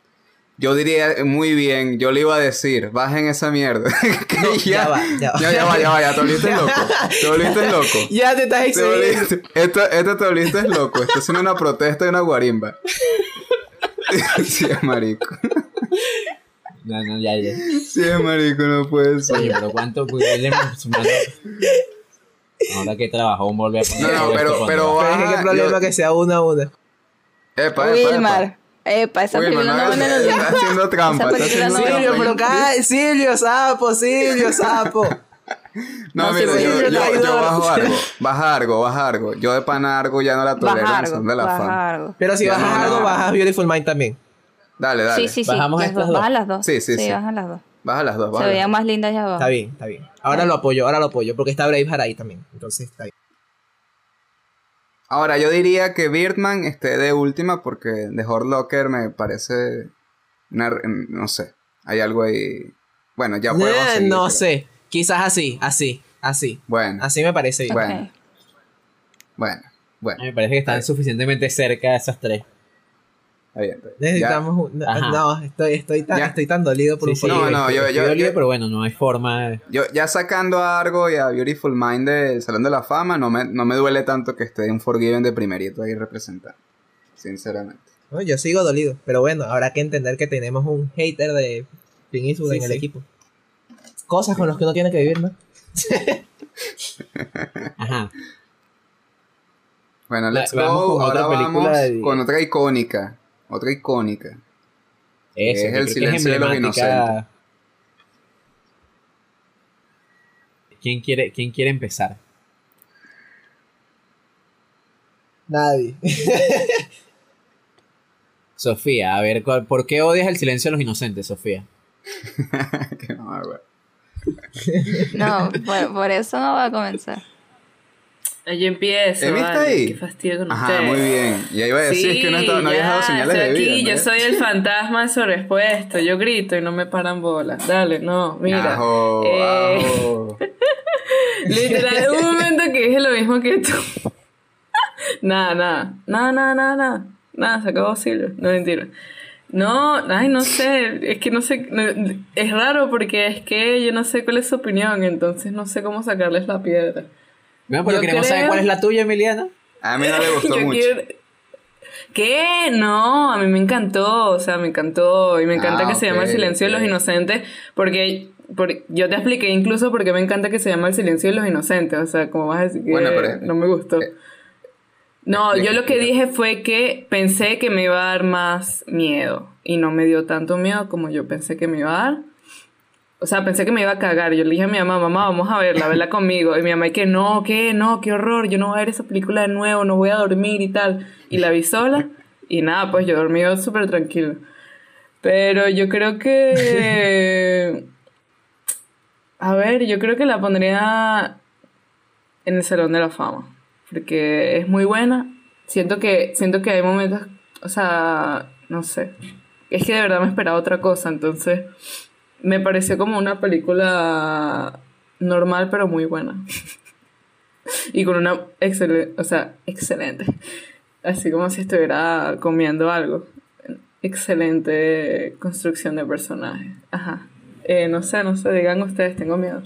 Yo diría muy bien, yo le iba a decir, bajen esa mierda. Que No, ya va, ya va. ya, ya va, ya va, ya te volviste loco. Te volviste loco. Ya te estás Te excediendo. volviste- esto, esto te volviste loco. Esto es una protesta y una guarimba. sí, es marico. No, no, ya, ya. Sí, es marico, no puede ser. Oye, pero cuánto sumar. Ahora que trabajó, volver a poner No, no, pero- pero Pero es que qué problema yo- que sea una a una. Epa, epa, epa. Wilmar. Epa, esa Wilmar, película no no los está haciendo trampa. Haciendo no- Silvio, pero cada... Silvio, sapo, Silvio, sapo. No, No, mira, sí, yo, sí, yo, yo bajo algo. Baja algo, baja algo. Yo de pana algo ya no la tolero. Baja en Son algo, de la baja. Pero si bajas no, algo, no. bajas Beautiful Mind también. Dale, dale. Sí, sí, sí. Bajamos las estas dos. Bajan las dos. Sí, sí, sí. bajan las dos. Baja las dos, baja Se veían más lindas ya abajo. Está bien, está bien. Ahora lo apoyo, ahora lo apoyo, porque está Braveheart ahí también. Entonces está bien. Ahora, yo diría que Birdman esté de última porque The Hurt Locker me parece. una- no sé. Hay algo ahí. Bueno, ya podemos Eh, seguir, no pero- sé. Quizás así, así, así. Bueno, Así me parece bien. Bueno. Bueno, bueno. Me parece que están suficientemente cerca de esas tres. Bien, bien. Necesitamos un... No, estoy, estoy, tan, Ya. estoy tan dolido por Sí, un sí, No, poco. no, yo- estoy yo- dolido, yo- pero bueno, no hay forma. de- Yo, ya sacando a Argo y a Beautiful Mind del Salón de la Fama, no me, no me duele tanto que esté un Forgiven de primerito ahí representado. Sinceramente. No, yo sigo dolido. Pero bueno, habrá que entender que tenemos un hater de Clint Eastwood Sí, en el equipo. Cosas con las que uno tiene que vivir, ¿no? Ajá. Bueno, let's go. con otra Ahora película vamos de- con otra icónica. Otra icónica. Eso, Es el silencio de los inocentes. ¿Quién quiere, ¿Quién quiere empezar? Nadie. Sofía, a ver, ¿cuál- ¿por qué odias el silencio de los inocentes, Sofía? Qué. No, por, por eso no va a comenzar. Empiezo. ¿Emi está vale, ahí? Qué fastidio con Ajá, ustedes. muy bien. Y ahí iba a decir Sí, que no, estaba- no habías dado señales de vida. aquí, ¿no? yo soy el fantasma de su respuesta. Yo grito y no me paran bolas. Dale, no, mira. Ajo, Eh, ajo. Literal, un momento que dije lo mismo que tú. nada, nada. Nada, nada, nada, nada. Nada, se acabó Silvio. No, mentira. No, ay, no sé. Es que no sé. es raro porque es que yo no sé cuál es su opinión. Entonces no sé cómo sacarles la piedra. Bueno, pero Yo queremos saber cuál es la tuya, Emiliana. A mí no le gustó Yo mucho. quiero- ¿Qué? No, a mí me encantó, o sea, me encantó y me encanta Ah, que se llama El Silencio de los. Inocentes porque, porque yo te expliqué incluso porque me encanta que se llama El Silencio de los Inocentes, o sea, como vas a decir que Bueno, pero- no me gustó. eh, no, yo lo que dije fue que pensé que me iba a dar más miedo y no me dio tanto miedo como yo pensé que me iba a dar. O sea, pensé que me iba a cagar. Yo le dije a mi mamá, mamá, vamos a verla, verla conmigo. Y mi mamá, que no, que no, qué horror, yo no voy a ver esa película de nuevo, no voy a dormir y tal. Y la vi sola. Y nada, pues yo dormí súper tranquilo. Pero yo creo que. A ver, yo creo que la pondría en el Salón de la Fama. Porque es muy buena. Siento que, siento que hay momentos. O sea, no sé. Es que de verdad me esperaba otra cosa. Entonces, me pareció como una película normal, pero muy buena. y con una excelente. O sea, excelente. Así como si estuviera comiendo algo. Excelente construcción de personajes. Ajá. Eh, no sé, no sé, digan ustedes, tengo miedo.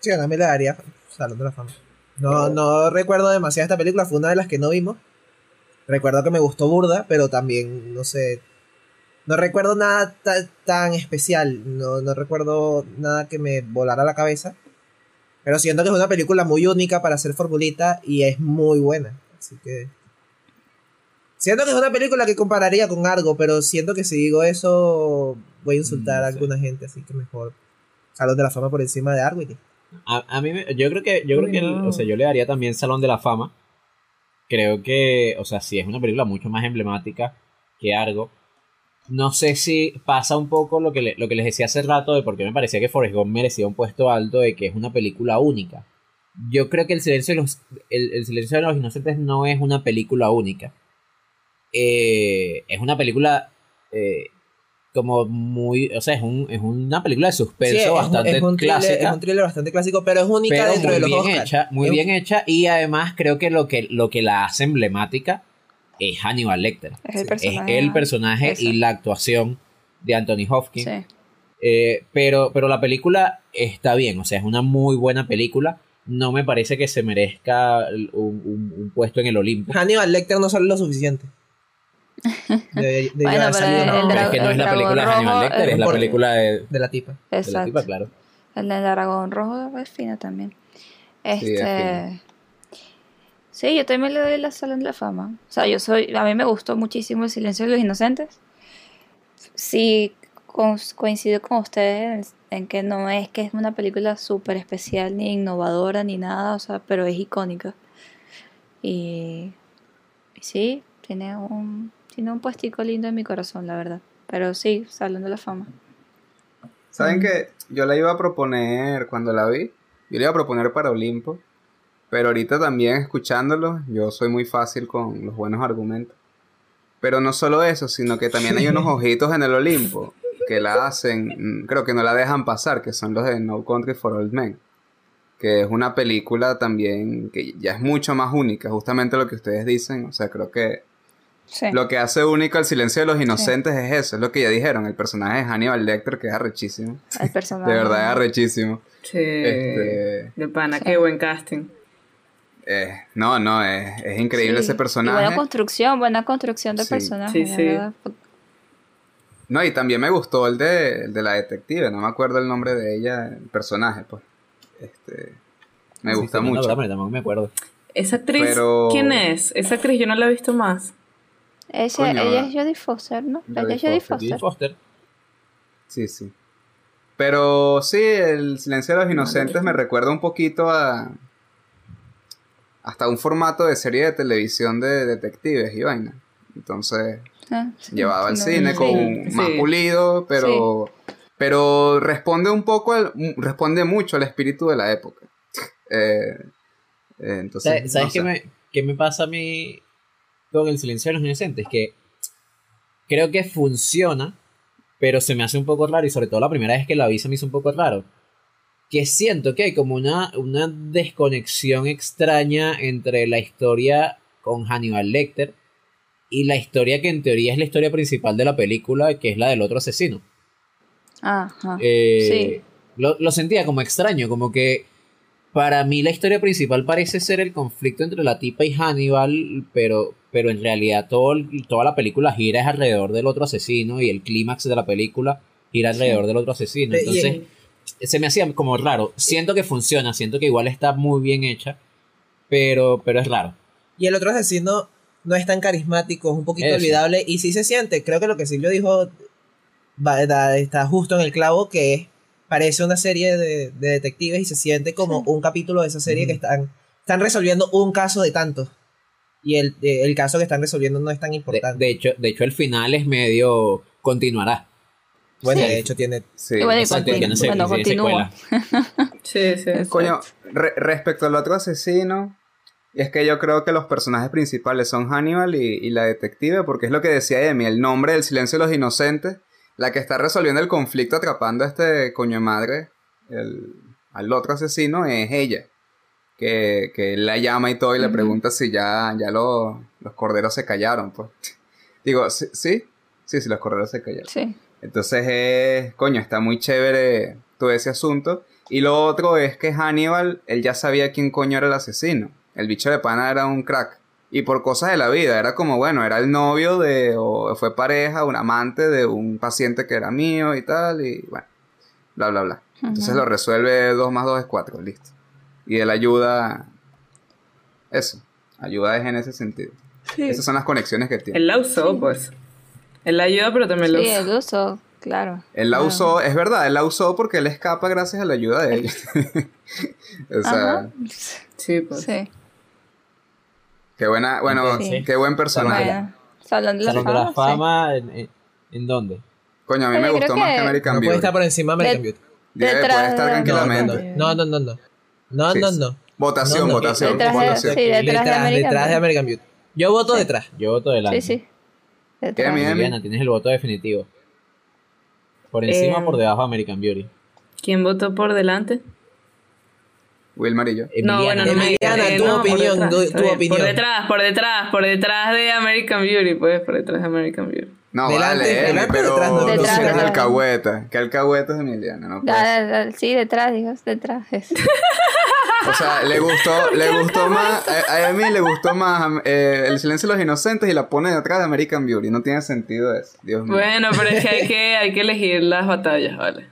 Sí, a mí me la daría Salón de la Fama. No, no recuerdo demasiado esta película, fue una de las que no vimos. Recuerdo que me gustó burda, pero también, no sé. No recuerdo nada ta- tan especial. No, no recuerdo nada que me volara la cabeza. Pero siento que es una película muy única para hacer formulita y es muy buena. Así que. Siento que es una película que compararía con algo, pero siento que si digo eso voy a insultar Mm, a sí. alguna gente, así que mejor Salón de la Fama por encima de Arwin. A, a mí, me- yo creo que, yo creo que, el- o sea, yo le daría también Salón de la Fama. Creo que, o sea, sí es una película mucho más emblemática que Argo. No sé si pasa un poco lo que, le- lo que les decía hace rato de por qué me parecía que Forrest Gump merecía un puesto alto de que es una película única. Yo creo que el silencio de los, el, el silencio de los inocentes no es una película única. Eh, es una película eh, como muy, o sea, es, un, es una película de suspenso Sí, es un- bastante es un thriller- clásica es un thriller bastante clásico, pero es única pero dentro muy de los bien hecha, muy Es un- bien hecha y además creo que lo que lo que la hace emblemática es Hannibal Lecter. Es el personaje, el ajá. personaje y la actuación de Anthony Hopkins. Sí. Eh, pero, pero la película está bien, o sea, es una muy buena película. No me parece que se merezca un, un- un puesto en el Olimpo. Hannibal Lecter no sale lo suficiente. Debe- debió Bueno, pero salido el Pero es que no es el la película de Hannibal Lecter, el- es la película de, de la tipa. de la Exacto. tipa, claro. El del dragón rojo es fino también. es Este. Sí, yo también le doy la Salón de la Fama. O sea, yo soy. A mí me gustó muchísimo El Silencio de los Inocentes. Sí, co- coincido con ustedes en, en que no es que es una película súper especial, ni innovadora, ni nada, o sea, pero es icónica. Y. y sí, tiene un. Tiene un puestico lindo en mi corazón, la verdad. Pero sí, Salón de la Fama. ¿Saben que Yo la iba a proponer cuando la vi. Yo la iba a proponer para Olimpo. Pero ahorita también escuchándolo, yo soy muy fácil con los buenos argumentos. Pero no solo eso, sino que también hay unos ojitos en el Olimpo que la hacen, mm, creo que no la dejan pasar, que son los de No Country for Old Men. Que es una película también que ya es mucho más única, justamente lo que ustedes dicen. O sea, creo que Sí. lo que hace único el silencio de los inocentes es eso, es lo que ya dijeron. El personaje de Hannibal Lecter, que es arrechísimo. El personaje. De verdad es arrechísimo. Sí. Este- De pana, Sí. qué buen casting. Eh, no, no, es, es increíble Sí, ese y personaje. buena construcción, buena construcción del Sí. personaje. Sí. No, y también me gustó el de, el de la detective, no me acuerdo el nombre de ella, el personaje, pues. Este, me Sí, gusta sí, no, mucho. tampoco me acuerdo. Esa actriz, Pero- ¿quién es? Esa actriz yo no la he visto más. Ella, Coño, ella es Jodie Foster, ¿no? Jodie ella es Jodie Foster, Jodie Foster. Foster. Sí, sí. Pero sí, el silencio de los inocentes me recuerda un poquito a. hasta un formato de serie de televisión de detectives y vaina. Entonces, Ah, sí, llevado al no, cine sí. con Sí. más pulido, pero. Pero responde un poco al, responde mucho al espíritu de la época. Eh, eh, entonces, ¿Sabes, sabes no qué, me, qué me pasa a mí con el silencio de los inocentes? Que creo que funciona, pero se me hace un poco raro, y sobre todo la primera vez que la vi se me hizo un poco raro. Que siento que hay como una, una desconexión extraña entre la historia con Hannibal Lecter y la historia que en teoría es la historia principal de la película, que es la del otro asesino. Ajá. Eh, lo, lo sentía como extraño, como que para mí la historia principal parece ser el conflicto entre la tipa y Hannibal, pero, pero en realidad todo, el- toda la película gira es alrededor del otro asesino y el clímax de la película gira alrededor del otro asesino. Eh, y- Entonces se me hacía como raro. Siento que funciona, siento que igual está muy bien hecha, pero, pero es raro. Y el otro asesino no es tan carismático, es un poquito Eso. olvidable y sí se siente. Creo que lo que Silvio dijo va- da- está justo en el clavo, que es, parece una serie de, de detectives y se siente como un capítulo de esa serie que están, están resolviendo un caso de tantos. Y el, el caso que están resolviendo no es tan De, importante. de hecho, de hecho, el final es medio continuará. Bueno, Sí. de hecho tiene... Sí. Exacto, continu- no se continúa. Sí, sí. Coño, re- respecto al otro asesino, es que yo creo que los personajes principales son Hannibal y, y la detective, porque es lo que decía Emi, el nombre del silencio de los inocentes, la que está resolviendo el conflicto atrapando a este coño de madre, el, al otro asesino, es ella. Que, que él la llama y todo y le pregunta si ya, ya lo- los corderos se callaron, pues. Digo, ¿sí? ¿sí? Sí, sí, los corderos se callaron. Sí. Entonces, es, coño, está muy chévere todo ese asunto. Y lo otro es que Hannibal, él ya sabía quién coño era el asesino. El bicho de pana era un crack. Y por cosas de la vida, era como, bueno, era el novio de, o fue pareja, un amante de un paciente que era mío y tal, y bueno, bla, bla, bla. Entonces Ujú. lo resuelve 2 más 2 es 4, listo. Y él ayuda, eso, ayuda es en ese sentido. Esas son las conexiones que tiene. Él la usó, pues. Él la ayuda, pero también la Sí, usó. el uso, claro. Él la Claro. usó, es verdad, él la usó porque él escapa gracias a la ayuda de ella. o sea, Ajá. Sí, pues. Sí. qué buena, bueno, Sí. qué buen personaje. Salón de la Salón de Fama. la sí. Fama, ¿en, en, en dónde? Coño, a mí Oye, me gustó más que- que American No puede Beauty. estar por encima de American Beauty. Debe- detrás puede estar de- No, no, tranquilamente. no, no, no, no. No, Sí, no, sí. no. Votación, votación, Detrás de- votación. sí, detrás de American detrás de Beauty. American Beauty. Yo voto Sí. detrás. Yo voto delante. Sí, sí. ¿Qué, Detrás. Liliana, tienes el voto definitivo. ¿Por encima Eh, o por debajo de American Beauty? ¿Quién votó por delante? Wilmar y yo. No, bueno, no me Emiliana, eh, tu no, por opinión, detrás, tu- tu opinión. Por detrás, por detrás, por detrás de American Beauty, pues, por detrás de American Beauty. No, Delante, vale, Emi, delante, pero detrás, no, tú Detrás, sí eres detrás. alcahueta. ¿Qué alcahueta es Emiliana? No puede Da- ser. da- da- sí, detrás, digo, detrás. O sea, le gustó, le gustó más, a, a Emi le gustó más eh, El silencio de los inocentes y la pone detrás de American Beauty. No tiene sentido eso, Dios mío. Bueno, pero es que hay que, hay que elegir las batallas, ¿vale?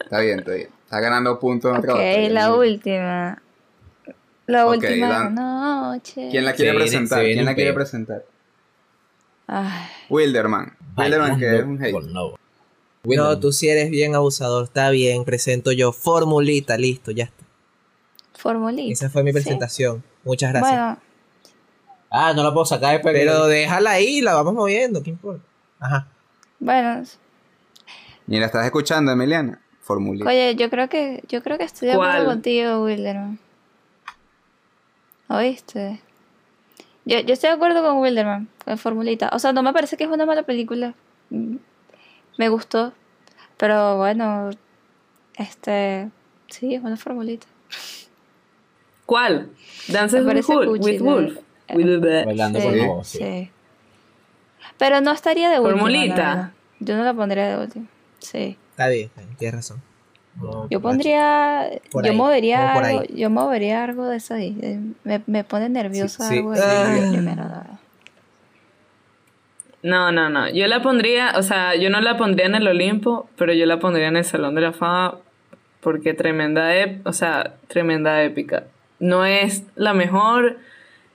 Está bien, está bien. Está ganando puntos en otra Ok, batalla, la última. La Ok, última Dan- noche. ¿Quién la quiere presentar? ¿Quién la quiere presentar? Ay, Wilderman. Wilderman que es un hate. No, tú sí eres bien abusador. Está bien, presento yo. Formulita, listo, ya está. Formulita. Esa fue mi Sí. presentación. Muchas gracias. Bueno, Ah, no la puedo sacar de Pero déjala ahí, la vamos moviendo, ¿qué importa? Ajá. bueno. ¿Y la estás escuchando, Emiliana? Formulita. Oye, yo creo que, yo creo que estoy de acuerdo contigo, Wilderman. ¿Oíste? Yo, yo estoy de acuerdo con Wilderman, con Formulita. O sea, no me parece que es una mala película. Mm, Me gustó. Pero bueno, este. Sí, es una formulita. ¿Cuál? Dances with Wolf. With Wolf. With the- Bailando Sí, con lobo, sí. sí. Pero no estaría de última. Formulita. Yo no la pondría de última. Sí. Está bien, está bien, tienes razón. No, Yo por pondría. Por yo ahí, movería por algo. Yo movería algo de eso ahí. Eh, Me, me pone nerviosa Sí, sí. algo de Ah. primero. No, no, no. Yo la pondría, o sea, yo no la pondría en el Olimpo, pero yo la pondría en el Salón de la Fama porque tremenda, ep- o sea, tremenda épica. No es la mejor,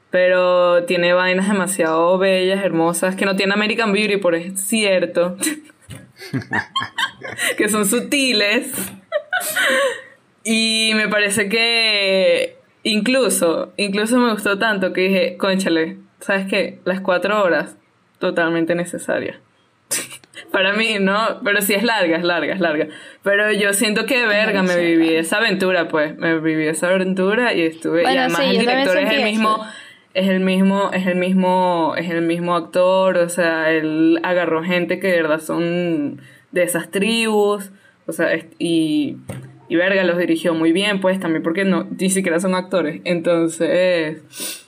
pero tiene vainas demasiado bellas, hermosas, que no tiene American Beauty, por cierto. que son sutiles. y me parece que incluso, incluso me gustó tanto que dije, conchale, ¿sabes qué? Las cuatro horas, totalmente necesaria. Para mí, ¿no? Pero sí es larga, es larga, es larga. Pero yo siento que, verga, me viví esa aventura, pues. Me viví esa aventura y estuve... y Bueno, además sí, el director es el mismo... eso. Es el mismo, es el mismo, es el mismo actor, o sea, él agarró gente que de verdad son de esas tribus, o sea, y, y verga los dirigió muy bien, pues también porque no, ni siquiera son actores, entonces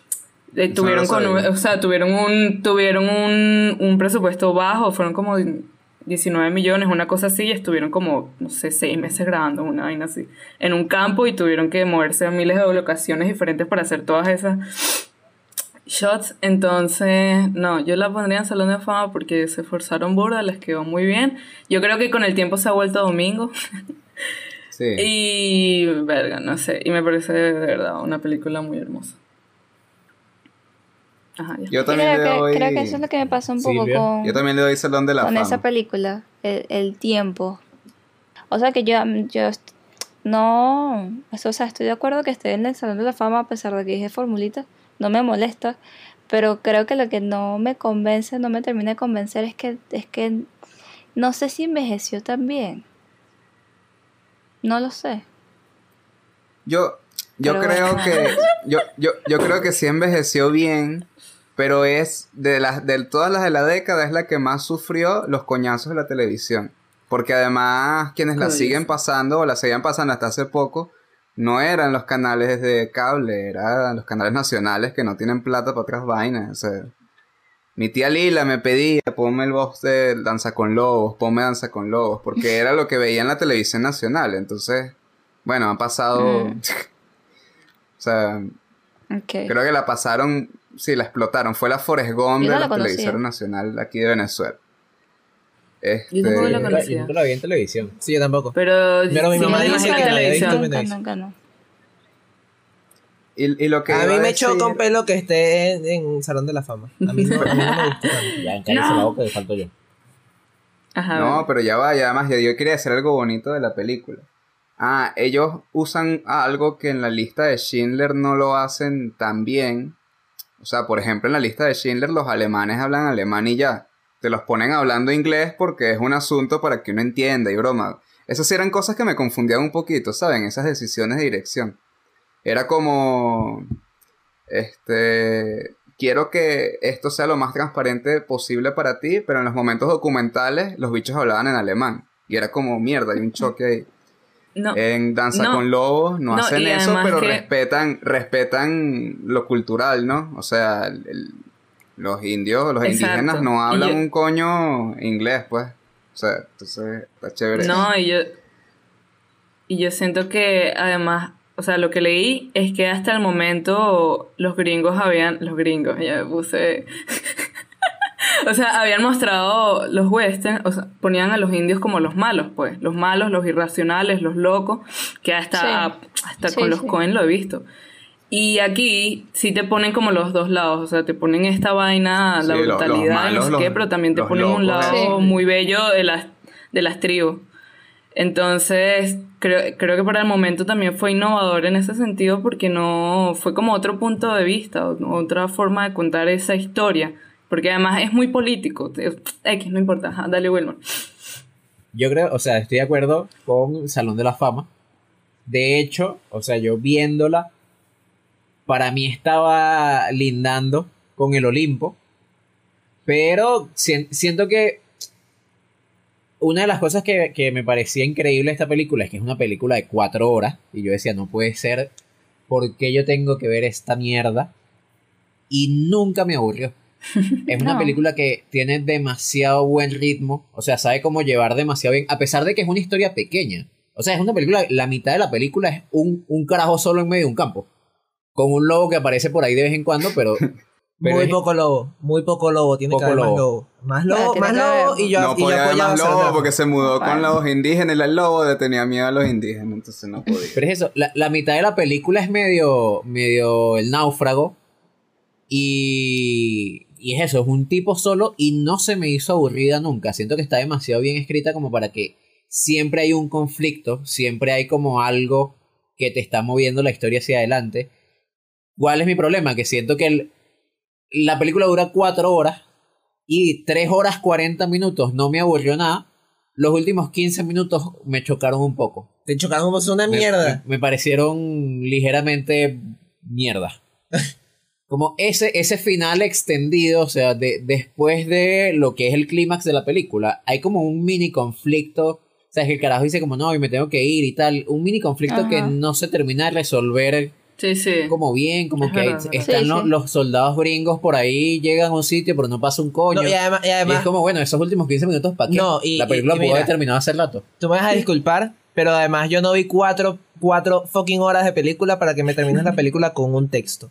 eh, tuvieron con, o sea, tuvieron un, tuvieron un, un presupuesto bajo, fueron como 19 millones, una cosa así, y estuvieron como, no sé, seis meses grabando una vaina así, en un campo y tuvieron que moverse a miles de locaciones diferentes para hacer todas esas shots. Entonces, no, yo la pondría en Salón de Fama porque se esforzaron burda, les quedó muy bien. Yo creo que con el tiempo se ha vuelto domingo. Sí. y, verga, no sé, y me parece de verdad una película muy hermosa. Ajá. Yo también Creo le que, doy. creo que eso es lo que me pasó un poco con, Yo también le doy Salón de la con Fama. esa película, el, el tiempo. O sea que yo, yo no, eso, o sea, estoy de acuerdo que esté en el Salón de la Fama a pesar de que dije formulita, no me molesta, pero creo que lo que no me convence, no me termina de convencer es que, es que no sé si envejeció tan bien. No lo sé. Yo, yo Pero creo bueno. que. Yo, yo, yo creo que sí envejeció bien. Pero es de las de todas las de la década es la que más sufrió los coñazos de la televisión. Porque además quienes la siguen pasando o la seguían pasando hasta hace poco no eran los canales de cable, eran los canales nacionales que no tienen plata para otras vainas. O sea, mi tía Lila me pedía, ponme el voz de Danza con Lobos, ponme Danza con Lobos, porque era lo que veía en la televisión nacional. Entonces, bueno, han pasado... Mm. o sea, Okay. creo que la pasaron, sí, la explotaron. Fue la Forrest Gump no de la la televisión nacional aquí de Venezuela. Este, Yo tampoco la Nunca- conocía. yo nunca la vi en televisión. Sí, yo tampoco. Pero, Pero mi sí mamá dice que la había visto televisión. en nunca, no. y, y lo que A mí me decir- choca un pelo que esté en, en Salón de la Fama. A mí no, a mí no me gusta. Ya, No. la boca que falto yo. Ajá, No, pero ya va, ya además, ya yo quería decir algo bonito de la película. Ah, ellos usan algo que en la lista de Schindler no lo hacen tan bien. O sea, por ejemplo, en la lista de Schindler los alemanes hablan alemán y ya. Te los ponen hablando inglés porque es un asunto para que uno entienda y broma. Esas eran cosas que me confundían un poquito, ¿saben? Esas decisiones de dirección. Era como... Este... Quiero que esto sea lo más transparente posible para ti, pero en los momentos documentales los bichos hablaban en alemán. Y era como mierda, hay un choque ahí. No. En Danza No. con Lobos no, No, hacen eso, pero que- respetan, respetan lo cultural, ¿no? O sea, el- el- los indios, los Exacto. indígenas no hablan yo- un coño inglés, pues. O sea, entonces está chévere. No, y yo, y yo siento que además, o sea, lo que leí es que hasta el momento los gringos habían, los gringos, ya puse, o sea, habían mostrado los westerns, o sea, ponían a los indios como los malos, pues, los malos, los irracionales, los locos, que hasta, hasta Sí, con los sí. Cohen lo he visto. Y aquí sí te ponen como los dos lados, o sea, te ponen esta vaina, Sí, la brutalidad, no malos, sé los- qué, pero también te ponen un locos, lado Sí. muy bello de las, de las tribus. Entonces, creo, creo que para el momento también fue innovador en ese sentido porque no fue como otro punto de vista, otra forma de contar esa historia. Porque además es muy político. X, no importa. Dale, Wilmer. Yo creo, o sea, estoy de acuerdo con Salón de la Fama. De hecho, o sea, yo viéndola, para mí estaba lindando con el Olimpo. Pero sien- siento que una de las cosas que, que me parecía increíble esta película es que es una película de cuatro horas. Y yo decía, no puede ser, ¿por qué yo tengo que ver esta mierda? Y nunca me aburrió. Es una No. película que tiene demasiado buen ritmo, o sea, sabe cómo llevar demasiado bien, a pesar de que es una historia pequeña. O sea, es una película, la mitad de la película es un, un carajo solo en medio de un campo, con un lobo que aparece por ahí de vez en cuando, pero... pero Muy es- poco lobo, muy poco lobo, tiene Poco que haber más lobo. Más lobo, tiene más lobo y yo, no y yo podía haber más lobo porque se mudó con Bueno. los indígenas. El lobo le tenía miedo a los indígenas, entonces no podía. Pero es eso, la, la mitad de la película es medio, medio el náufrago. Y, y es eso, es un tipo solo y no se me hizo aburrida nunca. Siento que está demasiado bien escrita como para que siempre hay un conflicto, siempre hay como algo que te está moviendo la historia hacia adelante. ¿Cuál es mi problema? Que siento que el- la película dura cuatro horas y tres horas 40 minutos no me aburrió nada. Los últimos 15 minutos me chocaron un poco. Te chocaron como una Me- mierda. Me, me parecieron ligeramente mierda. Como ese, ese final extendido, o sea, de, después de lo que es el clímax de la película, hay como un mini conflicto. O sea, es que el carajo dice como, no, y me tengo que ir y tal. Un mini conflicto Ajá. que no se termina de resolver Sí, sí. como bien, como que hay- están Sí, los, sí. los soldados gringos por ahí, llegan a un sitio, pero no pasa un coño. No, y además, y Y además es como, bueno, esos últimos 15 minutos, ¿para qué? No, y- la película y- y pudo mira. haber terminado hace rato. tú me vas a disculpar, pero además yo no vi cuatro, cuatro fucking horas de película para que me termines la película con un texto.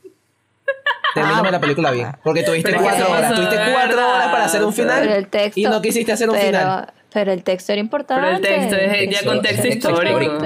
Termíname la película bien. Porque tuviste cuatro horas. Tuviste cuatro horas para hacer un final. Pero el texto. y no quisiste hacer un pero, final. Pero el texto era importante. Pero el texto es ya contexto histórico.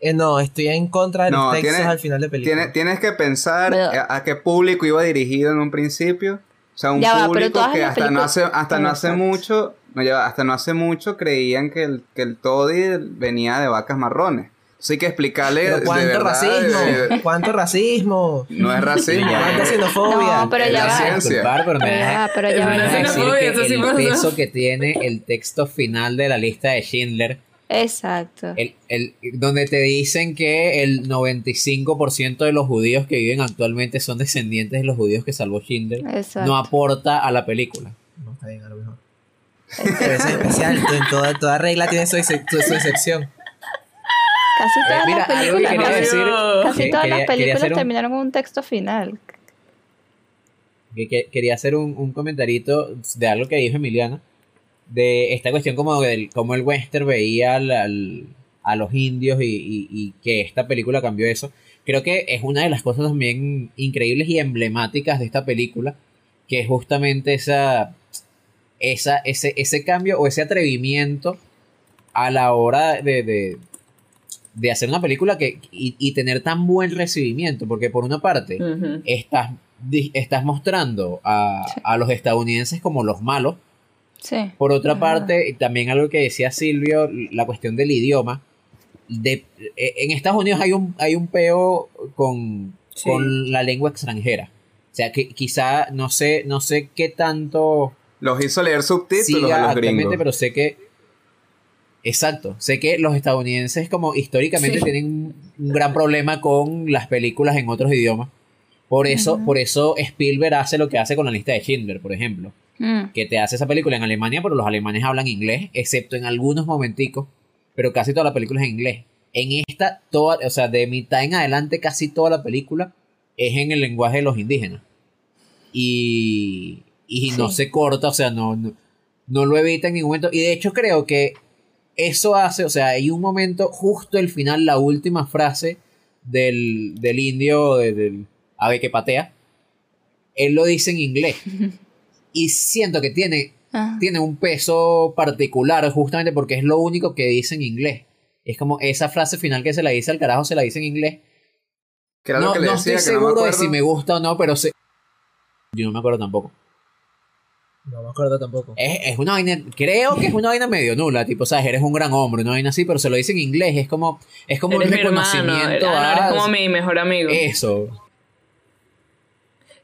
Eh, no, estoy en contra de los No, textos tienes- al final de película. Tienes, tienes que pensar Pero- a, a qué público iba dirigido en un principio. O sea, un Ya va, público todas que hasta no hace, hasta no hace mucho, no, ya va, hasta no hace mucho creían que el, que el Toddy venía de vacas marrones. Así que explicarle Pero de cuánto verdad, racismo, de- de- cuánto racismo, no es racismo. cuánta xenofobia. No, pero Es ya la va. ciencia. Pero me Pero ya dejas- va, pero ya Es va. decir xenofobia, que eso sí el peso que tiene el texto final de la lista de Schindler, Exacto. el, el, donde te dicen que el 95% de los judíos que viven actualmente son descendientes de los judíos que salvó Schindler, Exacto. no aporta a la película. No, está bien, a lo mejor. Pero es especial, en toda, toda regla tiene su, ex- su- su excepción. Casi todas Eh, Mira, las que películas. decir, Casi que- todas quería- las películas terminaron con un texto final. que, que- quería hacer un, un comentarito de algo que dijo Emiliana, de esta cuestión como del cómo el western veía al- al- a los indios y, y- y que esta película cambió eso. Creo que es una de las cosas también increíbles y emblemáticas de esta película, que es justamente esa, esa, ese, ese cambio o ese atrevimiento a la hora de, de, de hacer una película que, y, y tener tan buen recibimiento, porque por una parte Ujú. estás, di- estás mostrando a, Sí. a los estadounidenses como los malos. Sí. Por otra parte, y también algo que decía Silvio, la cuestión del idioma. De, eh, en Estados Unidos hay un, hay un peo con, Sí. con la lengua extranjera. O sea, que quizá no sé, no sé qué tanto Los hizo leer subtítulos siga a los gringos. pero sé que. Exacto. Sé que los estadounidenses, como históricamente, Sí. tienen un un gran problema con las películas en otros idiomas. Por eso, por eso Spielberg hace lo que hace con la lista de Schindler, por ejemplo. Mm. Que te hace esa película en Alemania, pero los alemanes hablan inglés, excepto en algunos momenticos. pero casi toda la película es en inglés. En esta, toda, o sea, de mitad en adelante, casi toda la película es en el lenguaje de los indígenas. Y, y no se corta, o sea, no, no, no lo evita en ningún momento. Y de hecho creo que eso hace, o sea, hay un momento, justo el final, la última frase del, del indio, de- del ave que patea, él lo dice en inglés. Y siento que tiene, Ah. tiene un peso particular justamente porque es lo único que dice en inglés. Es como esa frase final que se la dice al carajo, se la dice en inglés. Que era no lo que le no decía, estoy que no me seguro de si me gusta o no, pero se... yo no me acuerdo tampoco. No me acuerdo tampoco. Es, es una vaina, creo que es una vaina medio nula, tipo, sabes, eres un gran hombre, una vaina así, pero se lo dice en inglés, es como, es como Eres un mi hermano. reconocimiento Ah, no, a- eres como mi mejor amigo. Eso.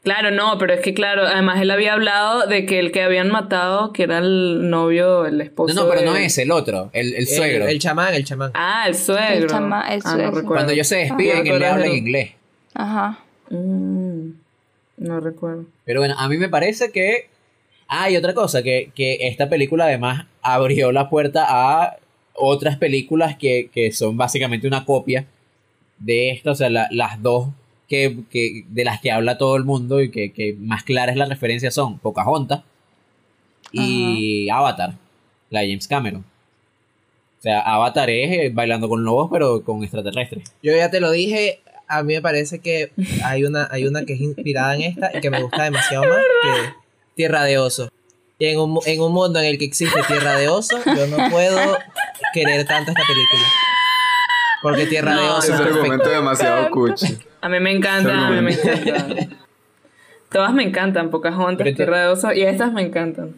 Claro, no, pero es que claro, además él había hablado de que el que habían matado, que era el novio, el No, esposo. no, pero de- no es el otro, el, el suegro. El, el chamán, el chamán. Ah, el suegro. El chama- el Ah, no suegro. recuerdo. Cuando ellos se despiden, Ah, él le habla en inglés. Ajá. Mm, no recuerdo. Pero bueno, a mí me parece que... Ah, y otra cosa, que, que esta película además abrió la puerta a otras películas que, que son básicamente una copia de esta, o sea, la- las dos que, que- de las que habla todo el mundo y que, que más clara es la referencia son Pocahontas y Avatar, la de James Cameron. O sea, Avatar es eh, bailando con lobos, pero con extraterrestres. Yo ya te lo dije, a mí me parece que hay una, hay una que es inspirada en esta y que me gusta demasiado más que Tierra de Oso. Y en un, en un mundo en el que existe Tierra de Oso, yo no puedo querer tanto esta película. Porque Tierra de No, Oso Ese es argumento perfecta. es demasiado cuchi. A mí me encanta, a mí me encanta. Todas me encantan, Pocahontas, Pero Tierra de Oso, y estas me encantan.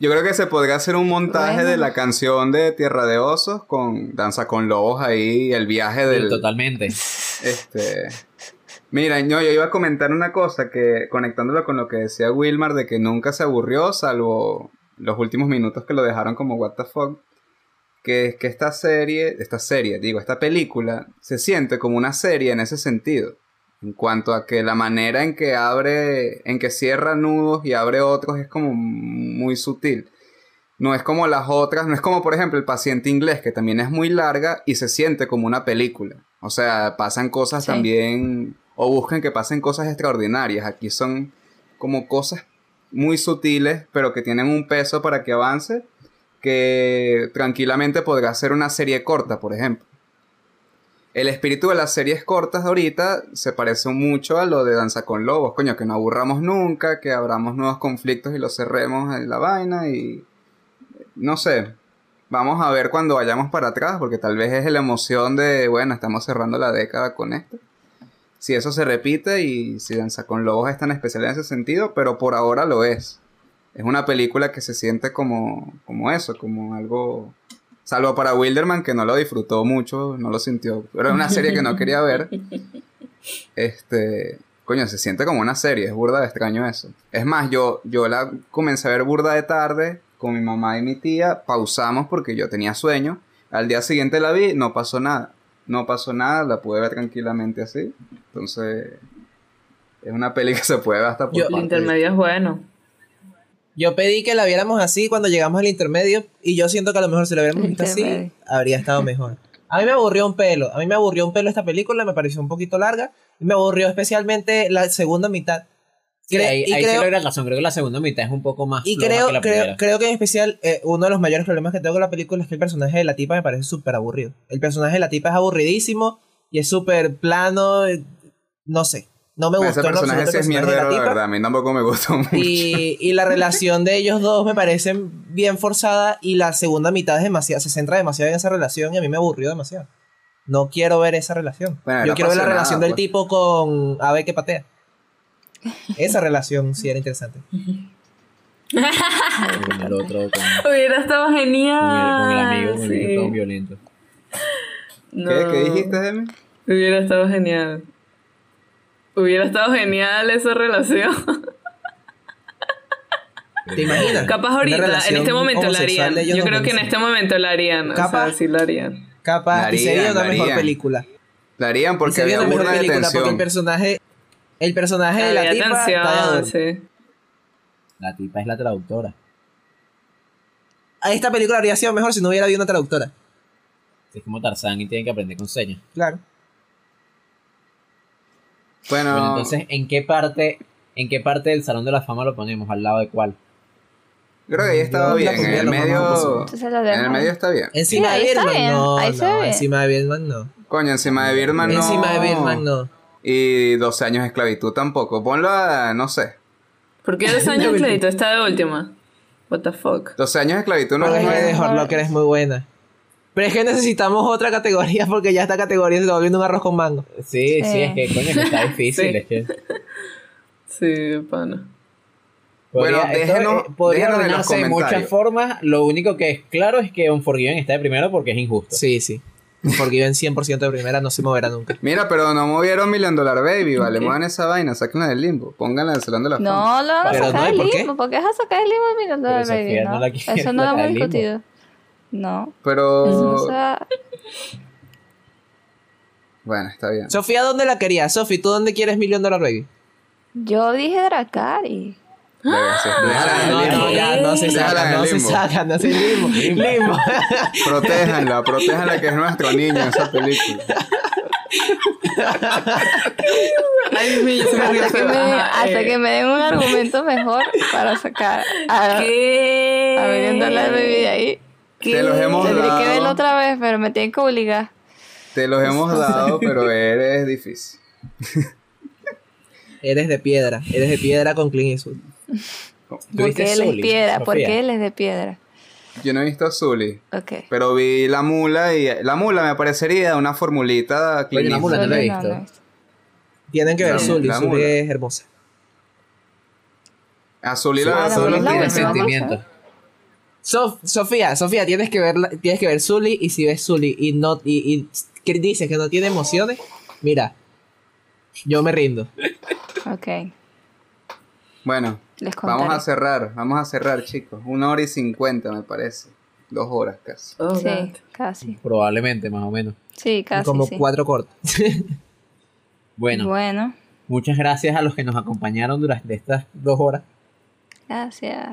Yo creo que se podría hacer un montaje Bueno. de la canción de Tierra de Osos con Danza con Lobos ahí, el viaje del... Totalmente. Este. Mira, yo, yo iba a comentar una cosa que, conectándolo con lo que decía Wilmar, de que nunca se aburrió, salvo los últimos minutos que lo dejaron como what the fuck. Que es que esta serie, esta serie, digo, esta película, se siente como una serie en ese sentido. En cuanto a que la manera en que abre, en que cierra nudos y abre otros es como muy sutil. No es como las otras, no es como por ejemplo el paciente inglés, que también es muy larga y se siente como una película. O sea, pasan cosas Sí. también, o buscan que pasen cosas extraordinarias. Aquí son como cosas muy sutiles, pero que tienen un peso para que avance, que tranquilamente podrá ser una serie corta, por ejemplo. El espíritu de las series cortas de ahorita se parece mucho a lo de Danza con Lobos, coño, que no aburramos nunca, que abramos nuevos conflictos y los cerremos en la vaina y no sé. Vamos a ver cuando vayamos para atrás, porque tal vez es la emoción de, bueno, estamos cerrando la década con esto. Si eso se repite y si Danza con Lobos es tan especial en ese sentido, pero por ahora lo es. Es una película que se siente como, como eso, como algo... Salvo para Wilderman, que no lo disfrutó mucho, no lo sintió. Era una serie que no quería ver. Este... Coño, se siente como una serie, es burda de extraño eso. Es más, yo, yo la comencé a ver burda de tarde con mi mamá y mi tía, pausamos porque yo tenía sueño. Al día siguiente la vi, no pasó nada. No pasó nada, la pude ver tranquilamente así. Entonces, es una peli que se puede ver hasta por Yo- El intermedio es bueno. Yo pedí que la viéramos así cuando llegamos al intermedio y yo siento que a lo mejor si la hubiéramos visto así habría estado mejor. A mí me aburrió un pelo, a mí me aburrió un pelo esta película, me pareció un poquito larga y me aburrió especialmente la segunda mitad. Sí, Cre- ahí, y ahí sí creo- la razón. Creo que la segunda mitad es un poco más. Y creo, que la creo, creo que en especial eh, uno de los mayores problemas que tengo con la película es que el personaje de la tipa me parece súper aburrido. El personaje de la tipa es aburridísimo y es súper plano, eh, no sé, no me Ese gustó lo personaje sí el es mierdero, la verdad. A mí tampoco me gustó mucho. Y, y la relación de ellos dos me parece bien forzada y la segunda mitad es demasiado, se centra demasiado en esa relación y a mí me aburrió demasiado. No quiero ver esa relación. Bueno, Yo quiero ver la relación del pues. tipo con Ave que patea. Esa relación sí era interesante. Con el otro, con, Hubiera estado genial. con el amigo, con el sí. todo violento. No. ¿Qué, ¿Qué dijiste, Demi? Hubiera estado genial. Hubiera estado genial esa relación. ¿Te imaginas? Capaz ahorita, en este momento la harían. Yo creo que en este momento la harían. O Capaz. sea, sí la harían. Capaz, La y sería harían, una la mejor harían. película. La harían porque sería había una mejor película porque el personaje, el personaje de la tipa sí. La tipa es la traductora. Esta película habría sido mejor si no hubiera habido una traductora. Es como Tarzán y tienen que aprender con señas. Claro. Bueno, Bueno, entonces, ¿en qué parte, en qué parte del Salón de la Fama lo ponemos? ¿Al lado de cuál? creo que ahí estaba Yo bien. En el medio. En el medio está bien. Encima de Birdman no, ahí encima de Birdman no. Coño, encima de Birdman no. Encima de Birdman no. Y 12 años de esclavitud tampoco. Ponlo a, no sé. ¿Por qué dos años de crédito está de última? What the fuck. 12 años de esclavitud no Porque es de mejor. Hurt Locker es muy buena. Pero es que necesitamos otra categoría porque ya esta categoría se está volviendo un arroz con mango. Sí, sí, Sí. es que coño, que está difícil. Sí. Es que Sí, pana. Bueno, podría, esto, déjenos- eh, podría déjenos en los ordenarse de muchas formas. Lo único que es claro es que Unforgiven está de primero porque es injusto. Sí, sí. Porque en 100% de primera no se moverá nunca. Mira, pero no movieron Million Dollar Baby, vale. Muevan esa vaina, sáquenla del limbo. Pónganla en el salón de la fama. No, lo van a sacar no, ¿y el por qué? limbo. ¿Por qué vas a sacar el limbo Pero al baby? Sofía no No, la eso no lo hemos discutido. No. Pero. Eso no se va- Bueno, está bien. Sofía, ¿dónde la querías? Sofi, ¿tú dónde quieres Million Dollar Baby? Yo dije Dracari. En No, no, ya, no se saca, no se saca, no se. Protéjanla, protéjanla que es nuestro niño en esa película. Ay, yo se me Hasta que me, hasta eh, que me den un argumento mejor para sacar a, ¿Qué? a Million Dollar Baby de ahí. Te los hemos Tendré que verlo dado. otra vez, pero me tienen que obligar. Te los hemos dado, pero eres difícil. Eres de piedra, eres de piedra con Clint Eastwood. Porque él es piedra, porque él es de piedra. Yo no he visto a Zully, Ok. pero vi la mula y la mula me parecería una formulita Coño, la mula no la he visto. no, no he visto. Tienen que ver La- Zully, la Zully mula. es hermosa. A Zully la la Zully mula es la tiene buena. sentimiento. Sof- Sofía, Sofía, tienes que ver tienes que ver Zully y si ves Zully y no y, y que dices que no tiene emociones, mira, yo me rindo. Ok. Bueno, Les vamos a cerrar, vamos a cerrar, chicos. Una hora y cincuenta, me parece. Dos horas casi. Oh, Sí, God. casi. Probablemente, más o menos. Sí, casi. como sí. cuatro cortes. Bueno, Bueno, muchas gracias a los que nos acompañaron durante estas dos horas. gracias.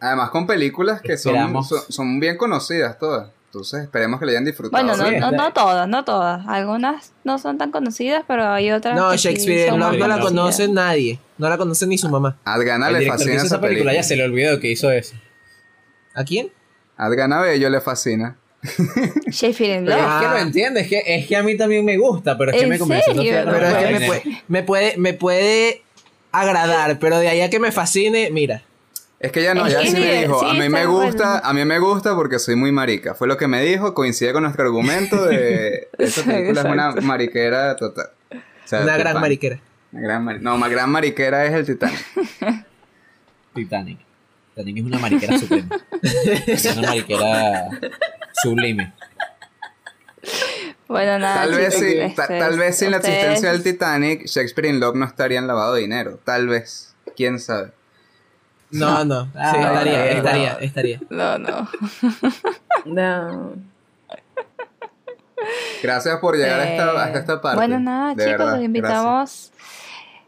Además, con películas que son, son, son bien conocidas todas. Entonces, esperemos que le hayan disfrutado. Bueno, no, sí, no, no todas, no todas. Algunas no son tan conocidas, pero hay otras. No, que sí Shakespeare Love más no la conoce nadie, no la conoce ni su mamá. A Adgana El le fascina hizo esa película ya se le olvidó que hizo eso. ¿A quién? A Adgana Bello le fascina. Shakespeare Pero Love. es que lo entiendes, es que, es que a mí también me gusta, pero es que ¿En me no Pero es que me puede, me puede me puede agradar, pero de ahí a que me fascine, mira. Es que ella no, Es ya sí me dijo, sí, a mí me gusta, bueno. a mí me gusta porque soy muy marica. Fue lo que me dijo, coincide con nuestro argumento de esa película es una mariquera total. O sea, Una gran mariquera. Una gran mari- no, más gran mariquera es el Titanic. Titanic. Titanic es una mariquera suprema. Es una mariquera sublime. Bueno, nada. Tal vez, chicos, sí, ta- este, tal vez sin la existencia del Titanic, Shakespeare in Love no estaría en lavado de dinero. Tal vez. ¿Quién sabe? No, no. Sí, Ah, estaría, no. estaría, estaría. No, no. No. Gracias por llegar a, esta, Eh, hasta esta parte. Bueno, nada, de chicos, verdad, los invitamos.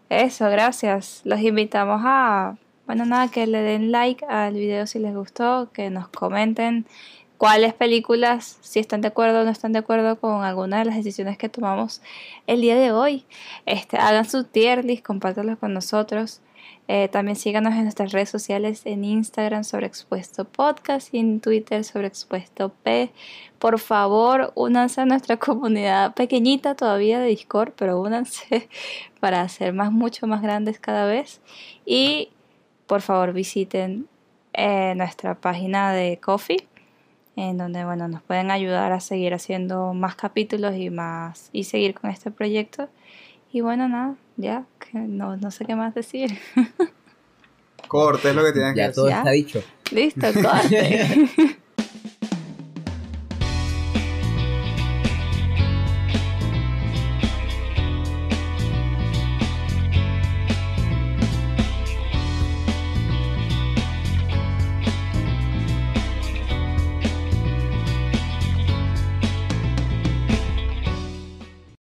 Eso, gracias. Los invitamos a, bueno, nada, que le den like al video si les gustó, que nos comenten cuáles películas, si están de acuerdo o no están de acuerdo con alguna de las decisiones que tomamos el día de hoy. Este, hagan su tier list, compártanlo con nosotros. Eh, también síganos en nuestras redes sociales, en Instagram sobre Expuesto Podcast y en Twitter sobre Expuesto P. Por favor, únanse a nuestra comunidad pequeñita todavía de Discord, pero únanse para hacer más, mucho más grandes cada vez. Y por favor visiten eh, nuestra página de Coffee, en donde bueno, nos pueden ayudar a seguir haciendo más capítulos y más y seguir con este proyecto. Y bueno, nada, ya, que no, no sé qué más decir. Corte es lo que tienes que Ya decir. todo ¿Ya? está dicho. Listo, corte.